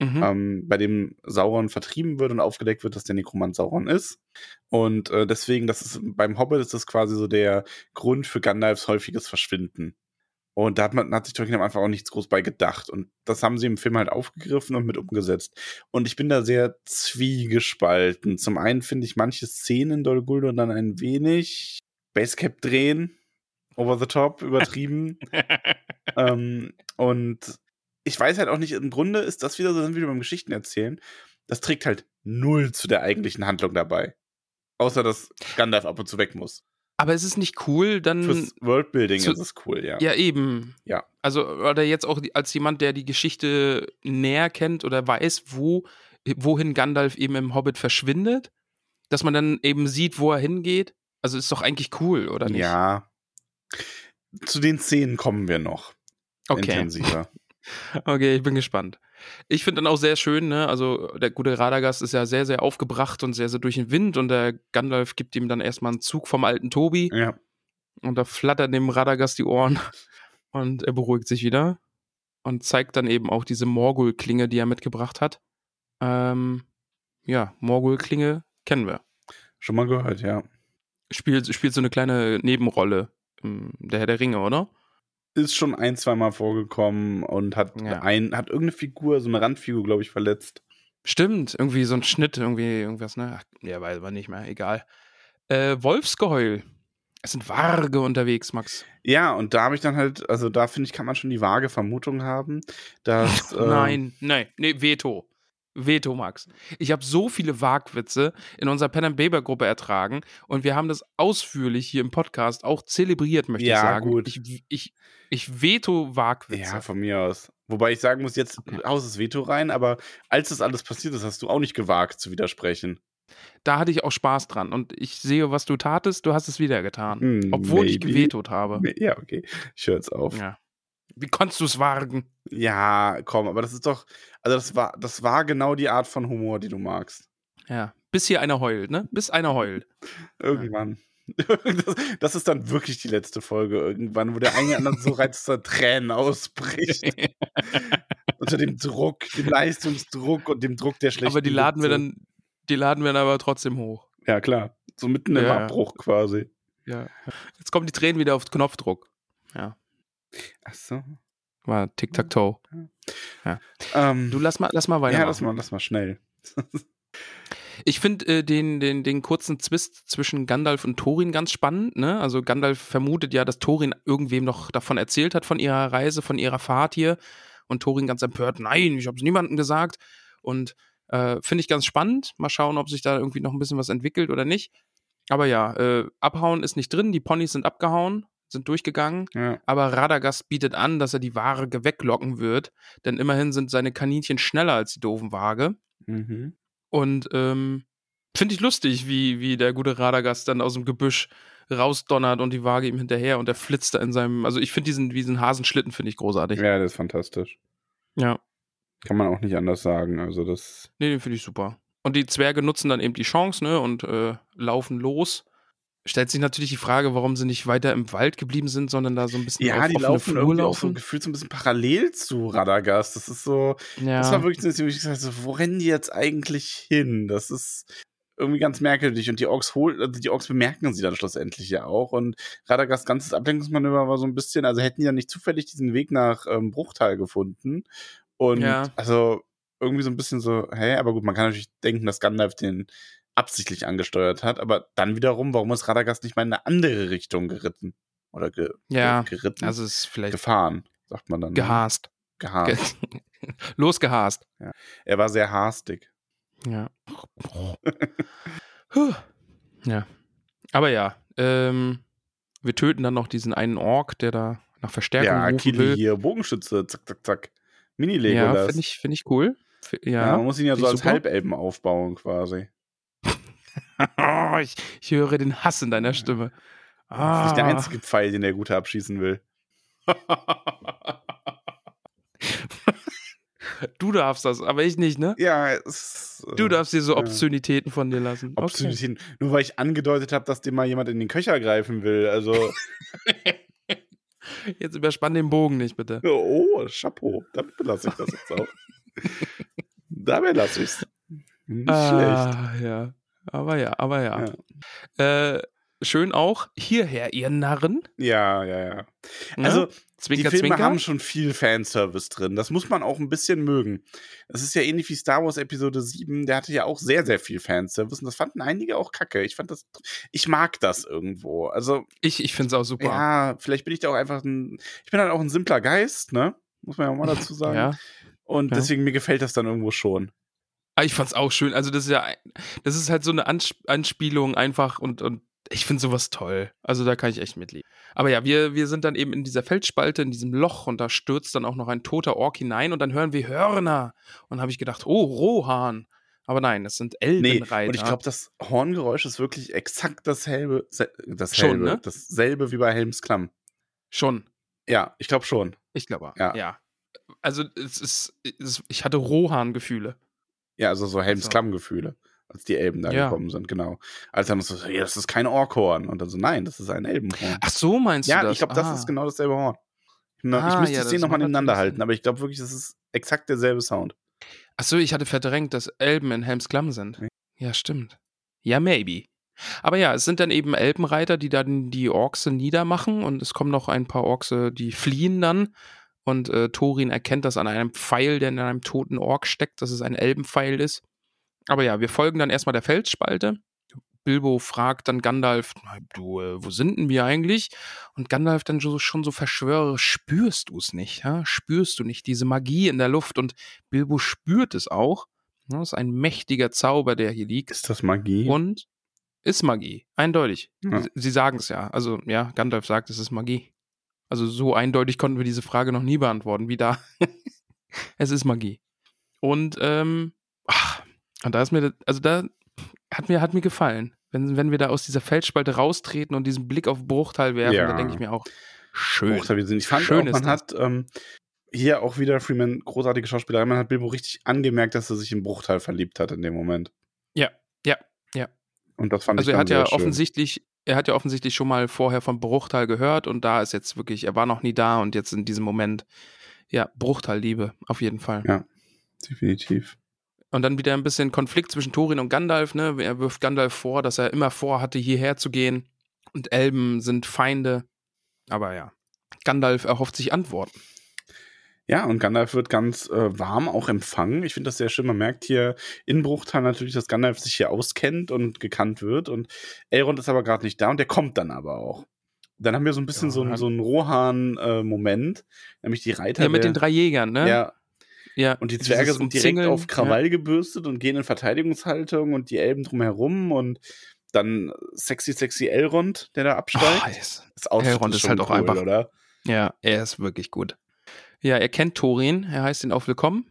Mhm. ähm, bei dem Sauron vertrieben wird und aufgedeckt wird, dass der Nekromant Sauron ist. Und äh, deswegen, das ist beim Hobbit ist das quasi so der Grund für Gandalfs häufiges Verschwinden. Und da hat man hat sich Tolkien am Anfang auch nichts groß bei gedacht. Und das haben sie im Film halt aufgegriffen und mit umgesetzt. Und ich bin da sehr zwiegespalten. Zum einen finde ich manche Szenen in Dol Guldur dann ein wenig Basecap drehen, over the top, übertrieben. ähm, und ich weiß halt auch nicht, im Grunde ist das wieder so, sind wir wieder beim Geschichten erzählen. Das trägt halt null zu der eigentlichen Handlung dabei. Außer, dass Gandalf ab und zu weg muss. Aber es ist nicht cool, dann. Fürs Worldbuilding zu- ist es cool, ja. ja, eben. Ja. Also, oder jetzt auch als jemand, der die Geschichte näher kennt oder weiß, wo, wohin Gandalf eben im Hobbit verschwindet, dass man dann eben sieht, wo er hingeht. Also ist doch eigentlich cool, oder nicht? Ja. Zu den Szenen kommen wir noch. Okay. Intensiver. Okay, ich bin gespannt. Ich finde dann auch sehr schön, ne? Also der gute Radagast ist ja sehr, sehr aufgebracht und sehr, sehr durch den Wind und der Gandalf gibt ihm dann erstmal einen Zug vom alten Tobi ja. und da flattern dem Radagast die Ohren und er beruhigt sich wieder und zeigt dann eben auch diese Morgul-Klinge, die er mitgebracht hat. Ähm, ja, Morgul-Klinge kennen wir. Schon mal gehört, ja. Spielt, spielt so eine kleine Nebenrolle im Der Herr der Ringe, oder? Ist schon ein, zweimal vorgekommen und hat Ja. ein, hat irgendeine Figur, so eine Randfigur, glaube ich, verletzt. Stimmt, irgendwie so ein Schnitt, irgendwie irgendwas, ne? Ach, ja, weiß man nicht mehr, egal. Äh, Wolfsgeheul. Es sind Warge unterwegs, Max. Ja, und da habe ich dann halt, also da finde ich, kann man schon die vage Vermutung haben, dass. ähm, Nein, nein, nee, Veto. Veto, Max. Ich habe so viele Wagwitze in unserer Pen and Paper Gruppe ertragen und wir haben das ausführlich hier im Podcast auch zelebriert, möchte Ja, ich sagen. gut. Ich, ich, ich veto Wagwitze. Ja, von mir aus. Wobei ich sagen muss, jetzt haus das Veto rein, aber als das alles passiert ist, hast du auch nicht gewagt zu widersprechen. da hatte ich auch Spaß dran und ich sehe, was du tatest, du hast es wieder getan. Hm, obwohl ich maybe. gevetot habe. Ja, okay. Ich höre jetzt auf. Ja. Wie konntest du es wagen? Ja, komm, aber das ist doch, also das war, das war genau die Art von Humor, die du magst. Ja. Bis hier einer heult, ne? Bis einer heult. Irgendwann. Das, das ist dann wirklich die letzte Folge irgendwann, wo der eine anderen so reizter Tränen ausbricht. Unter dem Druck, dem Leistungsdruck und dem Druck der schlechten aber die laden wir Witze. dann, die laden wir dann aber trotzdem hoch. Ja, klar. So mitten im Ja, ja. Abbruch quasi. Ja. Jetzt kommen die Tränen wieder auf Knopfdruck. Ja. Ach so. War Tic-Tac-Toe. Ähm, Du lass mal, lass mal weiter. ja, lass mal, lass mal schnell. Ich finde äh, den, den, den kurzen Zwist zwischen Gandalf und Thorin ganz spannend. Ne? Also Gandalf vermutet ja, dass Thorin irgendwem noch davon erzählt hat, von ihrer Reise, von ihrer Fahrt hier. Und Thorin ganz empört, nein, ich habe es niemandem gesagt. Und äh, finde ich ganz spannend. Mal schauen, ob sich da irgendwie noch ein bisschen was entwickelt oder nicht. Aber ja, äh, abhauen ist nicht drin. Die Ponys sind abgehauen, sind durchgegangen. Ja. Aber Radagast bietet an, dass er die Ware weglocken wird. Denn immerhin sind seine Kaninchen schneller als die doofen Waage. Mhm. Und ähm, finde ich lustig, wie, wie der gute Radagast dann aus dem Gebüsch rausdonnert und die Waage ihm hinterher und er flitzt da in seinem. Also ich finde diesen, diesen Hasenschlitten finde ich großartig. ja, das ist fantastisch. Ja. Kann man auch nicht anders sagen. Also das. Nee, den finde ich super. Und die Zwerge nutzen dann eben die Chance, ne, und äh, laufen los. Stellt sich natürlich die Frage, warum sie nicht weiter im Wald geblieben sind, sondern da so ein bisschen Ja, auf die laufen Flur irgendwie auch so laufen. gefühlt so ein bisschen parallel zu Radagast. Das ist so. ja. Das war wirklich so, wo ich gesagt habe, so, wo rennen die jetzt eigentlich hin? Das ist irgendwie ganz merkwürdig. Und die Orks holen, also die Orks bemerken sie dann schlussendlich ja auch. Und Radagast ganzes Ablenkungsmanöver war so ein bisschen, also hätten die ja nicht zufällig diesen Weg nach ähm, Bruchtal gefunden. Und Ja. also irgendwie so ein bisschen so, hä, aber gut, man kann natürlich denken, dass Gandalf den absichtlich angesteuert hat, aber dann wiederum, warum ist Radagast nicht mal in eine andere Richtung geritten? Oder ge Ja, ge geritten? also es ist vielleicht gefahren, sagt man dann. ne? gehast. Gehast. Ge Losgehast. Er war sehr hastig. Ja. Ja. Aber ja, ähm, wir töten dann noch diesen einen Ork, der da nach Verstärkung Ja, rufen Kili will. hier, Bogenschütze, zack, zack, zack. Ja, Mini-Legolas. finde ich, find ich cool. Ja, Ja, man muss ihn ja so als. Halbelben aufbauen quasi. Ich, ich höre den Hass in deiner Stimme. Das ist nicht der Ah. einzige Pfeil, den der Gute abschießen will. Du darfst das, aber ich nicht, ne? Ja, es, äh, Du darfst dir so ja. Obszönitäten von dir lassen. Okay. Obszönitäten. Nur weil ich angedeutet habe, dass dem mal jemand in den Köcher greifen will. Also, Jetzt überspann den Bogen nicht, bitte. oh, Chapeau. Damit belasse ich das jetzt auch. Dabei lasse ich es. Nicht schlecht. ah, ja. Aber ja, aber ja. Äh, schön auch, hierher, ihr Narren. Ja, ja, ja. Ne? Also, Zwinker, die Filme Zwinker. haben schon viel Fanservice drin. Das muss man auch ein bisschen mögen. Das ist ja ähnlich wie Star Wars Episode 7. Der hatte ja auch sehr, sehr viel Fanservice. Und das fanden einige auch kacke. Ich fand das, ich mag das irgendwo. Also, ich ich finde es auch super. ja, vielleicht bin ich da auch einfach ein, ich bin halt auch ein simpler Geist, ne? Muss man ja auch mal dazu sagen. Ja. Und Ja. deswegen, mir gefällt das dann irgendwo schon. Ah, ich fand's auch schön. Also, das ist ja, das ist halt so eine Ans Anspielung einfach und, und ich finde sowas toll. Also, da kann ich echt mitleben. Aber ja, wir, wir sind dann eben in dieser Felsspalte, in diesem Loch und da stürzt dann auch noch ein toter Ork hinein und dann hören wir Hörner. Und habe ich gedacht, oh, Rohan. Aber nein, es sind Nee, Elbenreiter. und ich glaube, das Horngeräusch ist wirklich exakt dasselbe, se- dasselbe, Schon, ne? dasselbe wie bei Helms Klamm. schon. Ja, ich glaube schon. Ich glaube, Ja. ja. Also, es ist, es, ich hatte Rohan-Gefühle. Ja, also so Helms So. Klamm-Gefühle, als die Elben da Ja. gekommen sind, genau. Als dann so, ja, das ist kein Orkhorn. Und dann so, nein, das ist ein Elbenhorn. Ach so, meinst ja, du das? ich glaube, das Ah. ist genau dasselbe Horn. Ich, ich Ah, müsste ja, es nochmal nebeneinander halten, aber ich glaube wirklich, das ist exakt derselbe Sound. Achso, ich hatte verdrängt, dass Elben in Helms Klamm sind. Nee. Ja, stimmt. Ja, maybe. Aber ja, es sind dann eben Elbenreiter, die dann die Orks niedermachen und es kommen noch ein paar Orks, die fliehen dann. Und äh, Thorin erkennt das an einem Pfeil, der in einem toten Ork steckt, dass es ein Elbenpfeil ist. Aber ja, wir folgen dann erstmal der Felsspalte. Bilbo fragt dann Gandalf, du, äh, wo sind denn wir eigentlich? Und Gandalf dann so, schon so verschwöre, spürst du es nicht? Ja? Spürst du nicht diese Magie in der Luft? Und Bilbo spürt es auch. Ja, das ist ein mächtiger Zauber, der hier liegt. Ist das Magie? Und ist Magie, eindeutig. Ja. Sie, Sie sagen es ja. Also ja, Gandalf sagt, es ist Magie. Also so eindeutig konnten wir diese Frage noch nie beantworten, wie da. es ist Magie. Und ähm, ach, und da ist mir, das- also da hat mir, hat mir gefallen. Wenn, wenn wir da aus dieser Felsspalte raustreten und diesen Blick auf Bruchtal werfen, Ja. dann denke ich mir auch, schön. Bruchteil. Ich fand Schön auch, ist man hat ähm, hier auch wieder Freeman, großartige Schauspielerei, man hat Bilbo richtig angemerkt, dass er sich in Bruchteil verliebt hat in dem Moment. Ja, ja, ja. Und das fand Also ich er dann hat ja schön. offensichtlich, er hat ja offensichtlich schon mal vorher von Bruchtal gehört und da ist jetzt wirklich, er war noch nie da und jetzt in diesem Moment, ja, Bruchtal Liebe, auf jeden Fall. Ja. Definitiv. Und dann wieder ein bisschen Konflikt zwischen Thorin und Gandalf, ne? Er wirft Gandalf vor, dass er immer vorhatte, hierher zu gehen. Und Elben sind Feinde. Aber ja, Gandalf erhofft sich Antworten. Ja, und Gandalf wird ganz äh, warm auch empfangen. Ich finde das sehr schön. Man merkt hier in Bruchtal natürlich, dass Gandalf sich hier auskennt und gekannt wird. Und Elrond ist aber gerade nicht da und der kommt dann aber auch. Dann haben wir so ein bisschen Ja, so, einen- so einen Rohan-Moment, nämlich die Reiter. Ja, mit der, den drei Jägern, ne? Ja, ja. und die Zwerge sind direkt auf Krawall gebürstet und gehen in Verteidigungshaltung und die Elben drumherum und dann sexy, sexy Elrond, der da Ja. absteigt. Oh, yes. das Outfit Elrond ist schon halt auch cool, einfach- oder? Ja, er ist wirklich gut. Ja, er kennt Thorin, er heißt ihn auch willkommen.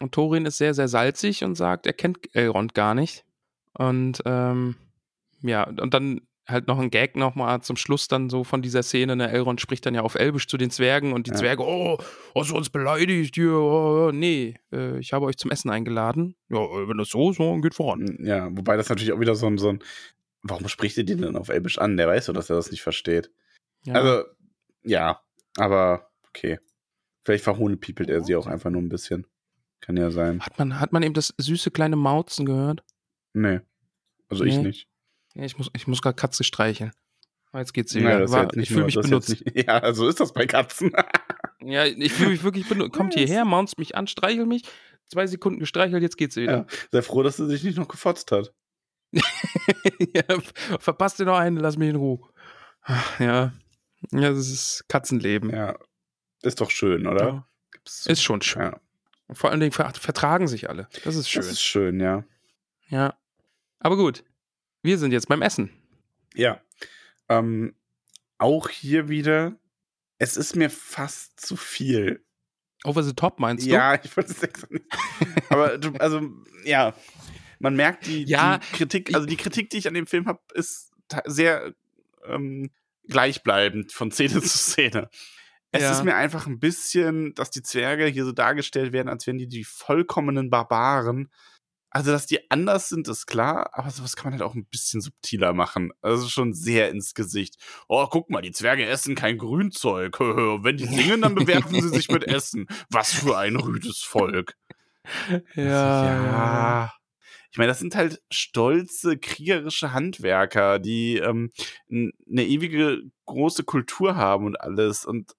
Und Thorin ist sehr, sehr salzig und sagt, er kennt Elrond gar nicht. Und ähm, ja, und dann halt noch ein Gag nochmal zum Schluss dann so von dieser Szene. Ne? Elrond spricht dann ja auf Elbisch zu den Zwergen und die Ja. Zwerge, oh, hast du uns beleidigt hier? Oh, nee, äh, ich habe euch zum Essen eingeladen. Ja, äh, wenn das so ist, dann geht voran. Ja, wobei das natürlich auch wieder so ein, so ein warum spricht ihr den denn auf Elbisch an? Der weiß doch, dass er das nicht versteht. Ja. Also, ja, aber okay. Vielleicht verhohnepiepelt er sie auch einfach nur ein bisschen. Kann ja sein. hat, man, hat man eben das süße kleine Mauzen gehört? Nee. Also ich Nee. nicht. Ja, ich muss, ich muss gerade Katze streicheln. Aber jetzt geht's wieder. ist War, ich fühle mich benutzt. Nicht, ja, so ist das bei Katzen. Ja, ich fühle mich wirklich benutzt. Kommt hierher, maunzt mich an, streichelt mich. Zwei Sekunden gestreichelt, jetzt geht's wieder. Ja. Sei froh, dass sie sich nicht noch gefotzt hat. Ja. verpasst dir noch einen, lass mich in Ruhe. Ja. Ja, das ist Katzenleben. Ja. Ist doch schön, oder? Ja. Ist schon schön. Ja. Und Vor allen Dingen ver vertragen sich alle. Das ist schön. Das ist schön, ja. ja. Aber gut. Wir sind jetzt beim Essen. Ja. Ähm, auch hier wieder, es ist mir fast zu viel. Over the top meinst du? Ja, ich wollte es extra nicht. Aber du, also, ja. Man merkt die, Ja, die Kritik, also die Kritik, die ich an dem Film habe, ist sehr ähm, gleichbleibend von Szene zu Szene. Es Ja. ist mir einfach ein bisschen, dass die Zwerge hier so dargestellt werden, als wären die die vollkommenen Barbaren. Also, dass die anders sind, ist klar, aber sowas kann man halt auch ein bisschen subtiler machen. Also schon sehr ins Gesicht. Oh, guck mal, die Zwerge essen kein Grünzeug. Wenn die singen, dann bewerfen sie sich mit Essen. Was für ein rüdes Volk. ja. Ich meine, das sind halt stolze, kriegerische Handwerker, die ähm, eine ewige große Kultur haben und alles. Und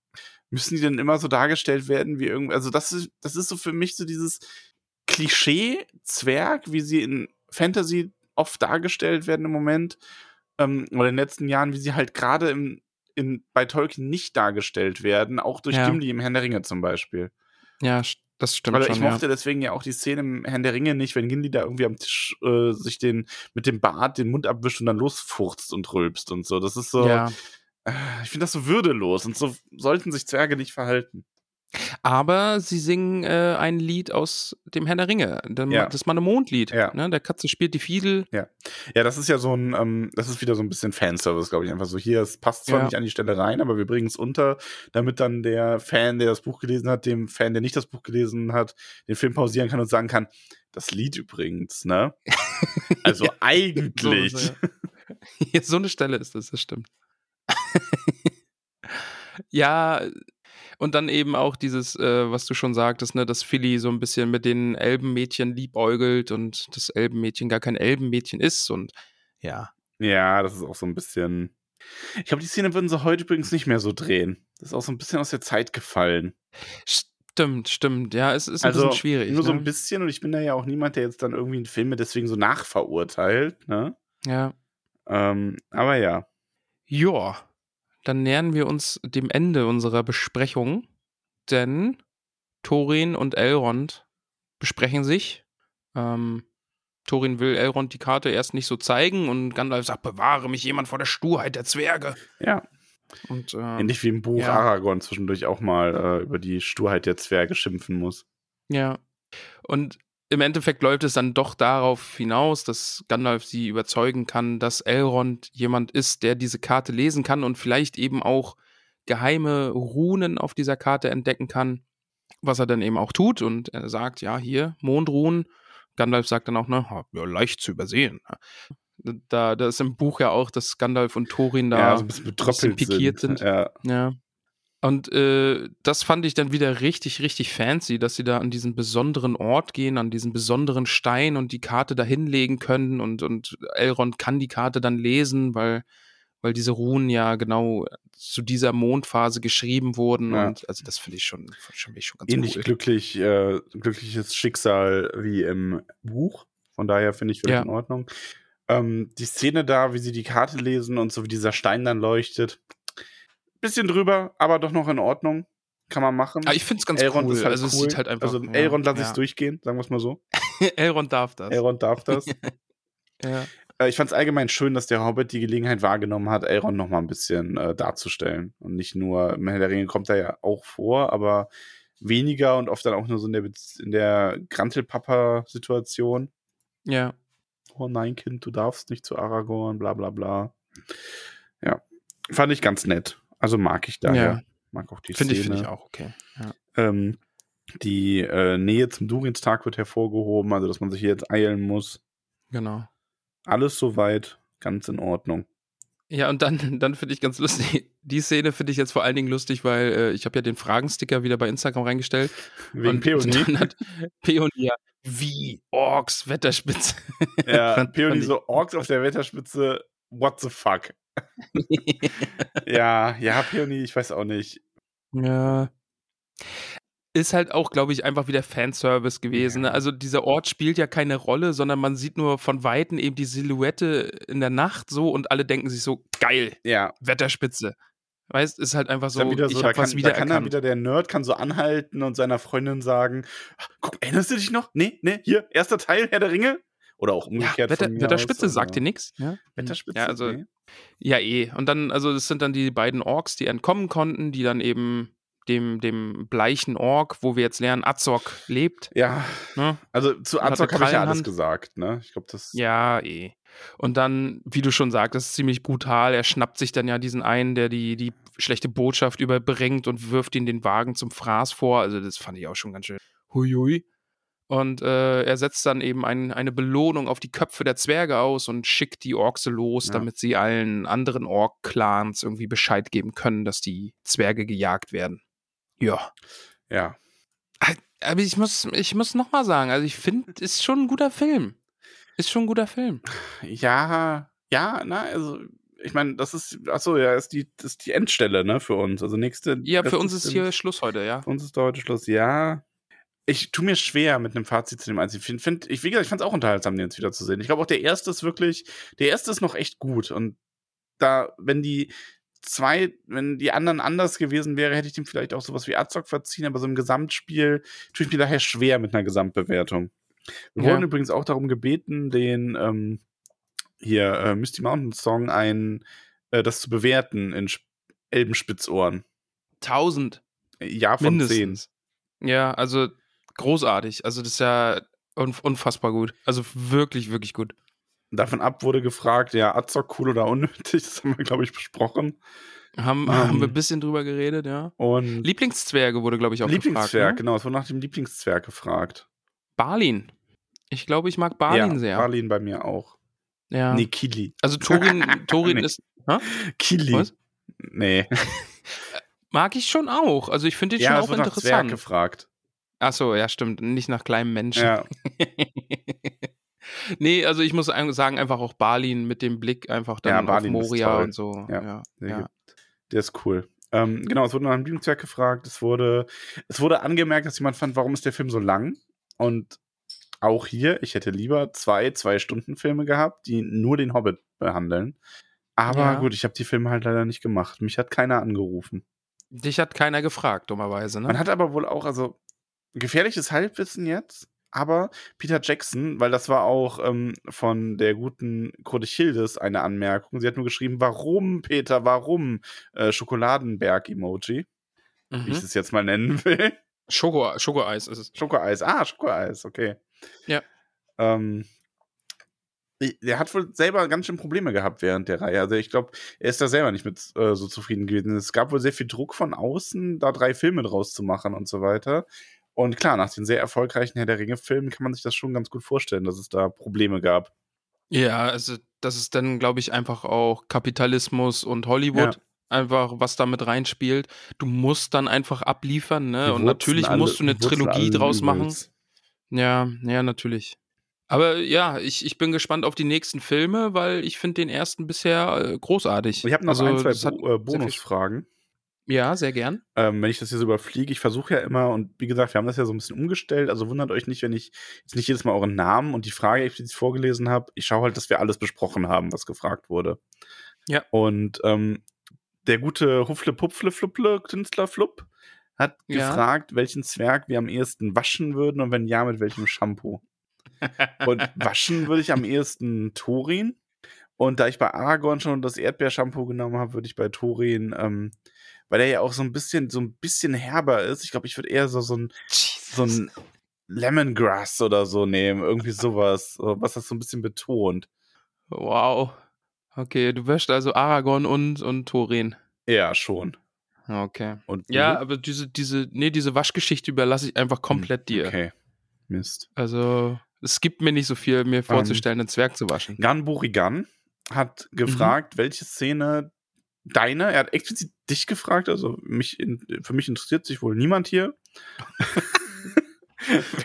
müssen die denn immer so dargestellt werden wie irgendwie. Also, das ist, das ist so für mich so dieses Klischee-Zwerg, wie sie in Fantasy oft dargestellt werden im Moment. Ähm, oder in den letzten Jahren, wie sie halt gerade im, in, bei Tolkien nicht dargestellt werden, auch durch Ja. Gimli im Herrn der Ringe zum Beispiel. Ja, das stimmt Weil schon. ich mochte deswegen ja auch die Szene im Herrn der Ringe nicht, wenn Gimli da irgendwie am Tisch äh, sich den mit dem Bart den Mund abwischt und dann losfurzt und rülpst und so. Das ist so, ja. Äh, ich finde das so würdelos und so sollten sich Zwerge nicht verhalten. Aber sie singen äh, ein Lied aus dem Herrn der Ringe, dem, Ja. das Manne-Mond-Lied. Ja. Ne? Der Katze spielt die Fiedel. Ja, das ist ja so ein, ähm, das ist wieder so ein bisschen Fanservice, glaube ich. Einfach so, hier, es passt zwar Ja. nicht an die Stelle rein, aber wir bringen es unter, damit dann der Fan, der das Buch gelesen hat, dem Fan, der nicht das Buch gelesen hat, den Film pausieren kann und sagen kann, das Lied übrigens, ne? Also eigentlich. So, ja. so eine Stelle ist das, das stimmt. Ja, Und dann eben auch dieses, äh, was du schon sagtest, ne, dass Philly so ein bisschen mit den Elbenmädchen liebäugelt und das Elbenmädchen gar kein Elbenmädchen ist und ja. Ja, das ist auch so ein bisschen. Ich glaube, die Szene würden sie heute übrigens nicht mehr so drehen. Das ist auch so ein bisschen aus der Zeit gefallen. Stimmt, stimmt. Ja, es ist ein also bisschen schwierig. nur so ne? ein bisschen und ich bin da ja auch niemand, der jetzt dann irgendwie einen Film deswegen so nachverurteilt. Ne? Ja. Ähm, aber ja. Ja, dann nähern wir uns dem Ende unserer Besprechung, denn Thorin und Elrond besprechen sich. Ähm, Thorin will Elrond die Karte erst nicht so zeigen und Gandalf sagt, bewahre mich jemand vor der Sturheit der Zwerge. Ja. Und, ähm, Ähnlich wie im Buch ja. Aragorn zwischendurch auch mal äh, über die Sturheit der Zwerge schimpfen muss. Ja. Und im Endeffekt läuft es dann doch darauf hinaus, dass Gandalf sie überzeugen kann, dass Elrond jemand ist, der diese Karte lesen kann und vielleicht eben auch geheime Runen auf dieser Karte entdecken kann, was er dann eben auch tut. Und er sagt, ja, hier, Mondrunen. Gandalf sagt dann auch, ne, ja, leicht zu übersehen. Da, da ist im Buch ja auch, dass Gandalf und Thorin da ja, so ein bisschen betröppelt pikiert sind. Ja. ja. Und äh, das fand ich dann wieder richtig, richtig fancy, dass sie da an diesen besonderen Ort gehen, an diesen besonderen Stein und die Karte da hinlegen können und, und Elrond kann die Karte dann lesen, weil, weil diese Runen ja genau zu dieser Mondphase geschrieben wurden. Ja. Und also das finde ich schon, finde ich schon ganz Ähnlich cool. glücklich, äh, glückliches Schicksal wie im Buch. Von daher finde ich völlig Ja. in Ordnung. Ähm, die Szene da, wie sie die Karte lesen und so wie dieser Stein dann leuchtet. Bisschen drüber, aber doch noch in Ordnung. Kann man machen. Aber ich finde es ganz Elrond cool. ist halt also es cool. sieht halt einfach. Also ja, Elrond lasse ich ja. durchgehen, sagen wir es mal so. Elrond darf das. Elrond darf das. Ja. Äh, ich fand es allgemein schön, dass der Hobbit die Gelegenheit wahrgenommen hat, Elrond noch mal ein bisschen äh, darzustellen. Und nicht nur, im Herr der Ringe kommt er ja auch vor, aber weniger und oft dann auch nur so in der, in der Grantelpapa-Situation. ja. Oh nein, Kind, du darfst nicht zu Aragorn, bla bla bla. Ja, fand ich ganz nett. Also mag ich daher. Ja. Mag auch die Finde ich, Szene. finde ich auch okay. Ja. Ähm, die äh, Nähe zum Durinstag wird hervorgehoben, also dass man sich hier jetzt eilen muss. Genau. Alles soweit ganz in Ordnung. Ja, und dann, dann finde ich ganz lustig, die Szene finde ich jetzt vor allen Dingen lustig, weil äh, ich habe ja den Fragensticker wieder bei Instagram reingestellt. Wegen und Peony. dann hat Peony ja, wie Orks, Wetterspitze. Ja, Peony so Orks auf der Wetterspitze, what the fuck? Ja, ja, Peony, ich weiß auch nicht. ja. Ist halt auch, glaube ich, einfach wieder Fanservice gewesen. Ne? Also dieser Ort spielt ja keine Rolle, sondern man sieht nur von Weitem eben die Silhouette in der Nacht so und alle denken sich so, geil, Ja, Wetterspitze. Weißt, ist halt einfach so, wieder ich so, da habe was kann, da kann dann wieder der Nerd kann so anhalten und seiner Freundin sagen, guck, erinnerst du dich noch? Nee, nee, hier, erster Teil, Herr der Ringe? Oder auch Ja, umgekehrt Wetter, von mir Wetterspitze aus, sagt dir nichts. Ja? Wetterspitze? Ja, also, nee. ja, eh. Und dann, also das sind dann die beiden Orks, die entkommen konnten, die dann eben dem, dem bleichen Ork, wo wir jetzt lernen, Azog lebt. Ja, Ne? also zu Azog habe ich ja alles gesagt, ne? Ich glaube, das. Ja, eh. Und dann, wie du schon sagtest, ziemlich brutal. Er schnappt sich dann ja diesen einen, der die, die schlechte Botschaft überbringt und wirft ihn den Wagen zum Fraß vor. Also, das fand ich auch schon ganz schön. Huiui. Und äh, er setzt dann eben ein, eine Belohnung auf die Köpfe der Zwerge aus und schickt die Orks los, Ja. damit sie allen anderen Ork-Clans irgendwie Bescheid geben können, dass die Zwerge gejagt werden. Ja. Ja. Aber ich muss, ich muss nochmal sagen, also ich finde, ist schon ein guter Film. Ist schon ein guter Film. Ja, ja, na, also, ich meine, das ist, achso, ja, ist die, ist die Endstelle, ne, für uns. Also nächste. Ja, für uns ist hier Schluss heute, ja. Für uns ist da heute Schluss, ja. Ich tue mir schwer mit einem Fazit zu dem einzigen. Ich find, ich, wie gesagt, ich fand es auch unterhaltsam, den jetzt wieder zu sehen. Ich glaube auch, der erste ist wirklich, der erste ist noch echt gut. Und da, wenn die zwei, wenn die anderen anders gewesen wäre, hätte ich dem vielleicht auch sowas wie Azog verziehen, aber so im Gesamtspiel tue ich mir daher schwer mit einer Gesamtbewertung. Wir Ja. wurden übrigens auch darum gebeten, den ähm, hier äh, Misty Mountain Song ein, äh, das zu bewerten in Sp Elbenspitzohren. 1000 Ja, von mindestens. Ja, also großartig. Also das ist ja unf unfassbar gut. Also wirklich, wirklich gut. Davon ab wurde gefragt, ja, Azog cool oder unnötig, das haben wir, glaube ich, besprochen. Haben, Ähm. haben wir ein bisschen drüber geredet, ja. Und Lieblingszwerge wurde, glaube ich, auch Lieblingszwerg, gefragt. Ne? genau, es wurde nach dem Lieblingszwerg gefragt. Balin. Ich glaube, ich mag Balin ja, sehr. Balin bei mir auch. Ja. Nee, Kili. Also Thorin, Thorin Nee. ist. Hä? Kili. Was? Nee. Mag ich schon auch. Also ich finde den ja, schon auch wird nach Zwerg interessant. gefragt. Ach so, ja, stimmt. Nicht nach kleinem Menschen. Ja. nee, also ich muss sagen, einfach auch Balin mit dem Blick einfach dann Ja, auf Balin ist Moria und so. Ja, Ja, Der, ja. der ist cool. Ähm, genau, es wurde nach einem Lieblingszwerg gefragt. Es wurde, es wurde angemerkt, dass jemand fand, warum ist der Film so lang? Und auch hier, ich hätte lieber zwei, zwei Stunden Filme gehabt, die nur den Hobbit behandeln. Aber Ja. gut, ich habe die Filme halt leider nicht gemacht. Mich hat keiner angerufen. Dich hat keiner gefragt, dummerweise, ne? Man hat aber wohl auch, also gefährliches Halbwissen jetzt, aber Peter Jackson, weil das war auch ähm, von der guten Codechildes eine Anmerkung. Sie hat nur geschrieben, warum, Peter, warum? Äh, Schokoladenberg-Emoji, wie ich Mhm. es jetzt mal nennen will. Schoko, Schokoeis ist es. Schokoeis, ah, Schokoeis, okay. Ja. Ähm, der hat wohl selber ganz schön Probleme gehabt während der Reihe. Also ich glaube, er ist da selber nicht mit äh, so zufrieden gewesen. Es gab wohl sehr viel Druck von außen, da drei Filme draus zu machen und so weiter. Und klar, nach den sehr erfolgreichen Herr der Ringe-Filmen kann man sich das schon ganz gut vorstellen, dass es da Probleme gab. Ja, also das ist dann, glaube ich, einfach auch Kapitalismus und Hollywood. Einfach, was da mit reinspielt. Du musst dann einfach abliefern, ne? Die Und Wurzeln natürlich alle- musst du eine Trilogie draus machen. Ja, ja, natürlich. Aber ja, ich, ich bin gespannt auf die nächsten Filme, weil ich finde den ersten bisher äh, großartig. Ich habe noch Also, ein, zwei Bo äh, Bonusfragen. Ja, sehr gern. ähm, wenn ich das hier so überfliege, ich versuche ja immer, und wie gesagt, wir haben das ja so ein bisschen umgestellt, also wundert euch nicht, wenn ich jetzt nicht jedes Mal euren Namen und die Frage explizit vorgelesen habe. Ich schaue halt, dass wir alles besprochen haben, was gefragt wurde. Ja. Und ähm, der gute Hufle Pupfle Fluple Künstler Flupp hat Ja. gefragt, welchen Zwerg wir am ehesten waschen würden und wenn ja, mit welchem Shampoo. Und waschen würde ich am ehesten Thorin. Und da ich bei Aragorn schon das Erdbeershampoo genommen habe, würde ich bei Thorin, ähm, weil er ja auch so ein bisschen, so ein bisschen herber ist. Ich glaube, ich würde eher so, so ein, so ein Lemongrass oder so nehmen. Irgendwie sowas, so, was das so ein bisschen betont. Wow. Okay, du wäschst also Aragorn und, und Thorin. Ja, schon. Okay. Und Ja, du? aber diese, diese, nee, diese Waschgeschichte überlasse ich einfach komplett dir. Hm, Okay. Mist. Also, es gibt mir nicht so viel, Ähm. mir vorzustellen, einen Zwerg zu waschen. Gan Burigan hat gefragt, welche Szene deine, er hat explizit dich gefragt, also mich in, für mich interessiert sich wohl niemand hier.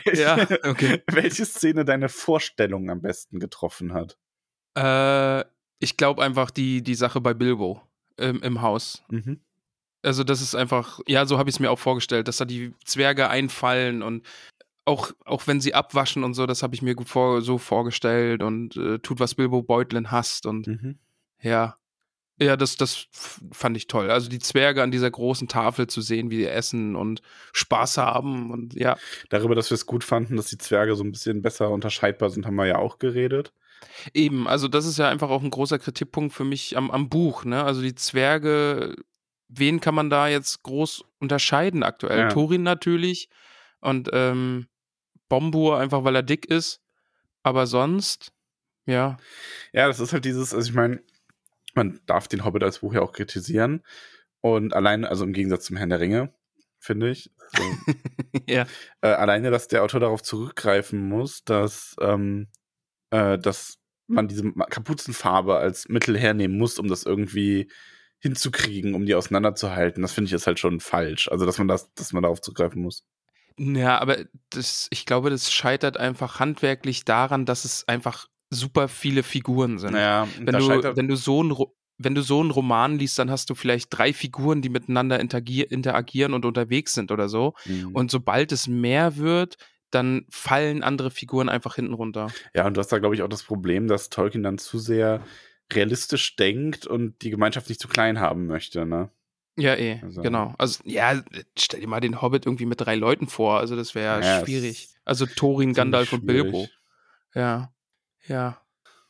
welche, Ja, okay. welche Szene deine Vorstellung am besten getroffen hat? Äh, ich glaube einfach die, die Sache bei Bilbo im, im Haus. Mhm. Also, das ist einfach, ja, so habe ich es mir auch vorgestellt, dass da die Zwerge einfallen und auch, auch wenn sie abwaschen und so, das habe ich mir gut vor, so vorgestellt und äh, tut, was Bilbo Beutlin hasst und Mhm. ja. Ja, das, das fand ich toll. Also die Zwerge an dieser großen Tafel zu sehen, wie die essen und Spaß haben und ja. Darüber, dass wir es gut fanden, dass die Zwerge so ein bisschen besser unterscheidbar sind, haben wir ja auch geredet. Eben, also das ist ja einfach auch ein großer Kritikpunkt für mich am, am Buch, ne? Also die Zwerge, wen kann man da jetzt groß unterscheiden aktuell? Ja. Thorin natürlich und ähm, Bombur einfach, weil er dick ist. Aber sonst, ja. Ja, das ist halt dieses, also ich meine, man darf den Hobbit als Buch ja auch kritisieren. Und allein, also im Gegensatz zum Herrn der Ringe, finde ich, so, ja. äh, alleine, dass der Autor darauf zurückgreifen muss, dass, ähm, äh, dass man diese Kapuzenfarbe als Mittel hernehmen muss, um das irgendwie hinzukriegen, um die auseinanderzuhalten. Das finde ich ist halt schon falsch. Also, dass man das, dass man darauf zurückgreifen muss. Ja, aber das, ich glaube, das scheitert einfach handwerklich daran, dass es einfach super viele Figuren sind. Naja, wenn du, wenn du so ein wenn du so einen Roman liest, dann hast du vielleicht drei Figuren, die miteinander interagier interagieren und unterwegs sind oder so. Mhm. Und sobald es mehr wird, dann fallen andere Figuren einfach hinten runter. Ja, und du hast da, glaube ich, auch das Problem, dass Tolkien dann zu sehr realistisch denkt und die Gemeinschaft nicht zu klein haben möchte, ne? Ja, eh, Also- genau. Also, ja, stell dir mal den Hobbit irgendwie mit drei Leuten vor. Also, das wäre Ja, schwierig. Also, Thorin, Gandalf und Bilbo. Ja. Ja.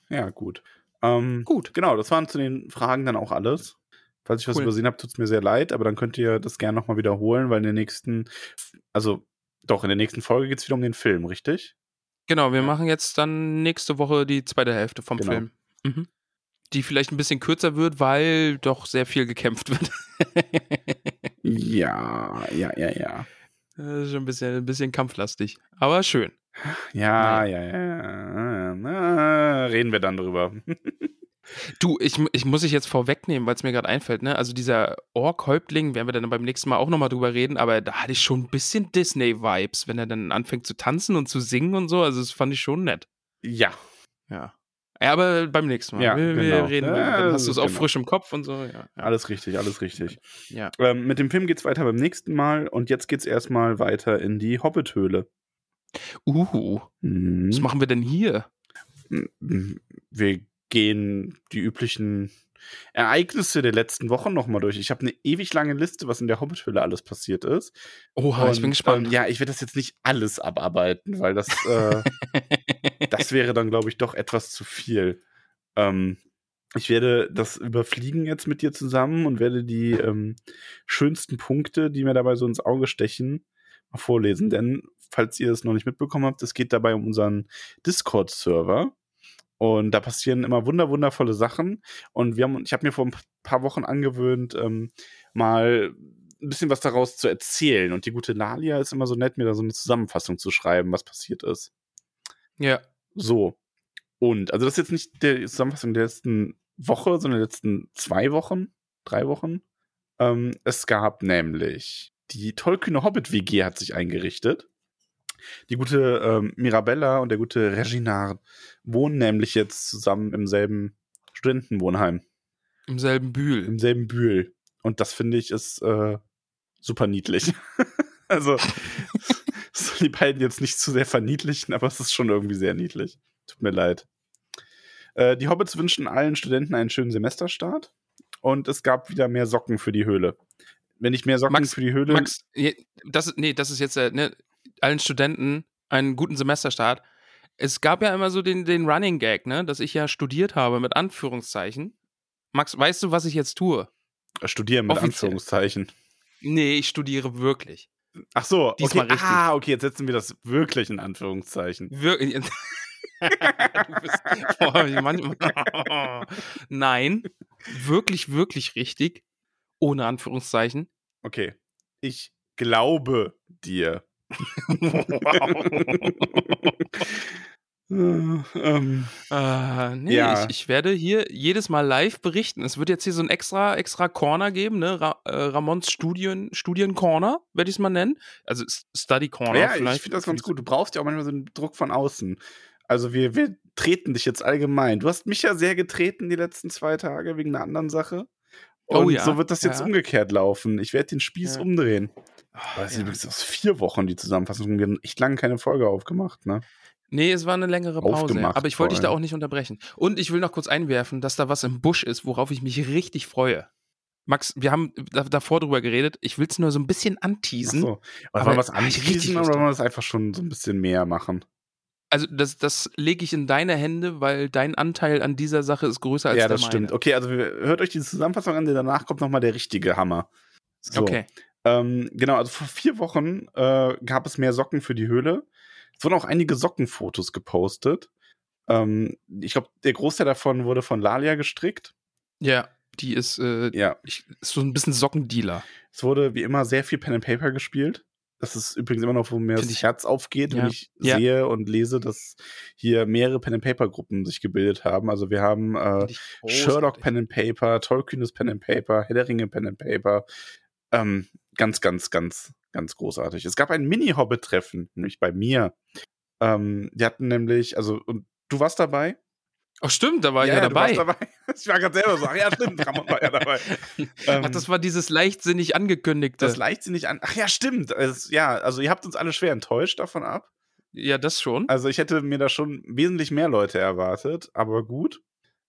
Ja, gut. Ähm, Gut. Genau, das waren zu den Fragen dann auch alles. Falls ich was Cool. übersehen habe, tut es mir sehr leid, aber dann könnt ihr das gerne nochmal wiederholen, weil in der nächsten, also doch, in der nächsten Folge geht es wieder um den Film, richtig? Genau, wir machen jetzt dann nächste Woche die zweite Hälfte vom Genau. Film. Mhm. Die vielleicht ein bisschen kürzer wird, weil doch sehr viel gekämpft wird. Ja, ja, ja, ja. Das ist schon ein bisschen, ein bisschen kampflastig. Aber schön. Ja, ja, ja. ja. Reden wir dann drüber. Du, ich, ich muss dich jetzt vorwegnehmen, weil es mir gerade einfällt, ne? Also dieser Ork-Häuptling, werden wir dann beim nächsten Mal auch nochmal drüber reden, aber da hatte ich schon ein bisschen Disney-Vibes, wenn er dann anfängt zu tanzen und zu singen und so. Also das fand ich schon nett. Ja. Ja. Ja, aber beim nächsten Mal. Ja, wir, wir genau. reden, Ja, dann hast du es auch genau. frisch im Kopf und so. Ja, ja. Alles richtig, alles richtig. ja. Ähm, mit dem Film geht's weiter beim nächsten Mal und jetzt geht's erstmal weiter in die Hobbit-Höhle. Uh, Mhm. was machen wir denn hier? Wir gehen die üblichen Ereignisse der letzten Wochen nochmal durch. Ich habe eine ewig lange Liste, was in der Hobbit-Höhle alles passiert ist. Oha, ich Und, bin gespannt. Ähm, ja, ich werde das jetzt nicht alles abarbeiten, weil das, äh, das wäre dann, glaube ich, doch etwas zu viel. Ähm, ich werde das überfliegen jetzt mit dir zusammen und werde die ähm, schönsten Punkte, die mir dabei so ins Auge stechen, vorlesen. Denn, falls ihr es noch nicht mitbekommen habt, es geht dabei um unseren Discord-Server. Und da passieren immer wunder wundervolle Sachen. Und wir haben, ich habe mir vor ein paar Wochen angewöhnt, ähm, mal ein bisschen was daraus zu erzählen. Und die gute Nalia ist immer so nett, mir da so eine Zusammenfassung zu schreiben, was passiert ist. ja. So. Und, also das ist jetzt nicht die Zusammenfassung der letzten Woche, sondern der letzten zwei Wochen, drei Wochen. Ähm, es gab nämlich die tollkühne Hobbit-WG hat sich eingerichtet. Die gute ähm, Mirabella und der gute Reginald wohnen nämlich jetzt zusammen im selben Studentenwohnheim, Im selben Bühl. im selben Bühl. Und das finde ich ist äh, super niedlich. also, soll die beiden jetzt nicht zu sehr verniedlichen, aber es ist schon irgendwie sehr niedlich. Tut mir leid. Äh, die Hobbits wünschen allen Studenten einen schönen Semesterstart und es gab wieder mehr Socken für die Höhle. Wenn ich mehr Socken Max- für die Höhle. Max, das, nee, das ist jetzt äh, ne, allen Studenten einen guten Semesterstart. Es gab ja immer so den, den Running Gag, ne, dass ich ja studiert habe, mit Anführungszeichen. Max, weißt du, was ich jetzt tue? studieren mit offiziell. Anführungszeichen. Nee, ich studiere wirklich. Ach so, okay. Diesmal richtig. Ah, okay, jetzt setzen wir das wirklich in Anführungszeichen. Wirklich. du bist, boah, wie manchmal. Nein, wirklich, wirklich richtig. Ohne Anführungszeichen. Okay. Ich glaube dir. Äh, ähm, Äh, nee, Ja. ich, ich werde hier jedes Mal live berichten. Es wird jetzt hier so ein extra, extra Corner geben, ne? Ra äh, Ramons Studien, Studien-Corner, werde ich es mal nennen. Also Study Corner. ja, vielleicht. ich finde das ganz gut. Du brauchst ja auch manchmal so einen Druck von außen. Also wir, wir treten dich jetzt allgemein. Du hast mich ja sehr getreten die letzten zwei Tage wegen einer anderen Sache. Und Oh ja, so wird das jetzt ja. umgekehrt laufen. Ich werde den Spieß Ja. umdrehen. Das ist übrigens aus vier Wochen die Zusammenfassung. Wir haben echt lange keine Folge aufgemacht, ne? Nee, es war eine längere Pause. Aufgemacht Aber ich wollte dich da auch nicht unterbrechen. Und ich will noch kurz einwerfen, dass da was im Busch ist, worauf ich mich richtig freue. Max, wir haben da, davor drüber geredet. Ich will es nur so ein bisschen Ach anteasen. so. Aber wollen wir was Lust oder wollen wir das einfach schon so ein bisschen mehr machen? Also, das, das lege ich in deine Hände, weil dein Anteil an dieser Sache ist größer als ja, der das stimmt. meine. Okay, also hört euch diese Zusammenfassung an, denn danach kommt nochmal der richtige Hammer. So. Okay. Ähm, genau, also vor vier Wochen äh, gab es mehr Socken für die Höhle. Es wurden auch einige Sockenfotos gepostet. Ähm, ich glaube, der Großteil davon wurde von Lalia gestrickt. Ja, die ist, äh, Ja, ich, ist so ein bisschen Sockendealer. es wurde wie immer sehr viel Pen and Paper gespielt. Das ist übrigens immer noch, wo mir Find das ich- Herz aufgeht, Ja. wenn ich Ja. sehe und lese, dass hier mehrere Pen and Paper Gruppen sich gebildet haben. Also wir haben äh, Sherlock. Pen and Paper, Tolkienes Pen and Paper, Herr der Ringe Pen and Paper. Ähm, ganz, ganz, ganz, ganz großartig. Es gab ein Mini-Hobbit-Treffen, nämlich bei mir. Ähm, die hatten nämlich, also, und du warst dabei? Ach, stimmt, da war ich ja, dabei. dabei. Ich war gerade selber so, ach ja, stimmt, Ramon war ja dabei. Ach, das war dieses leichtsinnig angekündigte. Das leichtsinnig an. Ach ja, stimmt. Es, ja, also ihr habt uns alle schwer enttäuscht davon ab. ja, das schon. Also ich hätte mir da schon wesentlich mehr Leute erwartet, aber gut.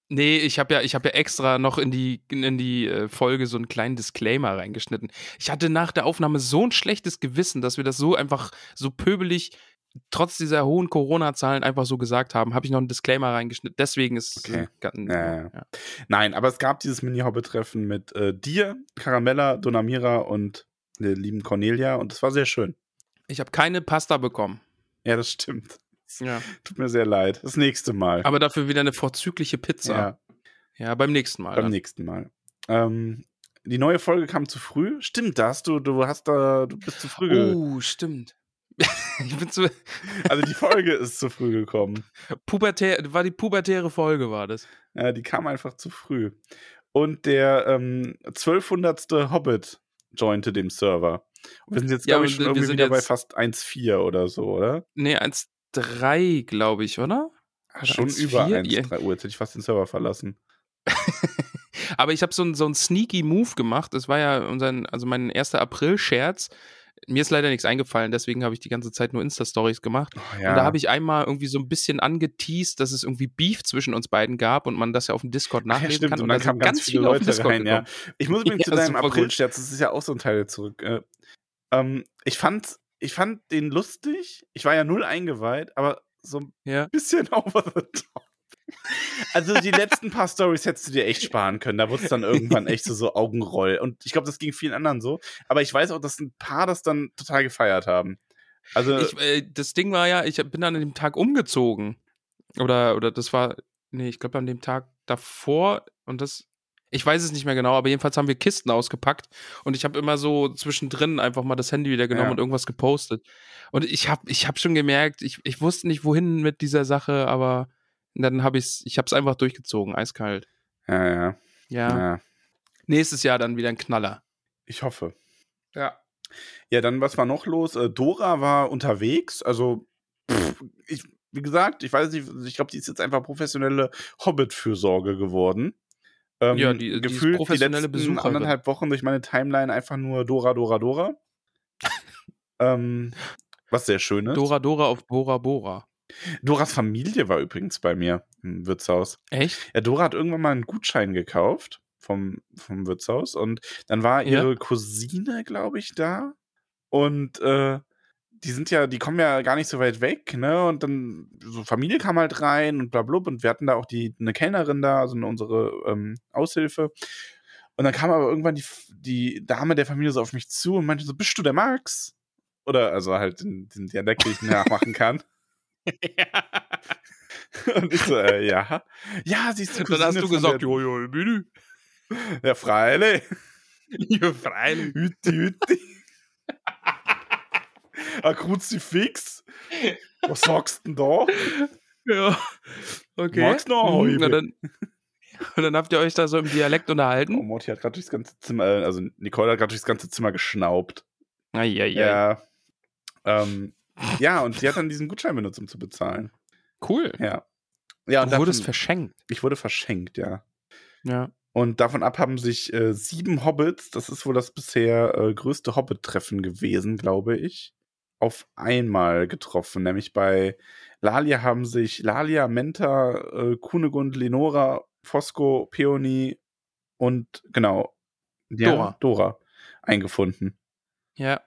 Nee, ich habe ja, ich habe ja extra noch in die, in die äh, Folge so einen kleinen Disclaimer reingeschnitten. Ich hatte nach der Aufnahme so ein schlechtes Gewissen, dass wir das so einfach so pöbelig, trotz dieser hohen Corona-Zahlen einfach so gesagt haben, habe ich noch einen Disclaimer reingeschnitten. Deswegen ist Okay. äh, ganz- Ja. Nein, aber es gab dieses Mini-Hobbit-Treffen mit äh, dir, Caramella, Donamira und der lieben Cornelia und es war sehr schön. Ich habe keine Pasta bekommen. Ja, das stimmt. Ja. Tut mir sehr leid. Das nächste Mal. Aber dafür wieder eine vorzügliche Pizza. ja, Ja, beim nächsten Mal. beim dann. nächsten Mal. Ähm, die neue Folge kam zu früh. Stimmt, da hast du, du hast da, du bist zu früh. Oh, stimmt. Ich bin zu Also die Folge ist zu früh gekommen. pubertär, war die pubertäre Folge, war das. Ja, die kam einfach zu früh. Und der ähm, 1200. Hobbit jointe dem Server. Und wir sind jetzt, Ja, glaube ich, und schon irgendwie wieder bei fast 1,4 oder so, oder? Nee, 1,3, glaube ich, oder? Oder schon 1,4? über Ja. 1,3 Uhr. Jetzt hätte ich fast den Server verlassen. Aber ich habe so einen so sneaky Move gemacht. Das war ja unser, also mein erster April-Scherz. Mir ist leider nichts eingefallen, deswegen habe ich die ganze Zeit nur Insta-Stories gemacht. Oh, Und da habe ich einmal irgendwie so ein bisschen angeteased, dass es irgendwie Beef zwischen uns beiden gab und man das ja auf dem Discord Ach nachlesen ja, kann. und dann da kamen sind ganz viele Leute rein, ja. Ich muss übrigens zu Ja, deinem super gut. April-Scherz, das ist ja auch so ein Teil zurück. Äh, ähm, ich, fand, ich fand den lustig. Ich war ja null eingeweiht, aber so ein Ja. bisschen over the top. Also die letzten paar Stories hättest du dir echt sparen können. Da wurde es dann irgendwann echt so, so Augenroll. Und ich glaube, das ging vielen anderen so. Aber ich weiß auch, dass ein paar das dann total gefeiert haben. Also Ich, äh, das Ding war ja, ich bin an dem Tag umgezogen. Oder, oder das war, nee, ich glaube an dem Tag davor und das, ich weiß es nicht mehr genau, aber jedenfalls haben wir Kisten ausgepackt und ich habe immer so zwischendrin einfach mal das Handy wieder genommen Ja. und irgendwas gepostet. Und ich habe ich hab schon gemerkt, ich, ich wusste nicht, wohin mit dieser Sache, aber dann habe ich's, ich habe es einfach durchgezogen, eiskalt. ja, ja, Ja. ja. Nächstes Jahr dann wieder ein Knaller. Ich hoffe. Ja. Ja, dann, was war noch los? Äh, Dora war unterwegs. Also, pff, ich, wie gesagt, ich weiß nicht, ich glaube, die ist jetzt einfach professionelle Hobbit-Fürsorge geworden. Ähm, Ja, die- die ist gefühlt professionelle die letzten anderthalb Wochen durch meine Timeline einfach nur Dora, Dora, Dora. ähm, was sehr schön ist. Dora Dora auf Bora Bora. Doras Familie war übrigens bei mir im Wirtshaus. Echt? Ja, Dora hat irgendwann mal einen Gutschein gekauft vom, vom Wirtshaus und dann war Ja. ihre Cousine, glaube ich, da. Und äh, die sind ja, die kommen ja gar nicht so weit weg, ne? Und dann, so Familie kam halt rein und blablub. Und wir hatten da auch die, eine Kellnerin da, also eine- unsere ähm, Aushilfe. Und dann kam aber irgendwann die, die Dame der Familie so auf mich zu und meinte so, bist du der Max? Oder, also halt den, den Dialekt, den ich nachmachen kann. Und ich so, äh, ja. Ja, sie ist die Dann hast Cousine du gesagt, der, jo, jo, bitte. Ja, freilich. Ja, freilich. Hütti, hütti. Ein Kruzifix. Was sagst du denn da? Ja. Okay. Magst du noch Mhm, dann, und dann habt ihr euch da so im Dialekt Oh, unterhalten? Morty hat gerade durchs ganze Zimmer, äh, also Nicole hat gerade durchs ganze Zimmer geschnaubt. Eieiei. Ja. Ähm, ja, und sie hat dann diesen Gutschein benutzt, um zu bezahlen. Cool. Ja. Ja, und du wurdest davon, verschenkt. ich wurde verschenkt, ja. Ja. Und davon ab haben sich äh, sieben Hobbits, das ist wohl das bisher äh, größte Hobbit-Treffen gewesen, glaube ich, auf einmal getroffen. Nämlich bei Lalia haben sich Lalia, Menta, äh, Kunegund, Lenora, Fosco, Peony und genau ja, Dora. Dora eingefunden. Ja.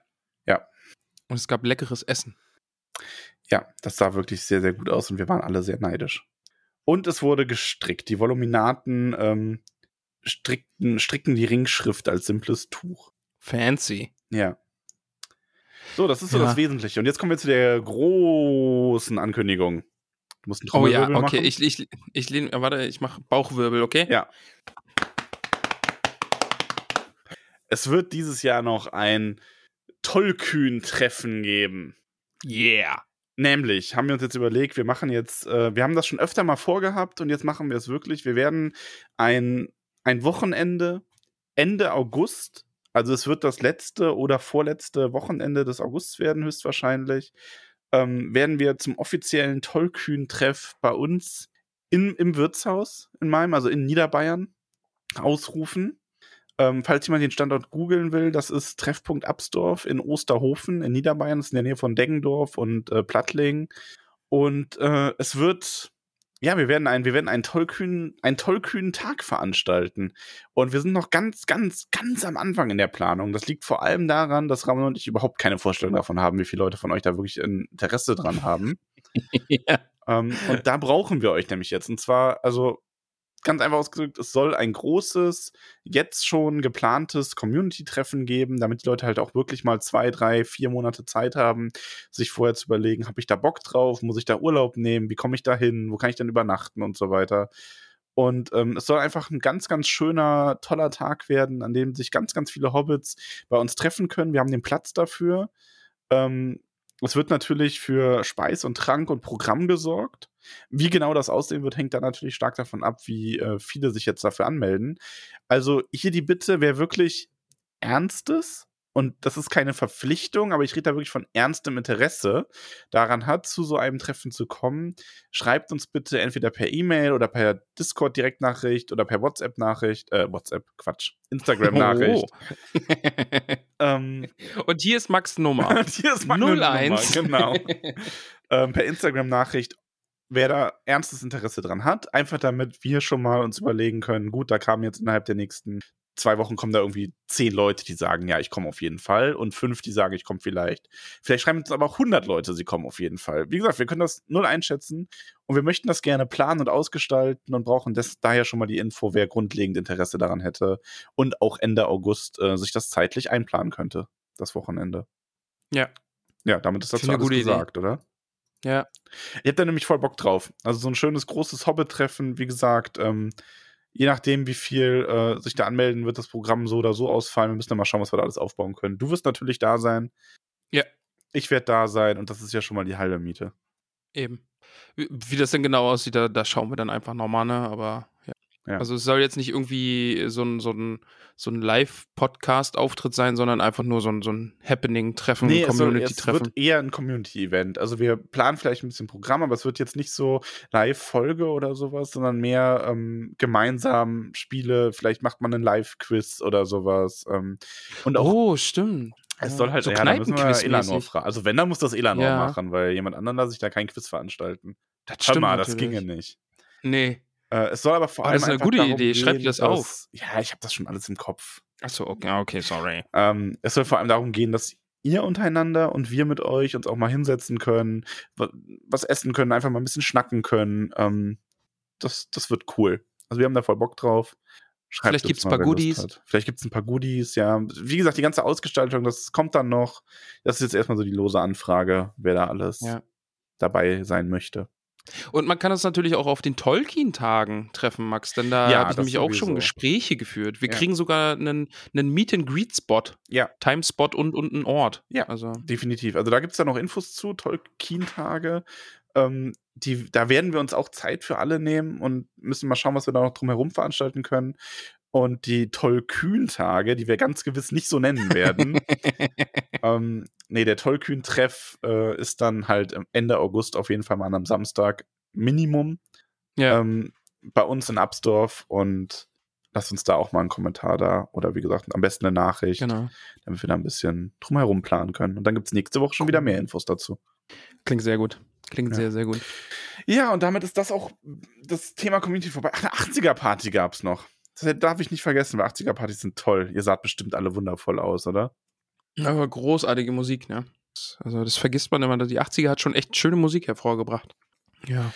Und es gab leckeres Essen. Ja, das sah wirklich sehr, sehr gut aus und wir waren alle sehr neidisch. Und es wurde gestrickt. Die Voluminaten ähm, strickten, stricken die Ringschrift als simples Tuch. Fancy. Ja. So, das ist so Ja. das Wesentliche. Und jetzt kommen wir zu der großen Ankündigung. Du musst einen Oh ja, Trommelwirbel okay. machen. Ich, ich, ich lehne, äh, warte, ich mache Bauchwirbel, okay? Ja. Es wird dieses Jahr noch ein Tollkühn-Treffen geben. Yeah. Nämlich haben wir uns jetzt überlegt, wir machen jetzt, äh, wir haben das schon öfter mal vorgehabt und jetzt machen wir es wirklich. Wir werden ein, ein Wochenende Ende August, also es wird das letzte oder vorletzte Wochenende des Augusts werden, höchstwahrscheinlich, ähm, werden wir zum offiziellen Tollkühn-Treff bei uns in, im Wirtshaus in meinem, also in Niederbayern, ausrufen. Ähm, falls jemand den Standort googeln will, das ist Treffpunkt Absdorf in Osterhofen in Niederbayern, das ist in der Nähe von Deggendorf und äh, Plattling. Und äh, es wird, ja, wir werden, ein, wir werden einen tollkühnen, einen tollkühnen Tag veranstalten. Und wir sind noch ganz, ganz, ganz am Anfang in der Planung. Das liegt vor allem daran, dass Ramon und ich überhaupt keine Vorstellung davon haben, wie viele Leute von euch da wirklich Interesse dran haben. ja. Ähm, und da brauchen wir euch nämlich jetzt. Und zwar, also ganz einfach ausgedrückt, es soll ein großes, jetzt schon geplantes Community-Treffen geben, damit die Leute halt auch wirklich mal zwei, drei, vier Monate Zeit haben, sich vorher zu überlegen, habe ich da Bock drauf, muss ich da Urlaub nehmen, wie komme ich da hin, wo kann ich denn übernachten und so weiter. Und ähm, es soll einfach ein ganz, ganz schöner, toller Tag werden, an dem sich ganz, ganz viele Hobbits bei uns treffen können. Wir haben den Platz dafür. Ähm, es wird natürlich für Speis und Trank und Programm gesorgt. Wie genau das aussehen wird, hängt dann natürlich stark davon ab, wie äh, viele sich jetzt dafür anmelden. Also hier die Bitte, wer wirklich Ernstes und das ist keine Verpflichtung, aber ich rede da wirklich von ernstem Interesse daran hat, zu so einem Treffen zu kommen, schreibt uns bitte entweder per E-Mail oder per Discord-Direktnachricht oder per WhatsApp-Nachricht, äh, WhatsApp, Quatsch, Instagram-Nachricht. Oh. ähm, Und hier ist Max Nummer. und hier ist meine 01. Nummer, genau. ähm, per Instagram-Nachricht, wer da ernstes Interesse dran hat, einfach damit wir schon mal uns überlegen können, gut, da kamen jetzt innerhalb der nächsten zwei Wochen kommen da irgendwie zehn Leute, die sagen, ja, ich komme auf jeden Fall und fünf, die sagen, ich komme vielleicht. Vielleicht schreiben uns aber auch 100 Leute, sie kommen auf jeden Fall. Wie gesagt, wir können das null einschätzen und wir möchten das gerne planen und ausgestalten und brauchen das, daher schon mal die Info, wer grundlegend Interesse daran hätte und auch Ende August äh, sich das zeitlich einplanen könnte, das Wochenende. Ja. Ja, damit ist das alles gute Idee. gesagt, oder? Ja. Ihr habt da nämlich voll Bock drauf. Also so ein schönes großes Hobbit-Treffen, wie gesagt, ähm, je nachdem, wie viel äh, sich da anmelden, wird das Programm so oder so ausfallen. Wir müssen dann mal schauen, was wir da alles aufbauen können. Du wirst natürlich da sein. Ja. Ich werde da sein und das ist ja schon mal die halbe Miete. Eben. Wie, wie das denn genau aussieht, da, da schauen wir dann einfach nochmal, ne? Aber ja. Ja. Also es soll jetzt nicht irgendwie so ein, so ein, so ein Live-Podcast-Auftritt sein, sondern einfach nur so ein, so ein Happening-Treffen, Nee, es, soll, es Community-Treffen. wird eher ein Community-Event. Also wir planen vielleicht ein bisschen Programm, aber es wird jetzt nicht so Live-Folge oder sowas, sondern mehr ähm, gemeinsam Spiele. Vielleicht macht man einen Live-Quiz oder sowas. Ähm, und auch Oh, stimmt. Es soll halt, so ja, da müssen wir. Elanor fragen. Also wenn, dann muss das Elanor Ja. machen, weil jemand anderen lasse ich da kein Quiz veranstalten. Das Hör stimmt mal, das natürlich. ginge nicht. Nee. Äh, es soll aber vor Aber allem das ist eine gute Idee. Schreib dir gehen, das dass, auf. Ja, ich habe das schon alles im Kopf. Achso, okay, ah, okay, sorry. Ähm, es soll vor allem darum gehen, dass ihr untereinander und wir mit euch uns auch mal hinsetzen können, wa- was essen können, einfach mal ein bisschen schnacken können. Ähm, das, das wird cool. Also wir haben da voll Bock drauf. Schreibt Vielleicht gibt's mal, ein paar Goodies. Vielleicht gibt es ein paar Goodies, ja. Wie gesagt, die ganze Ausgestaltung, das kommt dann noch. Das ist jetzt erstmal so die lose Anfrage, wer da alles Ja. dabei sein möchte. Und man kann uns natürlich auch auf den Tolkien-Tagen treffen, Max, denn da Ja, habe ich nämlich auch schon. Gespräche geführt. Wir Ja. kriegen sogar einen, einen Meet-and-Greet-Spot. Ja. Timespot und, und einen Ort. Ja. Also, Definitiv. Also da gibt es dann noch Infos zu, Tolkien-Tage. Ähm, die, da werden wir uns auch Zeit für alle nehmen und müssen mal schauen, was wir da noch drumherum veranstalten können. Und die Tollkühn-Tage, die wir ganz gewiss nicht so nennen werden. ähm, nee, der Tollkühn-Treff äh, ist dann halt Ende August auf jeden Fall mal an einem Samstag Minimum ja. ähm, bei uns in Absdorf und lasst uns da auch mal einen Kommentar da oder wie gesagt, am besten eine Nachricht, genau. damit wir da ein bisschen drumherum planen können. Und dann gibt es nächste Woche schon wieder mehr Infos dazu. Klingt sehr gut. Klingt Ja. sehr, sehr gut. Ja, und damit ist das auch das Thema Community vorbei. Ach, eine 80er-Party gab es noch. Das darf ich nicht vergessen, weil 80er-Partys sind toll. Ihr saht bestimmt alle wundervoll aus, oder? Aber großartige Musik, ne? Also, das vergisst man immer. Die 80er hat schon echt schöne Musik hervorgebracht. Ja.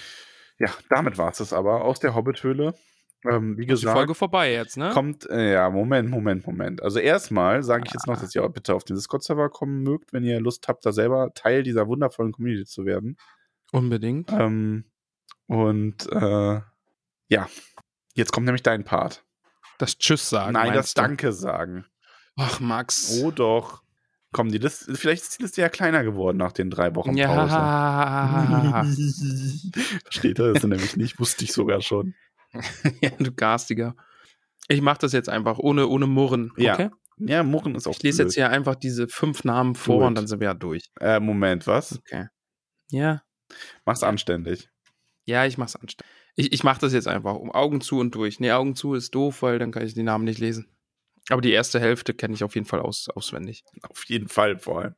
Ja, damit war es aber aus der Hobbit-Höhle. Ähm, wie Ist die gesagt, Folge vorbei jetzt, ne? kommt, äh, ja, Moment, Moment, Moment. Also erstmal sage ich jetzt noch, dass ihr auch bitte auf den Discord-Server kommen mögt, wenn ihr Lust habt, da selber Teil dieser wundervollen Community zu werden. Unbedingt. Ähm, und äh, ja, jetzt kommt nämlich dein Part. Das Tschüss sagen. Nein, das du? Danke sagen. Ach, Max. Oh doch. Komm, die Liste, vielleicht ist die Liste ja kleiner geworden nach den drei Wochen Pause. Ja. Versteht er das nämlich nicht, wusste ich sogar schon. ja, du Garstiger. Ich mach das jetzt einfach ohne, ohne Murren. Ja. Okay? Ja, Murren ist auch Ich lese blöd. jetzt hier einfach diese fünf Namen vor Gut. und dann sind wir ja durch. Äh, Moment, was? Okay. Ja. Mach's anständig. Ja, ich mach's anständig. Ich, ich mach das jetzt einfach. Um Augen zu und durch. Nee, Augen zu ist doof, weil dann kann ich die Namen nicht lesen. Aber die erste Hälfte kenne ich auf jeden Fall aus, auswendig. Auf jeden Fall vor allem.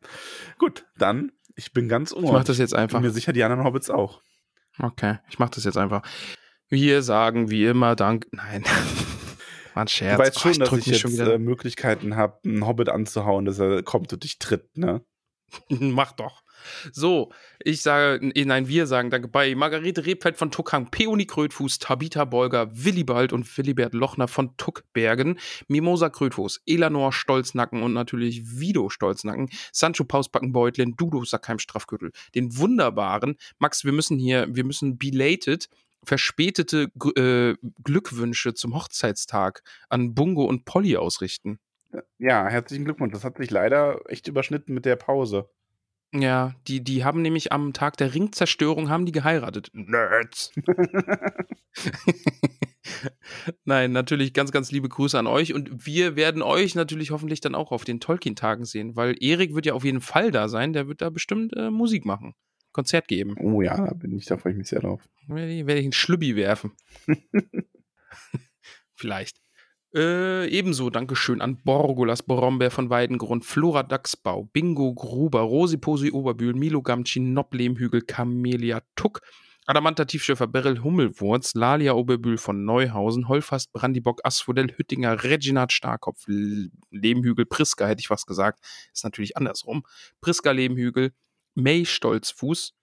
Gut, dann, ich bin ganz Ich mach das jetzt Bin einfach. mir sicher, die anderen Hobbits auch. Okay, ich mach das jetzt einfach. Wir sagen wie immer Dank. Nein. War ein Scherz. Du weißt Oh, schon, dass drück ich mich jetzt schon wieder. äh, Möglichkeiten habe, einen Hobbit anzuhauen, dass er kommt und dich tritt, ne? Mach doch. So, ich sage, eh, nein, wir sagen danke bei Margarete Rebfeld von Tuckhang, Peony Krötfuß, Tabitha Bolger, Willibald und Willibert Lochner von Tuckbergen, Mimosa Krötfuß, Elanor Stolznacken und natürlich Vido Stolznacken, Sancho Pausbackenbeutlin, Dudo Sackheim Strafgürtel, den wunderbaren, Max, wir müssen hier, wir müssen belated, verspätete äh, Glückwünsche zum Hochzeitstag an Bungo und Polly ausrichten. Ja, herzlichen Glückwunsch. Das hat sich leider echt überschnitten mit der Pause. Ja, die, die haben nämlich am Tag der Ringzerstörung haben die geheiratet. Nerds. Nein, natürlich ganz, ganz liebe Grüße an euch und wir werden euch natürlich hoffentlich dann auch auf den Tolkien-Tagen sehen, weil Erik wird ja auf jeden Fall da sein, der wird da bestimmt äh, Musik machen, Konzert geben. Oh ja, da bin ich, da freue ich mich sehr drauf. Werde ich, werde ich einen Schlübbi werfen. Vielleicht. Äh, ebenso Dankeschön an Borgolas Brombeer von Weidengrund, Flora Dachsbau, Bingo Gruber, Rosi Posi Oberbühl, Milo Gamci, Nob Lehmhügel, Camelia Tuck, Adamanta Tiefschiffer, Beryl Hummelwurz, Lalia Oberbühl von Neuhausen, Holfast Brandibock, Asphodel Hüttinger, Reginat Starkopf, Lehmhügel, Priska hätte ich was gesagt, ist natürlich andersrum, Priska Lehmhügel, May Stolzfuß,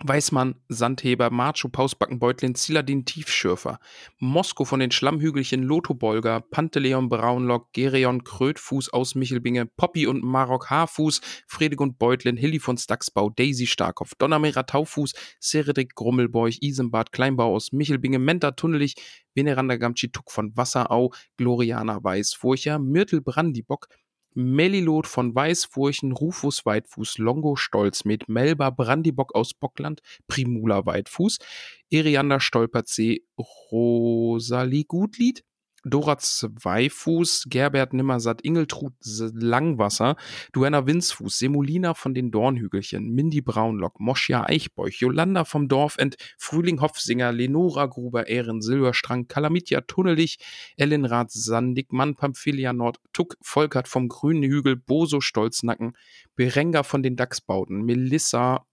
Weißmann, Sandheber, Macho, Pausbacken, Beutlin, Ziladin, Tiefschürfer, Mosko von den Schlammhügelchen, Lotho Bolger, Panteleon, Braunlock, Gereon, Krötfuß aus Michelbinge, Poppy und Marok, Haarfuß, Fredegund Beutlin, Hilly von Stacksbau, Daisy Starkopf, Donnermera Taufuß, Seredrik Grummelbeuch, Isenbart, Kleinbau aus Michelbinge, Menta Tunnelich, Veneranda Gamci, Tuck von Wasserau, Gloriana Weißfurcher, Myrtel Brandibock, Melilot von Weißfurchen, Rufus Weitfuß, Longo Stolzmet, Melba Brandibock aus Bockland, Primula Weitfuß, Eriander Stolperzee, Rosalie Gutlied, Dora Zweifuß, Gerbert Nimmersatt, Ingeltrud Langwasser, Duenna Winzfuß, Semolina von den Dornhügelchen, Mindy Braunlock, Moschia Eichbeuch, Jolanda vom Dorfend, Frühling Hopfsinger, Lenora Gruber, Ehren Silberstrang, Kalamitia Tunnelich, Ellenrad Sandigmann, Pamphilia Nord, Tuck Volkert vom Grünen Hügel, Boso Stolznacken, Berenga von den Dachsbauten, Melissa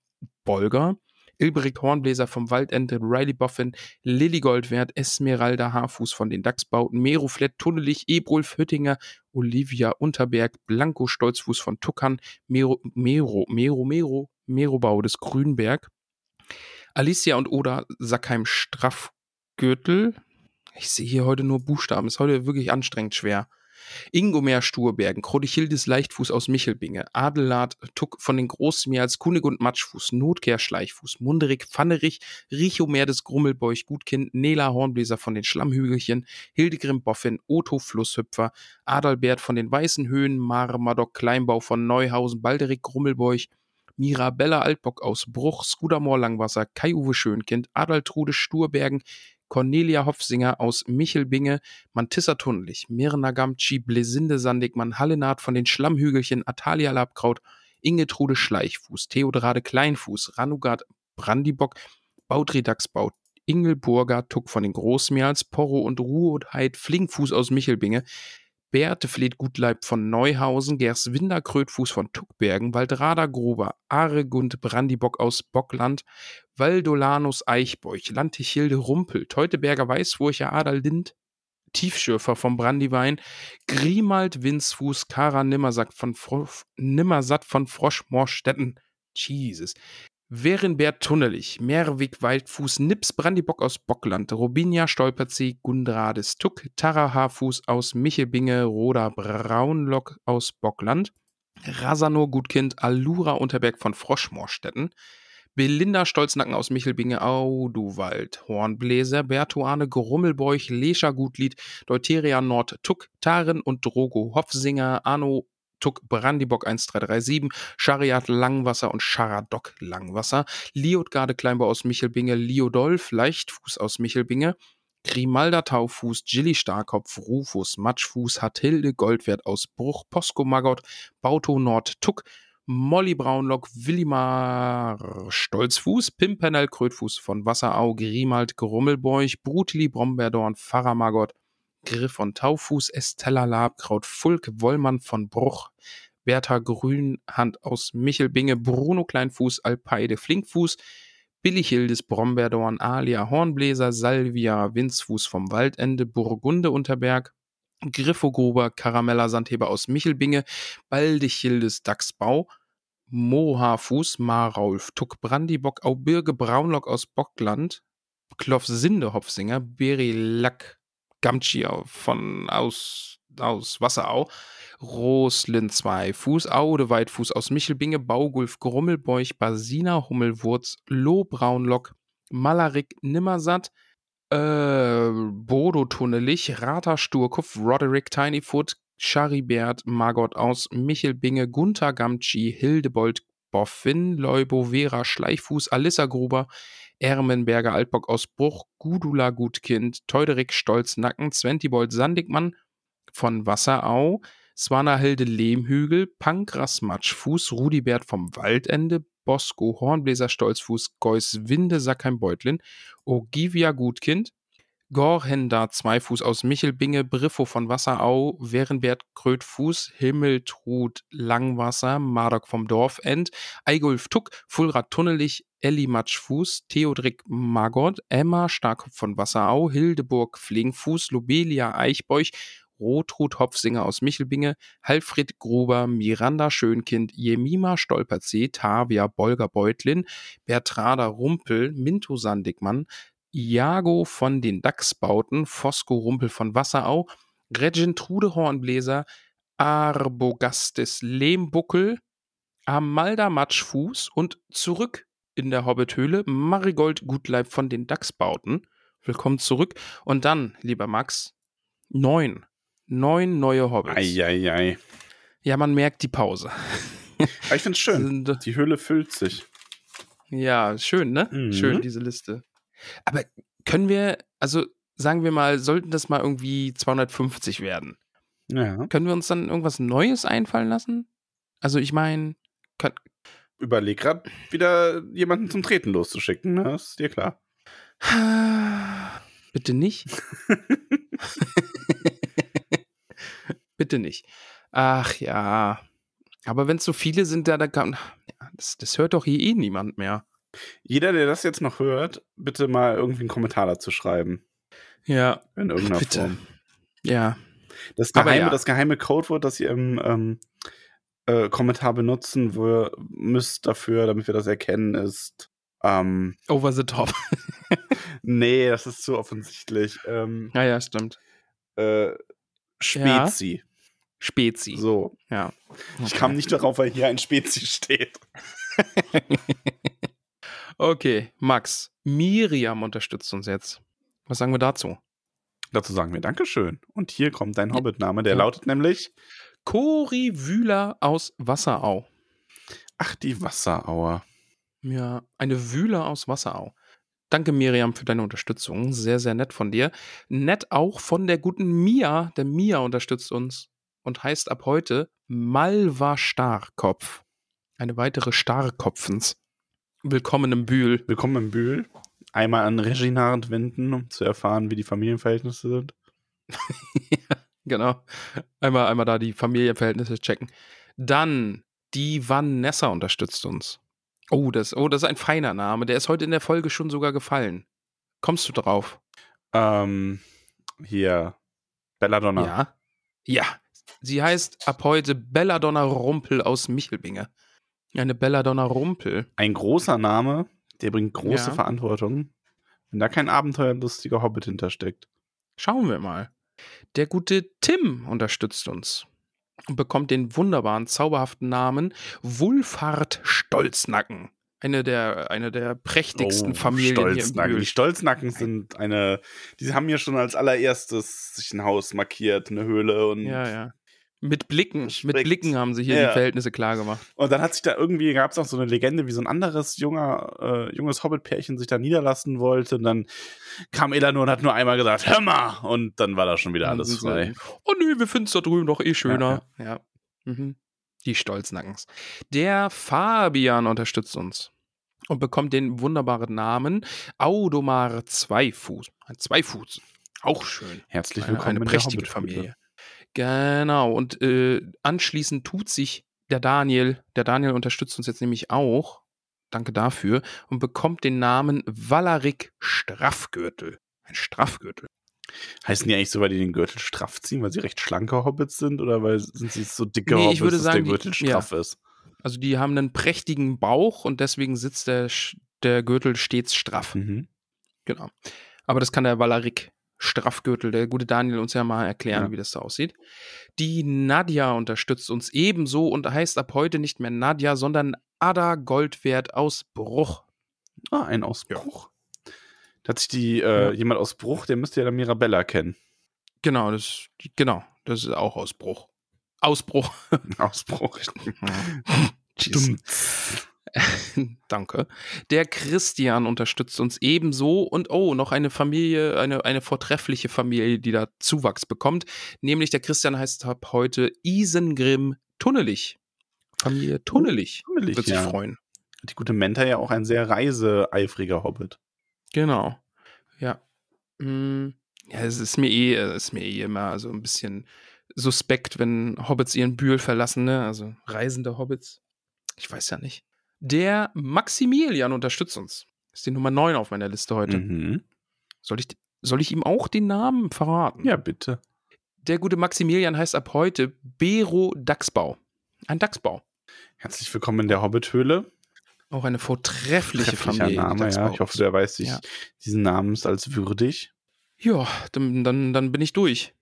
Bolger, Ilbricht Hornbläser vom Waldende, Riley Boffin, Lilly Goldwert, Esmeralda Haarfuß von den Dachsbauten, Mero Flett, Tunnelich, Ebrulf Hüttinger, Olivia Unterberg, Blanco Stolzfuß von Tuckern, Mero, Mero, Mero, Mero, Merobau des Grünberg, Alicia und Oda Sackheim Straffgürtel. Ich sehe hier heute nur Buchstaben, ist heute wirklich anstrengend schwer. Ingomer Sturbergen, Krodichildes Leichtfuß aus Michelbinge, Adelard Tuck von den Großmeers, Kunigund Matschfuß, Notkehr Schleichfuß, Munderig Pfannerich, Richomer des Grummelbeuch Gutkind, Nela Hornbläser von den Schlammhügelchen, Hildegrim Boffin, Otto Flusshüpfer, Adalbert von den Weißen Höhen, Marmadoc Kleinbau von Neuhausen, Balderik Grummelbeuch, Mirabella Altbock aus Bruch, Skudamor Langwasser, Kai-Uwe Schönkind, Adaltrude Sturbergen, Cornelia Hopfsinger aus Michelbinge, Mantissa Tunnelich, Mirna Gamci, Blesinde Sandigmann, Hallenard von den Schlammhügelchen, Atalia Labkraut, Ingetrude Schleichfuß, Theodrade Kleinfuß, Ranugard Brandibock, Bautri Dachsbaut, Ingelburger Tuck von den Großmeerls, Porro und Ruheheit Flinkfuß aus Michelbinge, Beate Fleet Gutleib von Neuhausen, Gerswinder Krötfuß von Tuckbergen, Waldrada Gruber, Aregund Brandibock aus Bockland, Valdolanus Eichbeuch, Lantichilde Rumpel, Teuteberger Weißfurcher Adal Lind, Tiefschürfer vom Brandywein, Grimald Winzfuß, Kara Nimmersatt von, Fro Nimmersatt von Froschmorstetten, Jesus, Werenbert Tunnelich, Merwig Waldfuß, Nips Brandibock aus Bockland, Robinia Stolperzee, Gundrades Tuck, Tara Haarfuß aus Michelbinge, Roda Braunlock aus Bockland, Rasanor Gutkind, Alura Unterberg von Froschmorstetten, Belinda Stolznacken aus Michelbinge, Auduwald, Hornbläser, Bertuane Grummelbeuch, Lescher Gutlied, Deuteria Nord Tuck, Taren und Drogo Hopfsinger, Arno Tuck Brandibock 1337, Schariat Langwasser und Charadok Langwasser, Liotgarde Kleinbau aus Michelbinge, Liodolf Leichtfuß aus Michelbinge, Grimalda Taufuß, Gilly Starkopf, Rufus Matschfuß, Hathilde Goldwert aus Bruch, Posko Maggot, Bauto Nord Tuck, Molly Braunlock, Willimar Stolzfuß, Pimpernel Krötfuß von Wasserau, Grimald Grummelbeuch, Brutili Brombeerdorn, Pfarrer Maggot, Griff von Taufuß, Estella Labkraut, Fulk Wollmann von Bruch, Bertha Grünhand aus Michelbinge, Bruno Kleinfuß, Alpeide Flinkfuß, Billichildes Brombeerdorn, Alia Hornbläser, Salvia Winzfuß vom Waldende, Burgunde Unterberg, Griffogruber, Karamella Sandheber aus Michelbinge, Baldichildes Dachsbau, Mohafuß, Marraulf, Tuck Brandibock, Aubirge Braunlock aus Bockland, Kloff Sinde Hopfsinger, Beri Gamci von aus, aus Wasserau, Roslin 2, Fuß, Aude Weitfuß aus Michelbinge, Baugulf, Grummelbeuch, Basina, Hummelwurz, Loh, Braunlock, Malarik, Nimmersatt, äh, Bodo Tunnelich, Rata Sturkopf, Roderick Tinyfoot, Charibert, Margot aus Michelbinge, Gunther Gamci, Hildebold, Boffin, Leubovera, Schleichfuß, Alissa Gruber, Ermenberger, Altbock aus Bruch, Gudula Gutkind, Teuderik Stolz Nacken, Zwentibold Sandigmann von Wasserau, Swanahilde Lehmhügel, Pankras Matschfuß, Rudibert vom Waldende, Bosco Hornbläser Stolzfuß, Geus Winde Sackheim Beutlin, Ogivia Gutkind, Gorhenda Zweifuß aus Michelbinge, Briffo von Wasserau, Werenbert Krötfuß, Himmeltrud Langwasser, Mardok vom Dorfend, Eigulf Tuck, Fulrad Tunnelich, Elli Matschfuß, Theodrik Magott, Emma Starkopf von Wasserau, Hildeburg Flingfuß, Lobelia Eichbeuch, Rotrud Hopfsinger aus Michelbinge, Halfried Gruber, Miranda Schönkind, Jemima Stolperzee, Tavia Bolger Beutlin, Bertrada Rumpel, Minto Sandigmann, Iago von den Dachsbauten, Fosco Rumpel von Wasserau, Regentrude Hornbläser, Arbogastes Lehmbuckel, Amalda Matschfuß und zurück in der Hobbithöhle Marigold Gutleib von den Dachsbauten. Willkommen zurück. Und dann, lieber Max, neun. Neun neue Hobbits. Eieiei. Ja, man merkt die Pause. Aber ich finde es schön. Die Höhle füllt sich. Ja, schön, ne? Mhm. Schön, diese Liste. Aber können wir, also sagen wir mal, sollten das mal irgendwie 250 werden, Ja. können wir uns dann irgendwas Neues einfallen lassen? Also ich meine, kann, Überleg grad wieder jemanden zum Treten loszuschicken, ne? Ist dir klar. bitte nicht. bitte nicht. Ach ja. Aber wenn es so viele sind, da, da kann, ja, das, das hört doch hier eh niemand mehr. Jeder, der das jetzt noch hört, bitte mal irgendwie einen Kommentar dazu schreiben. Ja, In irgendeiner Bitte. Form. ja. Das geheime, ja. das geheime Codewort, das ihr im ähm, äh, Kommentar benutzen wo, müsst dafür, damit wir das erkennen, ist. Ähm, Over the top. nee, das ist zu offensichtlich. Ähm, ja, ja, stimmt. äh, Spezi. Spezi. So. Ja. Ich kam nicht darauf, weil hier ein Spezi steht. Okay, Max. Miriam unterstützt uns jetzt. Was sagen wir dazu? Dazu sagen wir Dankeschön. Und hier kommt dein Hobbit-Name, der Ja. lautet nämlich Cori Wühler aus Wasserau. Ach, die Wasserauer. Ja, eine Wühler aus Wasserau. Danke, Miriam, für deine Unterstützung. Sehr, sehr nett von dir. Nett auch von der guten Mia. Der Mia unterstützt uns und heißt ab heute Malva Starkopf. Eine weitere Starkopfens. Willkommen im Bühl. Willkommen im Bühl. Einmal an Reginard wenden, um zu erfahren, wie die Familienverhältnisse sind. Genau. Einmal, einmal da die Familienverhältnisse checken. Dann die Vanessa unterstützt uns. Oh das, oh, das ist ein feiner Name. Der ist heute in der Folge schon sogar gefallen. Kommst du drauf? Ähm, hier, Belladonna. Ja. Ja. Sie heißt ab heute Belladonna Rumpel aus Michelbinge. Eine Belladonna Rumpel. Ein großer Name, der bringt große Ja. Verantwortung, wenn da kein abenteuerlustiger Hobbit hintersteckt. Schauen wir mal. Der gute Tim unterstützt uns und bekommt den wunderbaren, zauberhaften Namen Wulfhard Stolznacken. Eine der, eine der prächtigsten Familien hier im Oh, Stolznacken. Die Stolznacken sind eine, die haben mir schon als allererstes sich ein Haus markiert, eine Höhle und Ja, ja. Mit Blicken, mit Respekt. Blicken haben sie hier Ja. die Verhältnisse klar gemacht. Und dann hat sich da irgendwie, gab es auch so eine Legende, wie so ein anderes junger, äh, junges Hobbit-Pärchen sich da niederlassen wollte. Und dann kam Elanor und hat nur einmal gesagt, hör mal! Und dann war da schon wieder Dann alles frei. Oh nö, wir finden es da drüben doch eh schöner. Ja. Mhm. Die Stolznackens. Der Fabian unterstützt uns und bekommt den wunderbaren Namen Audomar Zweifuß. Ein Zweifuß. Auch schön. Herzlich Eine, willkommen eine in der prächtige. Familie. Genau. Und äh, anschließend tut sich der Daniel, der Daniel unterstützt uns jetzt nämlich auch, danke dafür, und bekommt den Namen Valarik Straffgürtel. Ein Straffgürtel. Heißen die eigentlich so, weil die den Gürtel straff ziehen, weil sie recht schlanke Hobbits sind? Oder weil sind sie so dicke Nee, ich Hobbits, dass sagen, der die- Gürtel ja. straff ist? Also die haben einen prächtigen Bauch und deswegen sitzt der, der Gürtel stets straff. Mhm. Genau. Aber das kann der Valarik Straffgürtel, der gute Daniel, uns ja mal erklären, Ja. wie das da aussieht. Die Nadja unterstützt uns ebenso und heißt ab heute nicht mehr Nadja, sondern Ada Goldwert aus Bruch. Ah, ein Ausbruch. Da hat sich die, äh, Ja. jemand aus Bruch, der müsste ja dann Mirabella kennen. Genau, das, genau, das ist auch aus Bruch. Ausbruch. Ausbruch. Jeez. Danke. Der Christian unterstützt uns ebenso und oh, noch eine Familie, eine, eine vortreffliche Familie, die da Zuwachs bekommt. Nämlich der Christian heißt ab heute Isengrim Tunnelich. Familie Tunnelich. Oh, Tunnelich, Wird sich ja. freuen. Die gute Menta ja auch ein sehr reiseeifriger Hobbit. Genau. Ja. Mm, Ja, es ist mir eh, es ist mir eh immer so ein bisschen suspekt, wenn Hobbits ihren Bühl verlassen, ne? Also reisende Hobbits. Ich weiß ja nicht. Der Maximilian unterstützt uns. Ist die Nummer 9 auf meiner Liste heute. Mhm. Soll, ich, soll ich ihm auch den Namen verraten? Ja, bitte. Der gute Maximilian heißt ab heute Bero Dachsbau. Ein Dachsbau. Herzlich willkommen in der Hobbit-Höhle. Auch eine vortreffliche Familie. Name, ja. Ich hoffe, der weiß sich Ja. diesen Namens als würdig. Ja, dann, dann, dann bin ich durch.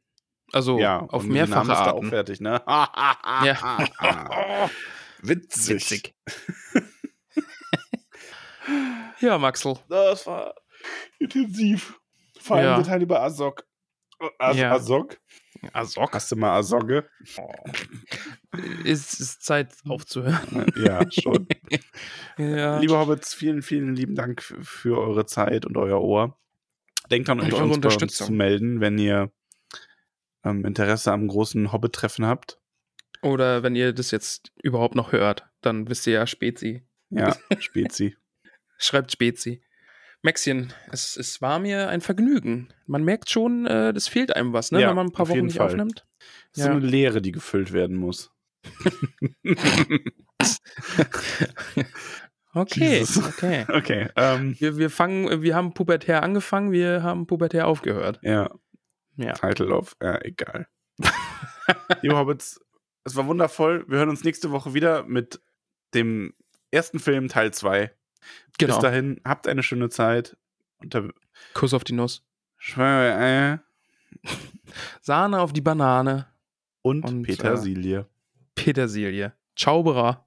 Also ja, auf dem Namen mehrfache ist er auch Arten. fertig, ne? Ja. Witzig. Ja, Maxel. Das war intensiv. Vor allem Ja. der Teil über Azog. As Ja. Azog? Azog. Hast du mal Azogge? Es ist Zeit aufzuhören. ja, schon. Ja. Liebe Hobbits, vielen, vielen lieben Dank f- für eure Zeit und euer Ohr. Denkt an euch, eure uns uns Unterstützung. zu melden, wenn ihr ähm, Interesse am großen Hobbit-Treffen habt. Oder wenn ihr das jetzt überhaupt noch hört, dann wisst ihr ja Spezi. Ja, Spezi. Schreibt Spezi. Maxchen, es, es war mir ein Vergnügen. Man merkt schon, äh, das fehlt einem was, ne? Ja, wenn man ein paar Wochen nicht Fall. aufnimmt. Das ist so eine Leere, die gefüllt werden muss. Okay, Jesus. okay. Okay, ähm, Wir, wir fangen, wir haben pubertär angefangen, wir haben pubertär aufgehört. ja, Ja. Title of, ja, egal. Liebe Hobbits, es war wundervoll. Wir hören uns nächste Woche wieder mit dem ersten Film Teil 2. Genau. Bis dahin, habt eine schöne Zeit. Unter Kuss auf die Nuss. Schwöre, äh, Sahne auf die Banane. und, Und, Petersilie. Petersilie. Zauberer.